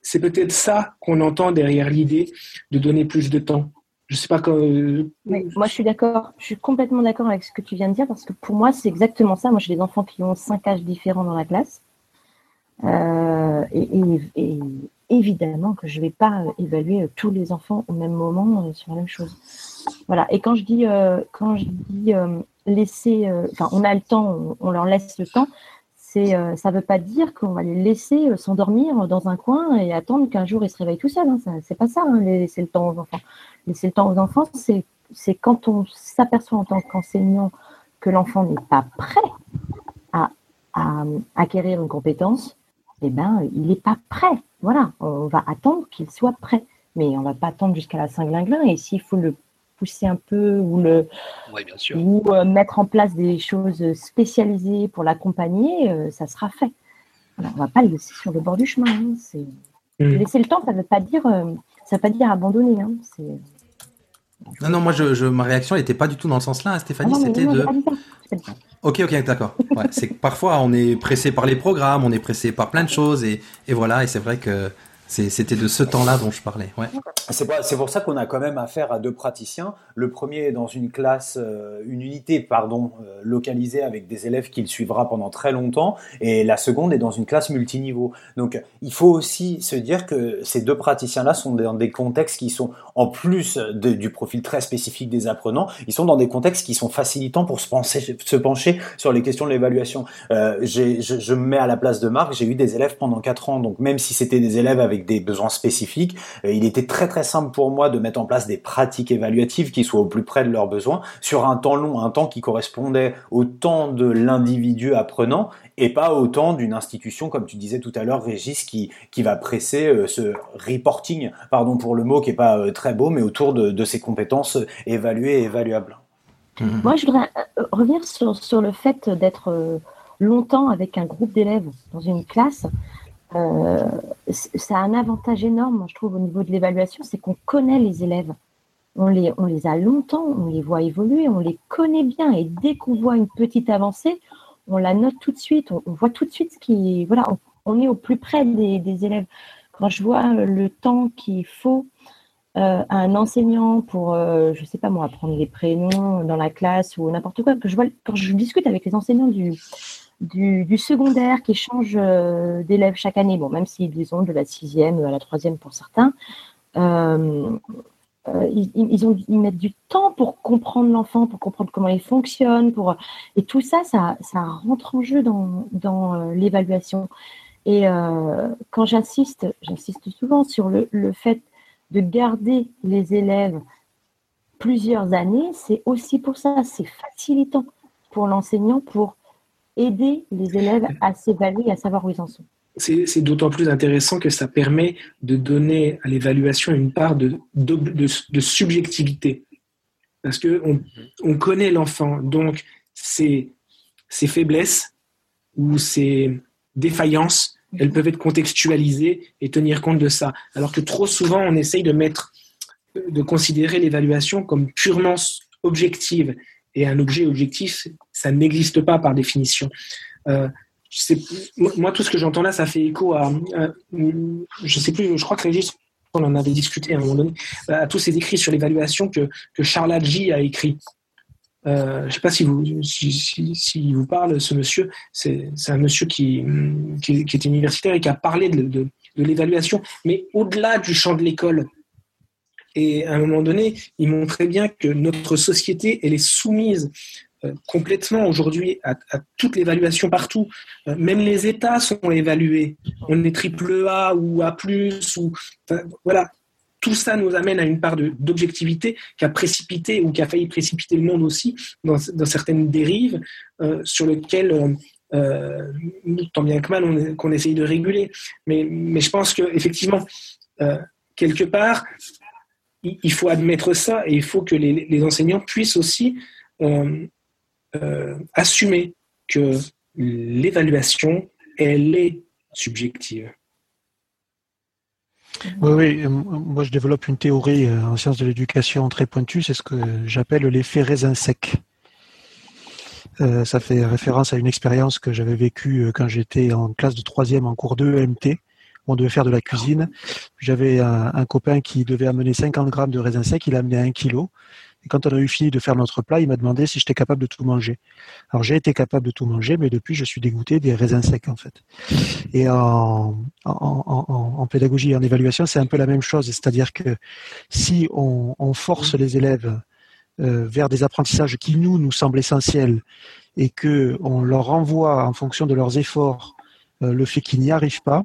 c'est peut-être ça qu'on entend derrière l'idée de donner plus de temps. Je sais pas quand. moi, je suis d'accord. Je suis complètement d'accord avec ce que tu viens de dire parce que pour moi, c'est exactement ça. Moi, j'ai des enfants qui ont cinq âges différents dans la classe. Euh, et, évidemment que je ne vais pas évaluer tous les enfants au même moment sur la même chose. Voilà. Et quand je dis, euh, dis laisser, enfin, on a le temps, on, leur laisse le temps. C'est, ça ne veut pas dire qu'on va les laisser s'endormir dans un coin et attendre qu'un jour ils se réveillent tout seuls. Hein. C'est pas ça, hein, laisser le temps aux enfants. Laisser le temps aux enfants, c'est, quand on s'aperçoit en tant qu'enseignant que l'enfant n'est pas prêt à, à acquérir une compétence, eh ben, il n'est pas prêt. Voilà, on va attendre qu'il soit prêt. Mais on ne va pas attendre jusqu'à la Saint-Glinglin. Et s'il faut le pousser un peu ou, le, ou euh, mettre en place des choses spécialisées pour l'accompagner, euh, ça sera fait. on ne va pas le laisser sur le bord du chemin. Hein. Mmh. Laisser le temps, ça ne veut pas dire, euh, ça veut pas dire abandonner. Hein. Non, non, moi, je, ma réaction n'était pas du tout dans le sens là, hein, Stéphanie. Ah c'était de. Ok, ok, d'accord. Ouais, c'est que parfois on est pressé par les programmes, on est pressé par plein de choses, et, et voilà, et c'est vrai que c'était de ce temps-là dont je parlais. C'est pour ça qu'on a quand même affaire à deux praticiens. Le premier est dans une classe, euh, une unité, pardon, euh, localisée avec des élèves qu'il suivra pendant très longtemps, et la seconde est dans une classe multiniveau. Donc, il faut aussi se dire que ces deux praticiens-là sont dans des contextes qui sont, en plus du profil très spécifique des apprenants, ils sont dans des contextes qui sont facilitants pour se pencher sur les questions de l'évaluation. Euh, je, je me mets à la place de Marc, j'ai eu des élèves pendant quatre ans, donc même si c'était des élèves avec avec des besoins spécifiques. il était très très simple pour moi de mettre en place des pratiques évaluatives qui soient au plus près de leurs besoins sur un temps long, un temps qui correspondait au temps de l'individu apprenant et pas autant d'une institution, comme tu disais tout à l'heure, Régis, qui, qui va presser euh, ce reporting, pardon pour le mot qui est pas euh, très beau, mais autour de, de ses compétences évaluées et évaluables. Mhm. Moi, je voudrais euh, revenir sur, sur le fait d'être longtemps avec un groupe d'élèves dans une classe. Ça a un avantage énorme, je trouve, au niveau de l'évaluation, c'est qu'on connaît les élèves. On les, on les a longtemps, on les voit évoluer, on les connaît bien. Et dès qu'on voit une petite avancée, on la note tout de suite, on, voit tout de suite ce qui. Voilà, on, est au plus près des, élèves. Quand je vois le temps qu'il faut euh, à un enseignant pour, euh, je ne sais pas moi, apprendre les prénoms dans la classe ou n'importe quoi, que je vois, quand je discute avec les enseignants du, du, secondaire qui changent euh, d'élèves chaque année, bon, même s'ils ont de la sixième à la troisième pour certains, euh, ils, ont, mettent du temps pour comprendre l'enfant, pour comprendre comment il fonctionne, pour et tout ça, ça, rentre en jeu dans, euh, l'évaluation. Et euh, quand j'insiste, j'insiste souvent sur le, le, fait de garder les élèves plusieurs années, c'est aussi pour ça, c'est facilitant pour l'enseignant pour aider les élèves à s'évaluer, à savoir où ils en sont c'est d'autant plus intéressant que ça permet de donner à l'évaluation une part de, de, subjectivité. Parce qu'on on connaît l'enfant, donc ses, ses, faiblesses ou ses défaillances, elles peuvent être contextualisées et tenir compte de ça. Alors que trop souvent, on essaye de mettre, de considérer l'évaluation comme purement objective. Et un objet objectif, ça n'existe pas par définition. Euh, moi, tout ce que j'entends là, ça fait écho à, je sais plus, je crois que Régis, on en avait discuté à un moment donné, à tous ces écrits sur l'évaluation que, que Charles Adji a écrit. Euh, je ne sais pas si vous, parle, ce monsieur. C'est un monsieur qui, est universitaire et qui a parlé de, de, l'évaluation, mais au-delà du champ de l'école. Et à un moment donné, il montrait bien que notre société, elle est soumise complètement aujourd'hui à, toute l'évaluation partout. Euh, même les États sont évalués. On est triple A ou A+, ou voilà. Tout ça nous amène à une part d'objectivité qui a précipité ou qui a failli précipiter le monde aussi dans, certaines dérives euh, sur lesquelles tant bien que mal qu'on essaye de réguler. Mais, je pense qu'effectivement, quelque part, il, faut admettre ça et il faut que les, enseignants puissent aussi euh, assumer que l'évaluation, elle est subjective. Oui, oui, euh, moi je développe une théorie euh, en sciences de l'éducation très pointue, c'est ce que j'appelle l'effet raisin sec. ça fait référence à une expérience que j'avais vécue quand j'étais en classe de troisième en cours de EMT. On devait faire de la cuisine. J'avais un, copain qui devait amener 50 grammes de raisin sec, il a amené un kilo. Et quand on a eu fini de faire notre plat, il m'a demandé si j'étais capable de tout manger. Alors j'ai été capable de tout manger, mais depuis je suis dégoûté des raisins secs en fait. Et en, pédagogie et en évaluation, c'est un peu la même chose. C'est-à-dire que si on, force les élèves euh, vers des apprentissages qui nous nous semblent essentiels et que on leur renvoie en fonction de leurs efforts euh, le fait qu'ils n'y arrivent pas,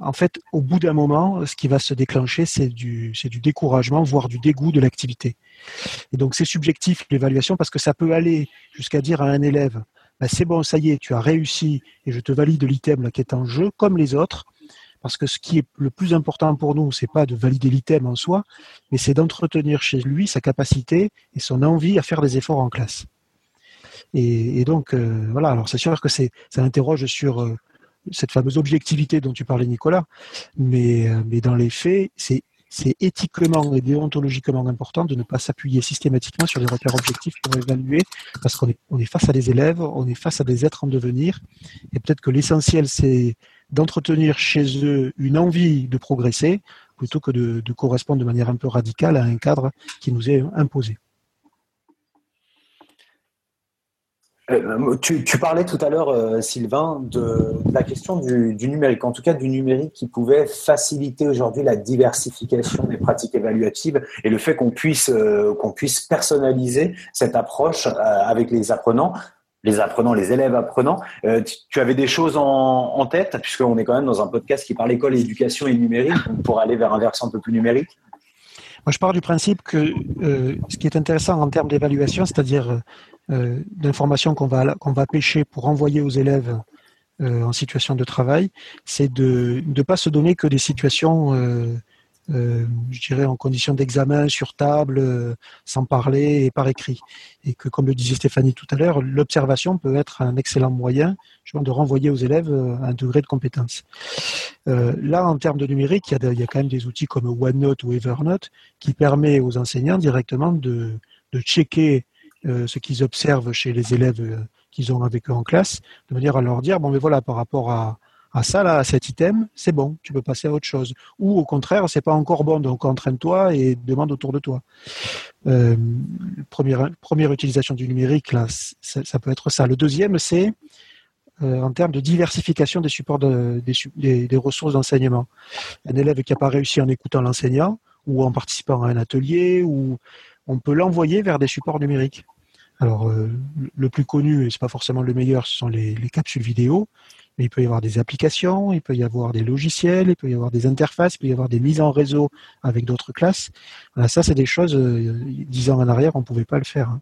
en fait, au bout d'un moment, ce qui va se déclencher, c'est du, découragement, voire du dégoût de l'activité. Et donc, c'est subjectif l'évaluation parce que ça peut aller jusqu'à dire à un élève, bah, c'est bon, ça y est, tu as réussi et je te valide l'item qui est en jeu, comme les autres. Parce que ce qui est le plus important pour nous, c'est pas de valider l'item en soi, mais c'est d'entretenir chez lui sa capacité et son envie à faire des efforts en classe. Et, donc, euh, voilà. Alors, c'est sûr que ça interroge sur euh, cette fameuse objectivité dont tu parlais, Nicolas. Mais, euh, mais dans les faits, c'est c'est éthiquement et déontologiquement important de ne pas s'appuyer systématiquement sur les repères objectifs pour évaluer, parce qu'on est, on est face à des élèves, on est face à des êtres en devenir, et peut-être que l'essentiel, c'est d'entretenir chez eux une envie de progresser, plutôt que de, de correspondre de manière un peu radicale à un cadre qui nous est imposé. Euh, tu, parlais tout à l'heure, euh, Sylvain, de, la question du, numérique, en tout cas du numérique qui pouvait faciliter aujourd'hui la diversification des pratiques évaluatives et le fait qu'on puisse, euh, qu'on puisse personnaliser cette approche avec les apprenants. les apprenants, les élèves apprenants. Tu, avais des choses en, en tête, puisqu'on est quand même dans un podcast qui parle école, éducation et numérique, pour aller vers un versant un peu plus numérique Moi, je pars du principe que ce qui est intéressant en termes d'évaluation, c'est-à-dire euh, d'informations qu'on va, qu'on va pêcher pour envoyer aux élèves euh, en situation de travail, c'est de ne pas se donner que des situations euh, euh, je dirais, en condition d'examen sur table, euh, sans parler et par écrit. Et que, comme le disait Stéphanie tout à l'heure, l'observation peut être un excellent moyen justement, de renvoyer aux élèves un degré de compétence. là, en termes de numérique, il y, a il y, a quand même des outils comme OneNote ou Evernote qui permet aux enseignants directement de, de checker ce qu'ils observent chez les élèves qu'ils ont avec eux en classe, de manière à leur dire, bon, mais voilà, par rapport à, à ça, là, à cet item, c'est bon, tu peux passer à autre chose. Ou au contraire, c'est pas encore bon, donc entraîne-toi et demande autour de toi. Euh, première, première utilisation du numérique, là, ça, peut être ça. Le deuxième, c'est euh, en termes de diversification des supports de, des, des, ressources d'enseignement. Un élève qui n'a pas réussi en écoutant l'enseignant ou en participant à un atelier, ou on peut l'envoyer vers des supports numériques. Alors, euh, le plus connu, et c'est pas forcément le meilleur, ce sont les, les capsules vidéo mais il peut y avoir des applications, il peut y avoir des logiciels, il peut y avoir des interfaces, il peut y avoir des mises en réseau avec d'autres classes. Voilà, ça, c'est des choses, euh, dix ans en arrière, on ne pouvait pas le faire. Hein.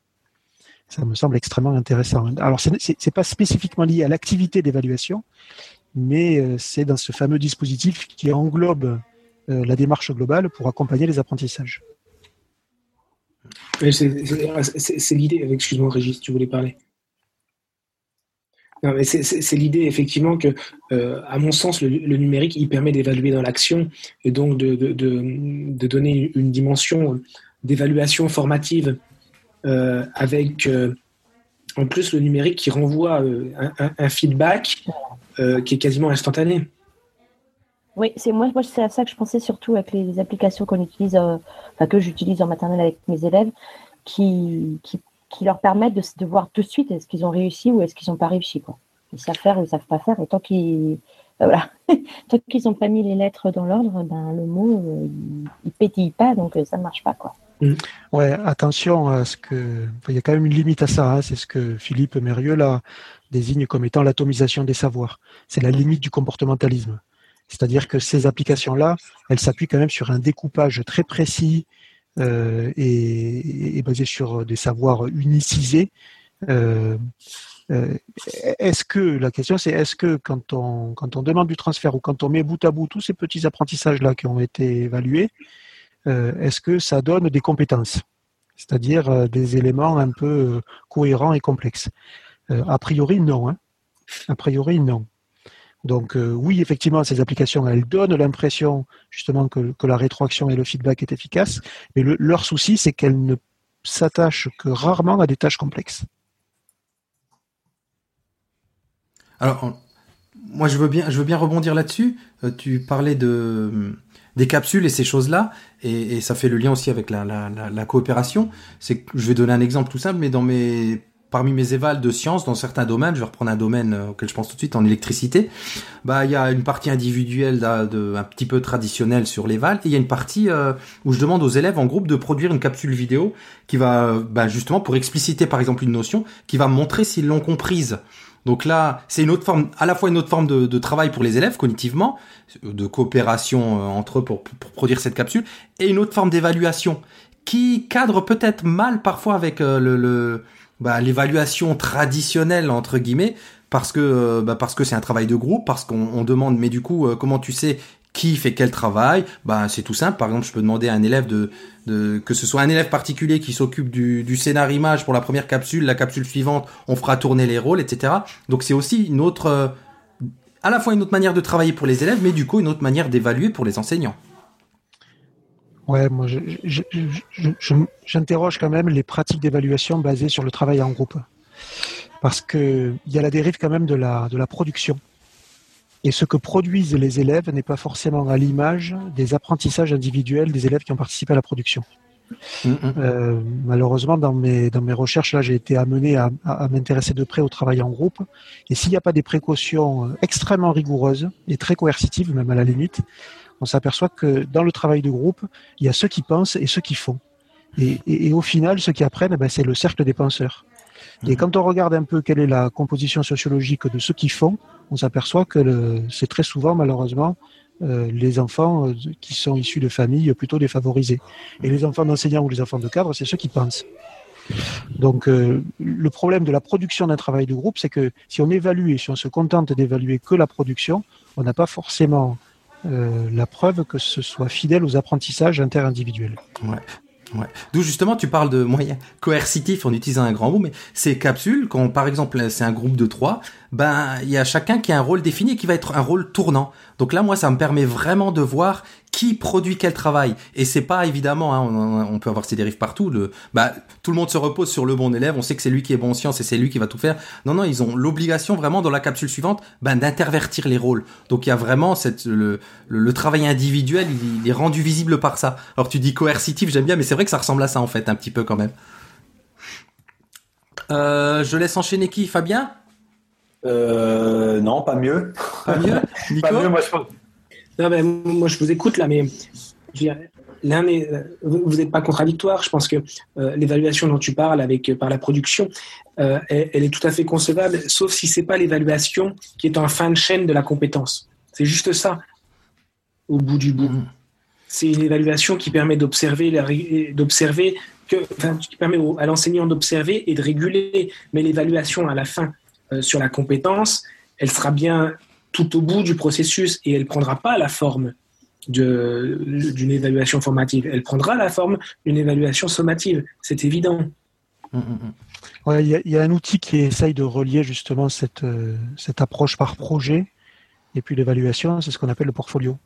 Ça me semble extrêmement intéressant. Alors, ce n'est pas spécifiquement lié à l'activité d'évaluation, mais euh, c'est dans ce fameux dispositif qui englobe la démarche globale pour accompagner les apprentissages. C'est l'idée, excuse-moi Régis, tu voulais parler c'est l'idée effectivement que, euh, à mon sens, le, numérique il permet d'évaluer dans l'action et donc de, donner une dimension d'évaluation formative euh, avec euh, en plus le numérique qui renvoie un, feedback qui est quasiment instantané. Oui, c'est moi, moi c'est à ça que je pensais surtout avec les applications qu'on utilise, enfin, que j'utilise en maternelle avec mes élèves, qui, qui qui leur permettent de, de voir tout de suite est-ce qu'ils ont réussi ou est-ce qu'ils n'ont pas réussi. Quoi. Ils savent faire ou ils savent pas faire. Et tant qu'ils euh, voilà. tant qu'ils n'ont pas mis les lettres dans l'ordre, ben, le mot, euh, il, pétille pas, donc euh, ça ne marche pas. Quoi. Mm. Ouais, attention à ce que. Il y a quand même une limite à ça. Hein. C'est ce que Philippe Mérieux là, désigne comme étant l'atomisation des savoirs. C'est la limite du comportementalisme. C'est-à-dire que ces applications-là, elles s'appuient quand même sur un découpage très précis, euh, et, basé sur des savoirs unicisés. Euh, euh, est-ce que la question c'est est-ce que quand on quand on demande du transfert ou quand on met bout à bout tous ces petits apprentissages là qui ont été évalués, est-ce que ça donne des compétences, c'est-à-dire des éléments un peu cohérents et complexes? A priori non. Hein. A priori non. Donc euh, oui, effectivement, ces applications, elles donnent l'impression justement que, la rétroaction et le feedback est efficace, mais leur souci, c'est qu'elles ne s'attachent que rarement à des tâches complexes. Alors, moi, je veux bien, rebondir là-dessus. Euh, tu parlais de des capsules et ces choses-là, et, ça fait le lien aussi avec la, coopération. Je vais donner un exemple tout simple, mais dans mes parmi mes évals de sciences dans certains domaines, je vais reprendre un domaine euh, auquel je pense tout de suite en électricité, bah il y a une partie individuelle de, un petit peu traditionnelle sur l'éval et il y a une partie euh, où je demande aux élèves en groupe de produire une capsule vidéo qui va bah, justement pour expliciter par exemple une notion qui va montrer s'ils l'ont comprise. Donc là, c'est une autre forme, à la fois une autre forme de, travail pour les élèves cognitivement, de coopération euh, entre eux pour, pour produire cette capsule, et une autre forme d'évaluation qui cadre peut-être mal parfois avec le, le bah, l'évaluation traditionnelle entre guillemets parce que euh, bah, parce que c'est un travail de groupe parce qu'on demande mais du coup euh, comment tu sais qui fait quel travail? Bah c'est tout simple. Par exemple je peux demander à un élève de, de que ce soit un élève particulier qui s'occupe du, du scénar image pour la première capsule la capsule suivante on fera tourner les rôles etc donc c'est aussi une autre euh, à la fois une autre manière de travailler pour les élèves mais du coup une autre manière d'évaluer pour les enseignants Ouais, moi, j'interroge quand même les pratiques d'évaluation basées sur le travail en groupe. Parce qu'il y a la dérive quand même de la, de la production. Et ce que produisent les élèves n'est pas forcément à l'image des apprentissages individuels des élèves qui ont participé à la production. Mm, mm. Euh, malheureusement, dans mes, dans mes recherches, là, j'ai été amené à, à m'intéresser de près au travail en groupe. Et s'il n'y a pas des précautions extrêmement rigoureuses et très coercitives, même à la limite, on s'aperçoit que dans le travail de groupe, il y a ceux qui pensent et ceux qui font. Et, au final, ceux qui apprennent, ben, c'est le cercle des penseurs. Et Mhm. quand on regarde un peu quelle est la composition sociologique de ceux qui font, on s'aperçoit que c'est très souvent, malheureusement, euh, les enfants euh, qui sont issus de familles plutôt défavorisées. Et les enfants d'enseignants ou les enfants de cadres, c'est ceux qui pensent. Donc, euh, le problème de la production d'un travail de groupe, c'est que si on évalue et si on se contente d'évaluer que la production, on n'a pas forcément euh, la preuve que ce soit fidèle aux apprentissages interindividuels. Ouais. D'où justement tu parles de moyens coercitifs en utilisant un grand mot, mais ces capsules, quand par exemple c'est un groupe de trois, ben il y a chacun qui a un rôle défini et qui va être un rôle tournant. Donc là moi ça me permet vraiment de voir qui produit quel travail. Et c'est pas évidemment, hein, on, peut avoir ces dérives partout. Le, bah tout le monde se repose sur le bon élève, on sait que c'est lui qui est bon en sciences et c'est lui qui va tout faire. Non non ils ont l'obligation vraiment dans la capsule suivante, ben d'intervertir les rôles. Donc il y a vraiment le travail individuel, il, il est rendu visible par ça. Alors tu dis coercitif, j'aime bien, mais c'est vrai que ça ressemble à ça en fait, un petit peu quand même. Euh, je laisse enchaîner qui, Fabien? Euh, non, pas mieux. Pas mieux Nico Pas mieux, moi je pense. Non, mais moi, je vous écoute là, mais l'un euh, vous n'êtes pas contradictoire. Je pense que euh, l'évaluation dont tu parles avec, par la production, euh, elle, elle est tout à fait concevable, sauf si c'est pas l'évaluation qui est en fin de chaîne de la compétence. C'est juste ça, au bout du bout. Mhm. C'est une évaluation qui permet d'observer, la ré- d'observer que, enfin, qui permet au- à l'enseignant d'observer et de réguler. Mais l'évaluation à la fin euh, sur la compétence, elle sera bien tout au bout du processus et elle prendra pas la forme d'une évaluation formative. Elle prendra la forme d'une évaluation sommative. C'est évident. Mm, mm. Ouais, il y, a- il y a un outil qui essaye de relier justement cette, euh, cette approche par projet et puis l'évaluation, c'est ce qu'on appelle le portfolio,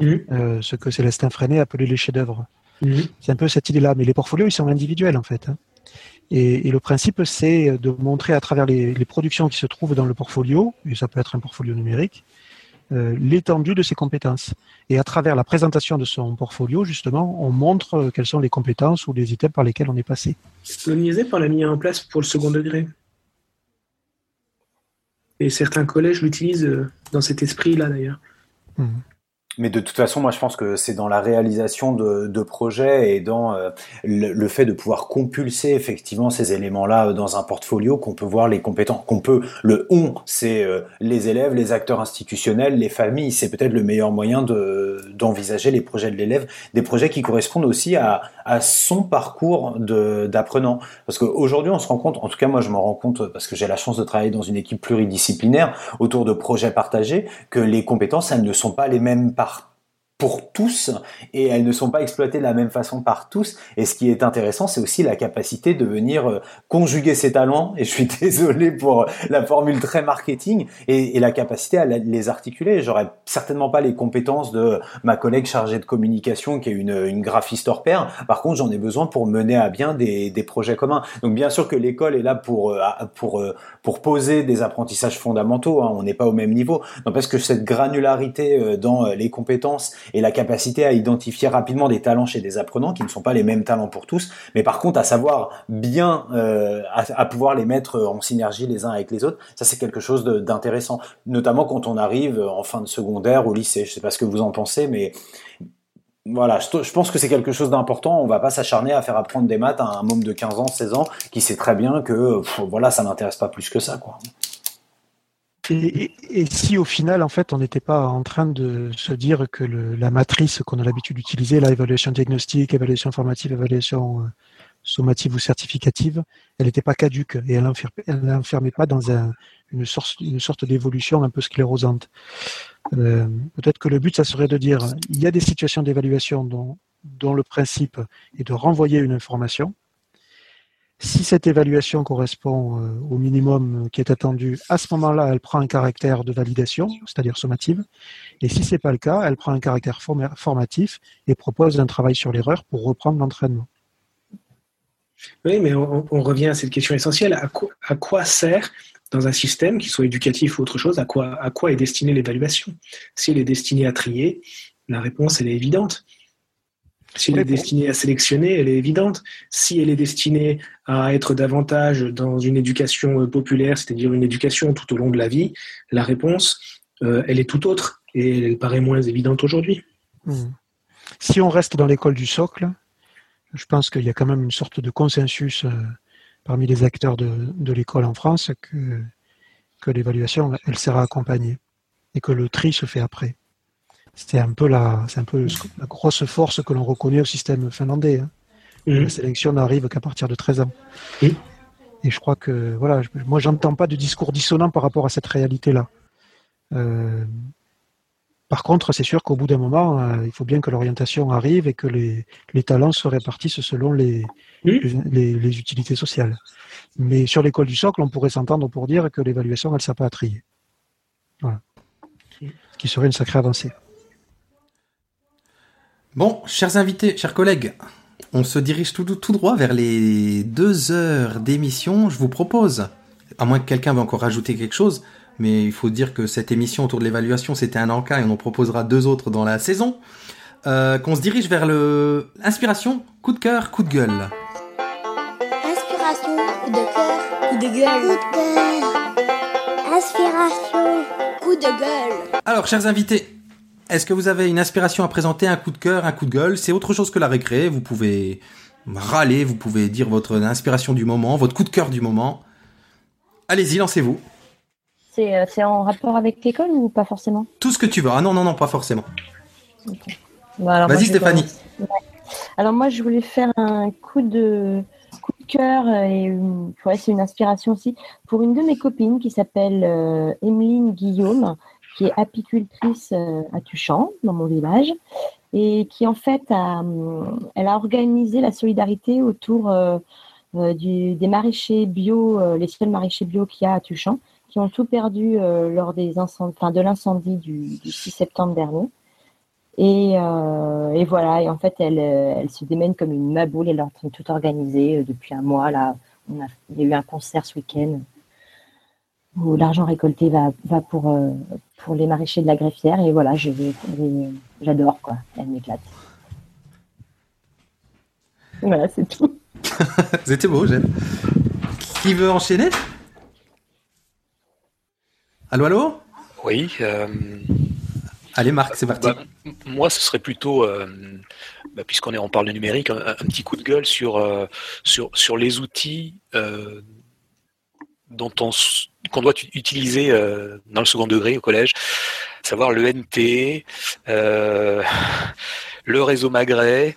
Mhm. Euh, ce que Célestin Freinet appelait les chefs-d'œuvre. Mhm. C'est un peu cette idée-là, mais les portfolios, ils sont individuels en fait. hein. Et, et le principe, c'est de montrer à travers les, les productions qui se trouvent dans le portfolio, et ça peut être un portfolio numérique, euh, l'étendue de ses compétences. Et à travers la présentation de son portfolio, justement, on montre euh, quelles sont les compétences ou les items par lesquels on est passé. Le NIESEP, on l'a mis en place pour le second degré. Et certains collèges l'utilisent euh, dans cet esprit-là d'ailleurs. Mhm. Mais de toute façon, moi, je pense que c'est dans la réalisation de, projets et dans euh, le, fait de pouvoir compulser effectivement ces éléments-là euh, dans un portfolio qu'on peut voir les compétences, qu'on peut. Le on, c'est euh, les élèves, les acteurs institutionnels, les familles. C'est peut-être le meilleur moyen de d'envisager les projets de l'élève, des projets qui correspondent aussi à, à son parcours d'apprenant. Parce qu'aujourd'hui, on se rend compte, en tout cas, moi, je m'en rends compte parce que j'ai la chance de travailler dans une équipe pluridisciplinaire autour de projets partagés, que les compétences, elles ne sont pas les mêmes par pour tous et elles ne sont pas exploitées de la même façon par tous. Et ce qui est intéressant, c'est aussi la capacité de venir euh, conjuguer ses talents. Et je suis désolé pour la formule très marketing et, la capacité à les articuler. J'aurais certainement pas les compétences de ma collègue chargée de communication qui est une, graphiste hors pair. Par contre, j'en ai besoin pour mener à bien des, projets communs. Donc bien sûr que l'école est là pour euh, pour euh, pour poser des apprentissages fondamentaux. hein. On n'est pas au même niveau. Non, parce que cette granularité euh, dans euh, les compétences et la capacité à identifier rapidement des talents chez des apprenants qui ne sont pas les mêmes talents pour tous, mais par contre à savoir bien, euh, à, pouvoir les mettre en synergie les uns avec les autres, ça c'est quelque chose d'intéressant, notamment quand on arrive en fin de secondaire au lycée. Je sais pas ce que vous en pensez, mais voilà, je, pense que c'est quelque chose d'important. On va pas s'acharner à faire apprendre des maths à un môme de 15 ans, 16 ans, qui sait très bien que voilà, ça n'intéresse pas plus que ça, quoi. Et, si au final, en fait, on n'était pas en train de se dire que le- la matrice qu'on a l'habitude d'utiliser, la évaluation diagnostique, évaluation formative, évaluation euh, sommative ou certificative, elle n'était pas caduque et elle n'enfer- elle n'enfermait pas dans un- une sorte, d'évolution un peu sclérosante. Euh, Peut-être que le but, ça serait de dire, il y a des situations d'évaluation dont le principe est de renvoyer une information. Si cette évaluation correspond euh, au minimum qui est attendu, à ce moment-là, elle prend un caractère de validation, c'est-à-dire sommative. Et si c'est pas le cas, elle prend un caractère forma- formatif et propose un travail sur l'erreur pour reprendre l'entraînement. Oui, mais on, revient à cette question essentielle. À quoi, sert, dans un système, qui soit éducatif ou autre chose, à quoi, à quoi est destinée l'évaluation? Si elle est destinée à trier, la réponse, elle est évidente. Si elle est destinée à sélectionner, elle est évidente. Si elle est destinée à être davantage dans une éducation euh, populaire, c'est-à-dire une éducation tout au long de la vie, la réponse, euh, elle est tout autre et elle paraît moins évidente aujourd'hui. Hmm. Si on reste dans l'école du socle, je pense qu'il y a quand même une sorte de consensus euh, parmi les acteurs de, de l'école en France que, que l'évaluation, elle sera accompagnée et que le tri se fait après. C'est un peu la, c'est un peu la grosse force que l'on reconnaît au système finlandais. Hein. Mhm. La sélection n'arrive qu'à partir de 13 ans. Oui. Et je crois que, voilà, je- moi, j'entends pas de discours dissonant par rapport à cette réalité-là. Euh, par contre, c'est sûr qu'au bout d'un moment, euh, il faut bien que l'orientation arrive et que les, les talents se répartissent selon les, Oui. les, les utilités sociales. Mais sur l'école du socle, on pourrait s'entendre pour dire que l'évaluation, elle ne pas à trier. Voilà. Ce qui serait une sacrée avancée. Bon, chers invités, chers collègues, on se dirige tout, tout droit vers les deux heures d'émission. Je vous propose, à moins que quelqu'un veuille encore rajouter quelque chose, mais il faut dire que cette émission autour de l'évaluation, c'était un encas et on en proposera deux autres dans la saison. Euh, qu'on se dirige vers le inspiration, coup de cœur, coup de gueule. Inspiration, coup de cœur, coup de gueule, coup de cœur. Inspiration, coup de gueule. Alors, chers invités, est-ce que vous avez une inspiration à présenter, un coup de cœur, un coup de gueule? C'est autre chose que la récré. Vous pouvez râler, vous pouvez dire votre inspiration du moment, votre coup de cœur du moment. Allez-y, lancez-vous. C'est euh, en rapport avec l'école ou pas forcément? Tout ce que tu veux. Ah non, non, non, pas forcément. Vas-y, Stéphanie. Ouais. Alors moi, je voulais faire un coup de coup de cœur euh, et une- ouais, c'est une inspiration aussi pour une de mes copines qui s'appelle euh, Emeline Guillaume, qui est apicultrice euh, à Tuchan, dans mon village, et qui en fait a, hum, elle a organisé la solidarité autour euh, euh, des maraîchers bio, les seuls maraîchers bio qu'il y a à Tuchan, qui ont tout perdu lors des incendies, de l'incendie du, du 6 septembre dernier. Et, voilà, et en fait, elle, se démène comme une maboule, elle est en train de tout organiser depuis un mois. Là, il y a eu un concert ce week-end où l'argent récolté va, va pour, euh, pour les maraîchers de la greffière. Et voilà, je vais- je- j'adore, quoi. Elle m'éclate. Voilà, c'est tout. C'était beau, j'aime. Qui veut enchaîner? Allô, allô? Oui. euh, Allez, Marc, c'est parti. bah, moi, ce serait plutôt, euh, bah, puisqu'on est, on parle de numérique, un, un petit coup de gueule sur, euh, sur, sur les outils euh, dont on qu'on doit utiliser euh, dans le second degré au collège, savoir le NT, euh, le réseau Magret.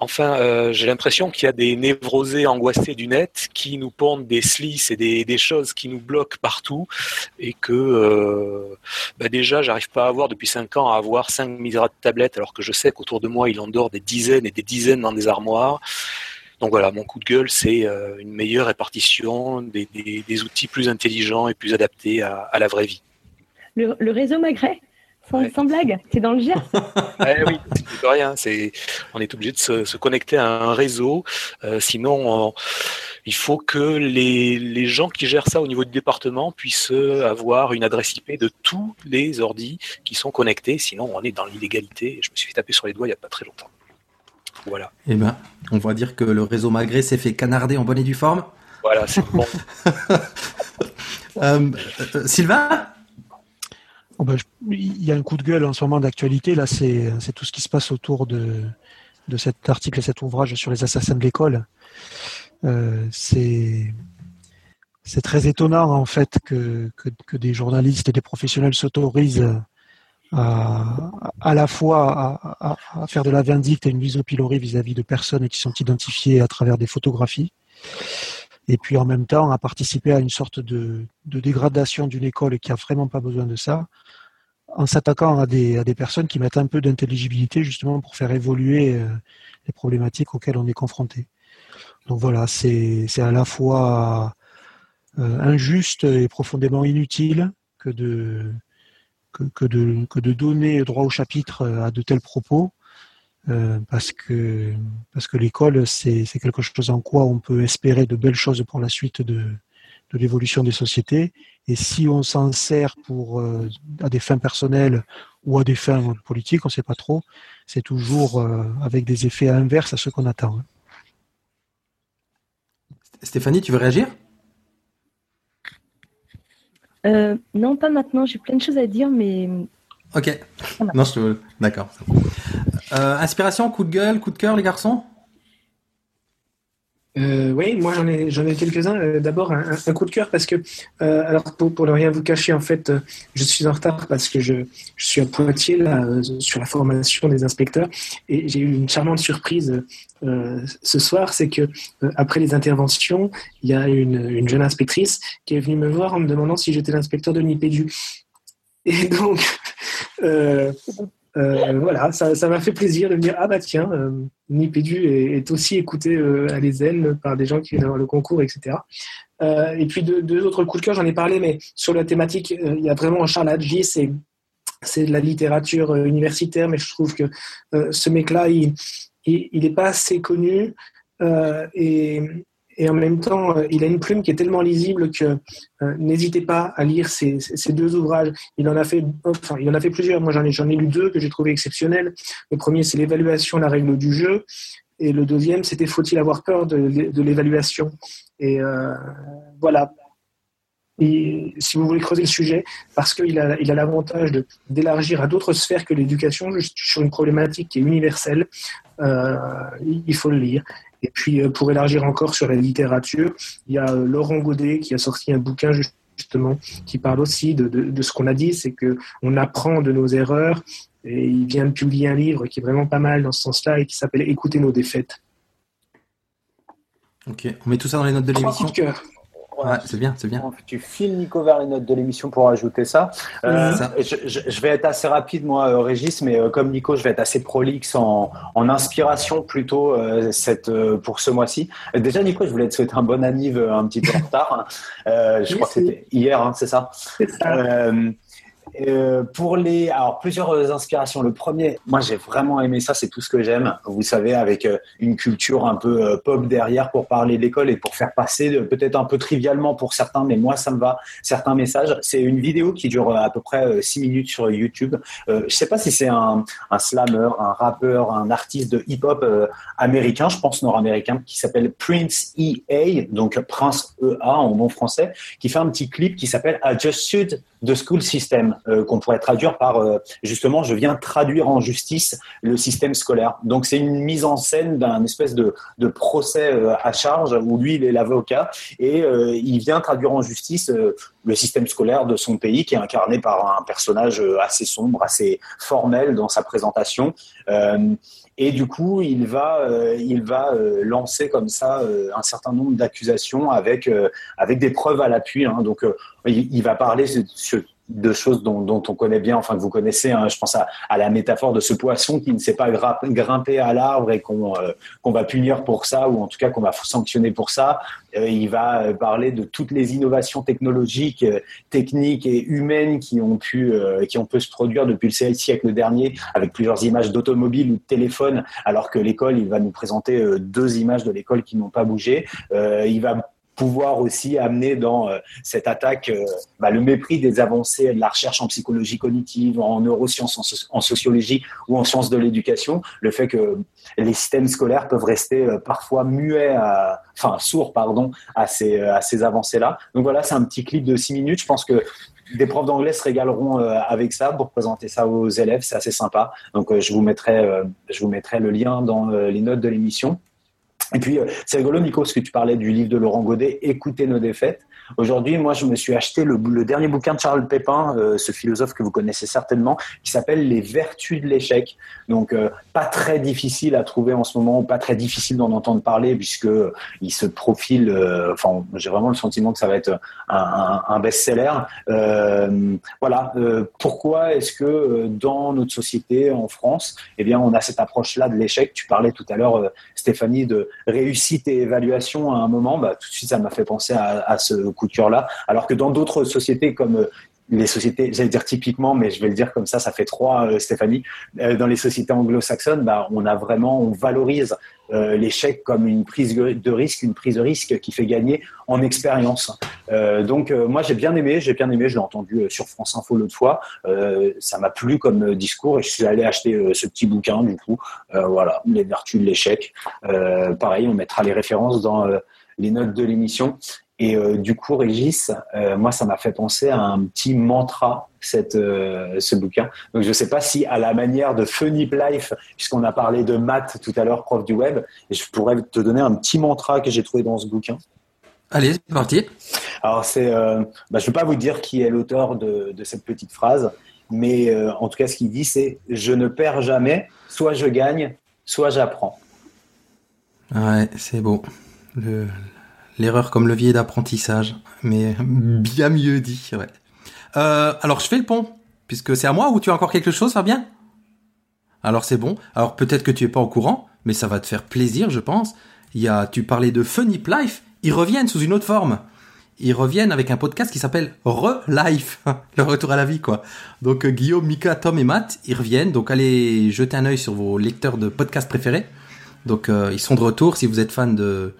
Enfin, euh, j'ai l'impression qu'il y a des névrosés angoissés du net qui nous pondent des slices et des, choses qui nous bloquent partout et que bah déjà, j'arrive pas à avoir depuis 5 ans à avoir 5 misérables tablettes alors que je sais qu'autour de moi, il en dort des dizaines et des dizaines dans des armoires. Donc voilà, mon coup de gueule, c'est euh, une meilleure répartition, des, des- des outils plus intelligents et plus adaptés à, à la vraie vie. Le, le réseau Magret sans, Ouais. sans blague, c'est dans le Gers. Eh oui, c'est rien. C'est, on est obligé de se, se connecter à un réseau. euh, sinon, on- il faut que les, les gens qui gèrent ça au niveau du département puissent avoir une adresse IP de tous les ordis qui sont connectés. Sinon, on est dans l'illégalité. Je me suis fait taper sur les doigts il n'y a pas très longtemps. Voilà. Eh ben, on va dire que le réseau Maghré s'est fait canarder en bonne et due forme. Voilà, c'est bon. Euh, euh, Sylvain? Oh ben, je- il y a un coup de gueule en ce moment d'actualité. Là, c'est c'est tout ce qui se passe autour de, de cet article et cet ouvrage sur les assassins de l'école. Euh, c'est c'est très étonnant en fait que, que, que des journalistes et des professionnels s'autorisent à, la fois à faire de la vindicte et une mise au pilori vis-à-vis de personnes qui sont identifiées à travers des photographies, et puis en même temps à participer à une sorte de, de dégradation d'une école qui a vraiment pas besoin de ça, en s'attaquant à des, à des personnes qui mettent un peu d'intelligibilité justement pour faire évoluer euh, les problématiques auxquelles on est confronté. Donc voilà, c'est c'est à la fois euh, injuste et profondément inutile que de que, de donner droit au chapitre à de tels propos euh, parce que parce que l'école c'est quelque chose en quoi on peut espérer de belles choses pour la suite de l'évolution des sociétés et si on s'en sert pour euh, à des fins personnelles ou à des fins politiques on sait pas trop c'est toujours euh, avec des effets inverses à ce qu'on attend hein. Stéphanie, tu veux réagir? Euh, non, pas maintenant. J'ai plein de choses à dire, mais Ok. Non, je te... D'accord. Euh, inspiration, coup de gueule, coup de cœur, les garçons? Euh, oui, moi j'en ai, quelques-uns. Euh, d'abord, un, coup de cœur parce que, euh, alors pour, ne rien vous cacher, en fait, je suis en retard parce que je, suis à Poitiers sur la formation des inspecteurs et j'ai eu une charmante surprise ce soir, c'est que après les interventions, il y a une, une, jeune inspectrice qui est venue me voir en me demandant si j'étais l'inspecteur de Nipédu. Et donc, euh, voilà, ça m'a fait plaisir de me dire ah bah tiens, euh, Nipédu est, aussi écouté euh, à l'ESEN par des gens qui viennent avoir le concours, etc. Euh, et puis deux, autres coups de cœur, j'en ai parlé, mais sur la thématique, euh, il y a vraiment Charles Hadji, c'est c'est de la littérature universitaire, mais je trouve que ce mec-là, il n'est il, pas assez connu et et en même temps, euh, il a une plume qui est tellement lisible que euh, n'hésitez pas à lire ces, deux ouvrages. Il en a fait, enfin, il en a fait plusieurs. Moi, j'en ai, j'en ai lu deux que j'ai trouvé exceptionnels. Le premier, c'est l'évaluation, la règle du jeu, et le deuxième, c'était faut-il avoir peur de, l'évaluation? Et euh, voilà. Et si vous voulez creuser le sujet, parce qu'il a, il a l'avantage d'élargir à d'autres sphères que l'éducation, sur une problématique qui est universelle, il faut le lire. Et puis, euh, pour élargir encore sur la littérature, il y a euh, Laurent Godet qui a sorti un bouquin justement qui parle aussi de, de, de ce qu'on a dit, c'est que on apprend de nos erreurs. Et il vient de publier un livre qui est vraiment pas mal dans ce sens-là et qui s'appelle Écouter nos défaites. Ok, on met tout ça dans les notes de l'émission. Ouais, c'est bien, c'est bien. Tu files Nico vers les notes de l'émission pour ajouter ça. Euh, ça. Je, je, je, vais être assez rapide moi, euh, Régis, mais euh, comme Nico, je vais être assez prolixe en, en inspiration plutôt euh, cette euh, pour ce mois-ci. Déjà, Nico, je voulais te souhaiter un bon anniv un petit peu en retard. je oui, crois que c'était hier, hein, c'est ça? C'est ça. Euh, pour les, alors plusieurs inspirations. Le premier, moi j'ai vraiment aimé ça, c'est tout ce que j'aime. Vous savez, avec euh, une culture un peu euh, pop derrière pour parler de l'école et pour faire passer, peut-être un peu trivialement pour certains, mais moi ça me va, certains messages. C'est une vidéo qui dure à peu près 6 minutes sur YouTube. je sais pas si c'est un, un slammer, un rappeur, un artiste de hip-hop américain, je pense nord-américain, qui s'appelle Prince EA, donc Prince EA en bon français, qui fait un petit clip qui s'appelle I Just Sued the School System euh, qu'on pourrait traduire par euh, justement je viens traduire en justice le système scolaire. Donc c'est une mise en scène d'un espèce de, de procès euh, à charge où lui il est l'avocat et euh, il vient traduire en justice euh, le système scolaire de son pays qui est incarné par un personnage assez sombre, assez formel dans sa présentation. Et du coup, il va, euh, il va euh, lancer comme ça euh, un certain nombre d'accusations avec, avec des preuves à l'appui. Hein. Donc, il, il, va parler de choses dont, dont, on connaît bien, enfin que vous connaissez. Hein, je pense à, à, la métaphore de ce poisson qui ne sait pas grimper à l'arbre et qu'on euh, qu'on va punir pour ça, ou en tout cas qu'on va sanctionner pour ça. Euh, il va euh, parler de toutes les innovations technologiques, euh, techniques et humaines qui ont pu, euh, qui ont pu se produire depuis le siècle dernier, avec plusieurs images d'automobiles ou de téléphones, alors que l'école, il va nous présenter deux images de l'école qui n'ont pas bougé. il va pouvoir aussi amener dans euh, cette attaque euh, bah, le mépris des avancées de la recherche en psychologie cognitive, en neurosciences, en, so en sociologie ou en sciences de l'éducation, le fait que les systèmes scolaires peuvent rester euh, parfois muets, à, enfin sourds pardon, à ces, à ces avancées-là. Donc voilà, c'est un petit clip de six minutes. Je pense que des profs d'anglais se régaleront euh, avec ça pour présenter ça aux élèves. C'est assez sympa. Donc euh, je vous mettrai, euh, je vous mettrai le lien dans les notes de l'émission. Et puis, euh, c'est rigolo, Nico, parce que tu parlais du livre de Laurent Godet, Écoutez nos défaites. Aujourd'hui, moi, je me suis acheté le, dernier bouquin de Charles Pépin, euh, ce philosophe que vous connaissez certainement, qui s'appelle Les vertus de l'échec. Donc, euh, pas très difficile à trouver en ce moment, pas très difficile d'en entendre parler, puisque il se profile. Euh, enfin, j'ai vraiment le sentiment que ça va être un, best-seller. Euh, voilà. pourquoi est-ce que dans notre société, en France, eh bien, on a cette approche-là de l'échec? Tu parlais tout à l'heure, Stéphanie, de réussite et évaluation à un moment. Bah, tout de suite, ça m'a fait penser à, à ce coup cœur-là. Alors que dans d'autres sociétés comme euh, les sociétés, j'allais dire typiquement, mais je vais le dire comme ça, ça fait trois, euh, Stéphanie. Euh, dans les sociétés anglo-saxonnes, bah, on a vraiment, on valorise l'échec comme une prise de risque, une prise de risque qui fait gagner en expérience. Donc moi j'ai bien aimé, j'ai bien aimé, je l'ai entendu sur France Info l'autre fois. ça m'a plu comme discours et je suis allé acheter ce petit bouquin du coup. voilà, les vertus de l'échec. pareil, on mettra les références dans les notes de l'émission. Et euh, du coup, Régis, euh, moi, ça m'a fait penser à un petit mantra cette, euh, ce bouquin. Donc je ne sais pas si à la manière de Funny Life, puisqu'on a parlé de maths tout à l'heure, prof du web, et je pourrais te donner un petit mantra que j'ai trouvé dans ce bouquin. Allez, c'est parti. Alors c'est, bah, je ne vais pas vous dire qui est l'auteur de, de, cette petite phrase, mais en tout cas ce qu'il dit c'est je ne perds jamais, soit je gagne, soit j'apprends. Ouais, c'est beau. Le, l'erreur comme levier d'apprentissage, mais bien mieux dit. Ouais. Euh, alors je fais le pont, puisque c'est à moi ou tu as encore quelque chose, Fabien? Alors c'est bon. Alors peut-être que tu es pas au courant, mais ça va te faire plaisir, je pense. Il y a, tu parlais de Funny Life, ils reviennent sous une autre forme. Ils reviennent avec un podcast qui s'appelle Re-Life, le retour à la vie, quoi. Donc Guillaume, Mika, Tom et Matt, ils reviennent. Donc allez jeter un œil sur vos lecteurs de podcasts préférés. Donc euh, ils sont de retour. Si vous êtes fan de,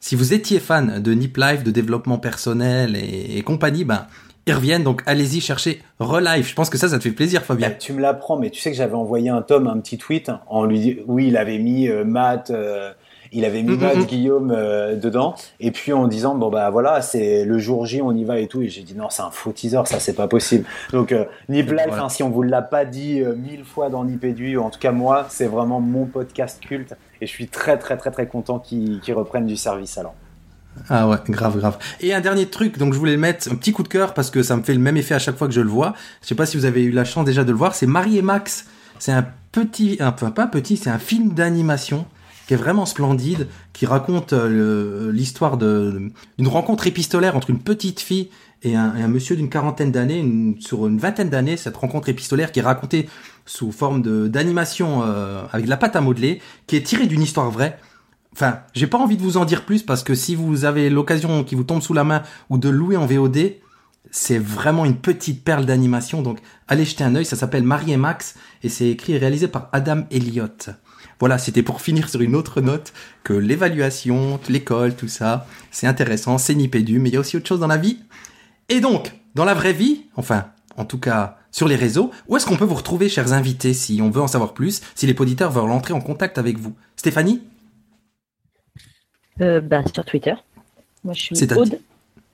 si vous étiez fan de Nip Life, de développement personnel et, compagnie, ben ils reviennent. Donc allez-y chercher Relife. Je pense que ça, ça te fait plaisir, Fabien. tu me l'apprends, mais tu sais que j'avais envoyé un Tom un petit tweet en lui, oui, il avait mis euh, Matt. Euh, il avait mis Matt Guillaume euh, dedans et puis en disant bon bah voilà c'est le jour J on y va et tout et j'ai dit non c'est un faux teaser ça c'est pas possible donc euh, Nip Life voilà. hein, si on vous l'a pas dit euh, mille fois dans Nip Edu en tout cas moi c'est vraiment mon podcast culte et je suis très très très très content qu'ils qu reprennent du service alors ah ouais, grave, grave. Et un dernier truc, donc je voulais mettre un petit coup de cœur parce que ça me fait le même effet à chaque fois que je le vois. Je sais pas si vous avez eu la chance déjà de le voir. C'est Marie et Max. C'est un petit, enfin pas petit, c'est un film d'animation qui est vraiment splendide, qui raconte euh, l'histoire d'une rencontre épistolaire entre une petite fille et un, et un monsieur d'une quarantaine d'années, sur une vingtaine d'années, cette rencontre épistolaire qui est racontée sous forme d'animation euh, avec de la pâte à modeler, qui est tirée d'une histoire vraie. Enfin, j'ai pas envie de vous en dire plus parce que si vous avez l'occasion qui vous tombe sous la main ou de louer en VOD, c'est vraiment une petite perle d'animation. Donc, allez jeter un œil. Ça s'appelle Marie et Max et c'est écrit et réalisé par Adam Elliott. Voilà, c'était pour finir sur une autre note que l'évaluation, l'école, tout ça, c'est intéressant, c'est nipédu, mais il y a aussi autre chose dans la vie. Et donc, dans la vraie vie, enfin, en tout cas sur les réseaux, où est-ce qu'on peut vous retrouver, chers invités, si on veut en savoir plus, si les auditeurs veulent entrer en contact avec vous? Stéphanie? Euh, bah, Sur Twitter. Moi, je suis Aude.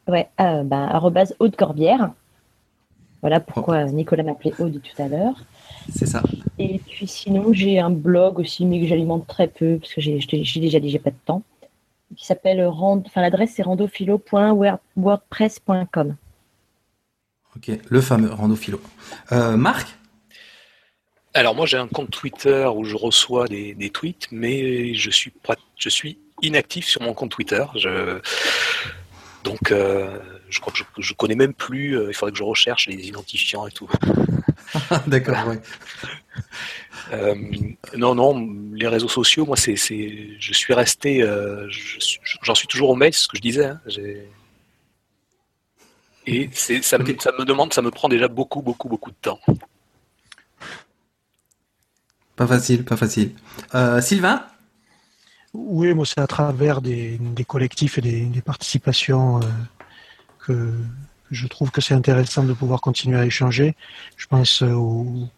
Ouais, euh, bah, arrobase Aude Corbière. Voilà pourquoi oh. Nicolas m'appelait Aude tout à l'heure. C'est ça. Et puis sinon, j'ai un blog aussi, mais que j'alimente très peu, parce que j'ai déjà dit, j'ai pas de temps, qui s'appelle, enfin l'adresse c'est randophilo.wordpress.com. Ok, le fameux randophilo. Euh, Marc? Alors moi j'ai un compte Twitter où je reçois des, des tweets, mais je suis, je suis inactif sur mon compte Twitter. Je... Donc euh, je crois que je, je, connais même plus, euh, il faudrait que je recherche les identifiants et tout. D'accord, ouais. Euh, non, non, les réseaux sociaux, moi, c'est, je suis resté, euh, j'en suis toujours au mail, c'est ce que je disais. Hein, et c'est, ça, me, ça me demande, ça me prend déjà beaucoup, beaucoup, beaucoup de temps. Pas facile, pas facile. Euh, Sylvain? Oui, moi, c'est à travers des, des collectifs et des, des participations euh, que je trouve que c'est intéressant de pouvoir continuer à échanger. Je pense au,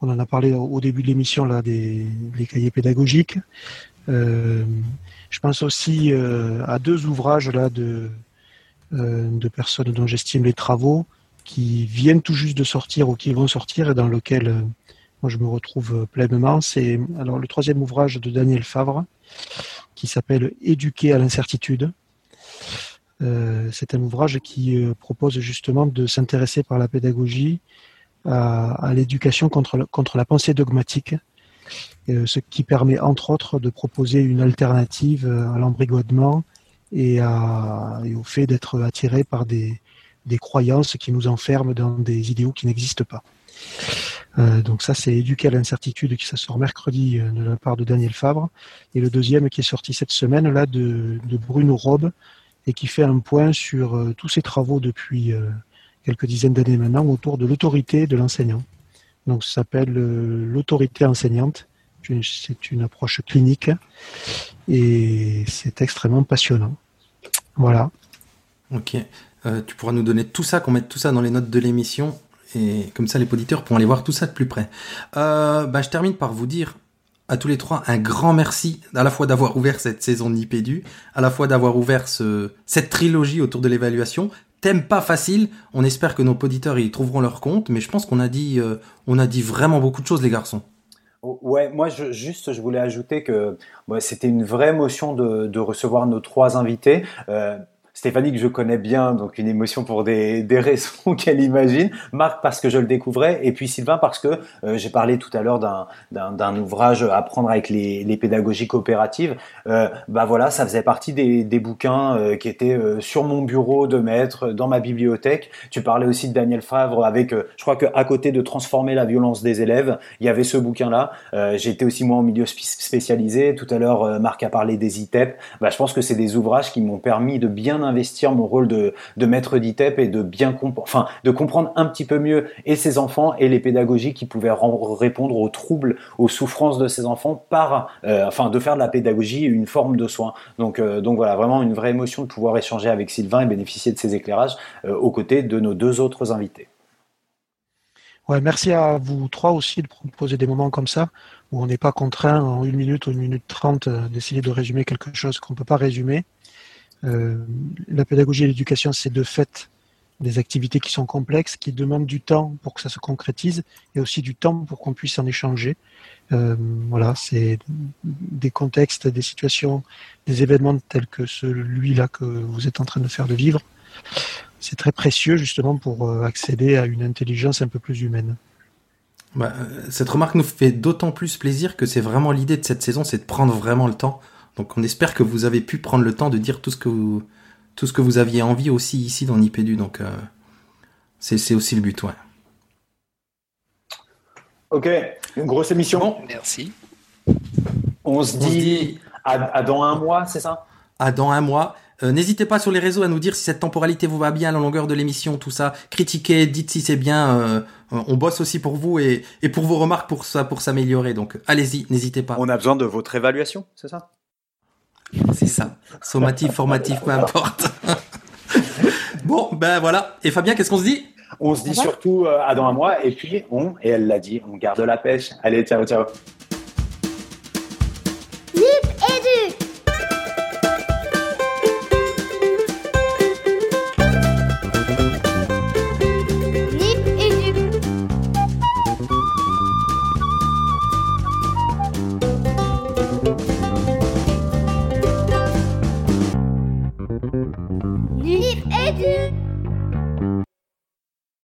on en a parlé au début de l'émission là des, cahiers pédagogiques. Euh, je pense aussi euh, à deux ouvrages là de, euh, de personnes dont j'estime les travaux qui viennent tout juste de sortir ou qui vont sortir et dans lequel euh, moi je me retrouve pleinement. C'est alors le troisième ouvrage de Daniel Favre qui s'appelle Éduquer à l'incertitude euh, c'est un ouvrage qui euh, propose justement de s'intéresser par la pédagogie à, l'éducation contre, la pensée dogmatique, euh, ce qui permet entre autres de proposer une alternative à l'embrigadement et, au fait d'être attiré par des, croyances qui nous enferment dans des idéaux qui n'existent pas. Euh, donc ça, c'est Éduquer à l'incertitude qui ça sort mercredi de la part de Daniel Fabre. Et le deuxième qui est sorti cette semaine là de, de Bruno Robe, et qui fait un point sur euh, tous ses travaux depuis euh, quelques dizaines d'années maintenant autour de l'autorité de l'enseignant. Donc ça s'appelle euh, l'autorité enseignante. C'est une approche clinique et c'est extrêmement passionnant. Voilà. Ok. Tu pourras nous donner tout ça, qu'on mette tout ça dans les notes de l'émission et comme ça les auditeurs pourront aller voir tout ça de plus près. Euh, bah, je termine par vous dire à tous les trois un grand merci à la fois d'avoir ouvert cette saison Nipédu, à la fois d'avoir ouvert ce, cette trilogie autour de l'évaluation, thème pas facile. On espère que nos auditeurs y trouveront leur compte, mais je pense qu'on a dit, euh, on a dit vraiment beaucoup de choses, les garçons. Ouais, moi je, juste je voulais ajouter que c'était une vraie émotion de, de, recevoir nos trois invités. Euh, Stéphanie que je connais bien, donc une émotion pour des, des raisons qu'elle imagine. Marc parce que je le découvrais, et puis Sylvain parce que euh, j'ai parlé tout à l'heure d'un ouvrage Apprendre avec les, les pédagogies coopératives. Euh, bah voilà, ça faisait partie des, des bouquins euh, qui étaient euh, sur mon bureau de maître, dans ma bibliothèque. Tu parlais aussi de Daniel Favre avec, je crois qu'à côté de transformer la violence des élèves, il y avait ce bouquin-là. J'étais aussi moi en milieu spécialisé. Tout à l'heure, Marc a parlé des ITEP. Bah, je pense que c'est des ouvrages qui m'ont permis de bien investir mon rôle de, de maître d'ITEP et de bien enfin, de comprendre un petit peu mieux et ses enfants et les pédagogies qui pouvaient répondre aux troubles, aux souffrances de ces enfants par, euh, enfin, de faire de la pédagogie une forme de soin. Donc, euh, donc voilà, vraiment une vraie émotion de pouvoir échanger avec Sylvain et bénéficier de ses éclairages euh, aux côtés de nos deux autres invités. Ouais, merci à vous trois aussi de proposer des moments comme ça, où on n'est pas contraint en une minute ou une minute trente d'essayer de résumer quelque chose qu'on ne peut pas résumer. Euh, la pédagogie et l'éducation, c'est de fait des activités qui sont complexes, qui demandent du temps pour que ça se concrétise, et aussi du temps pour qu'on puisse en échanger. Euh, voilà, c'est des contextes, des situations, des événements tels que celui-là que vous êtes en train de faire de vivre. C'est très précieux justement pour euh, accéder à une intelligence un peu plus humaine. Bah, cette remarque nous fait d'autant plus plaisir que c'est vraiment l'idée de cette saison, c'est de prendre vraiment le temps donc on espère que vous avez pu prendre le temps de dire tout ce que vous, tout ce que vous aviez envie aussi ici dans Nipédu. Donc euh, c'est aussi le but, ouais. Ok, une grosse émission. merci. On se dit, à, dans un mois, c'est ça? À dans un mois. Euh, n'hésitez pas sur les réseaux à nous dire si cette temporalité vous va bien, la longueur de l'émission, tout ça. Critiquez, dites si c'est bien. Euh, on bosse aussi pour vous et, et pour vos remarques pour ça, pour s'améliorer. Donc allez-y, n'hésitez pas. On a besoin de votre évaluation, c'est ça? C'est ça. Sommatif, formatif, peu importe. bon, ben voilà. Et Fabien, qu'est-ce qu'on se dit? On se dit surtout euh, à dans un mois. Et puis, on, et elle l'a dit, on garde la pêche. Allez, ciao, ciao. Nip et du.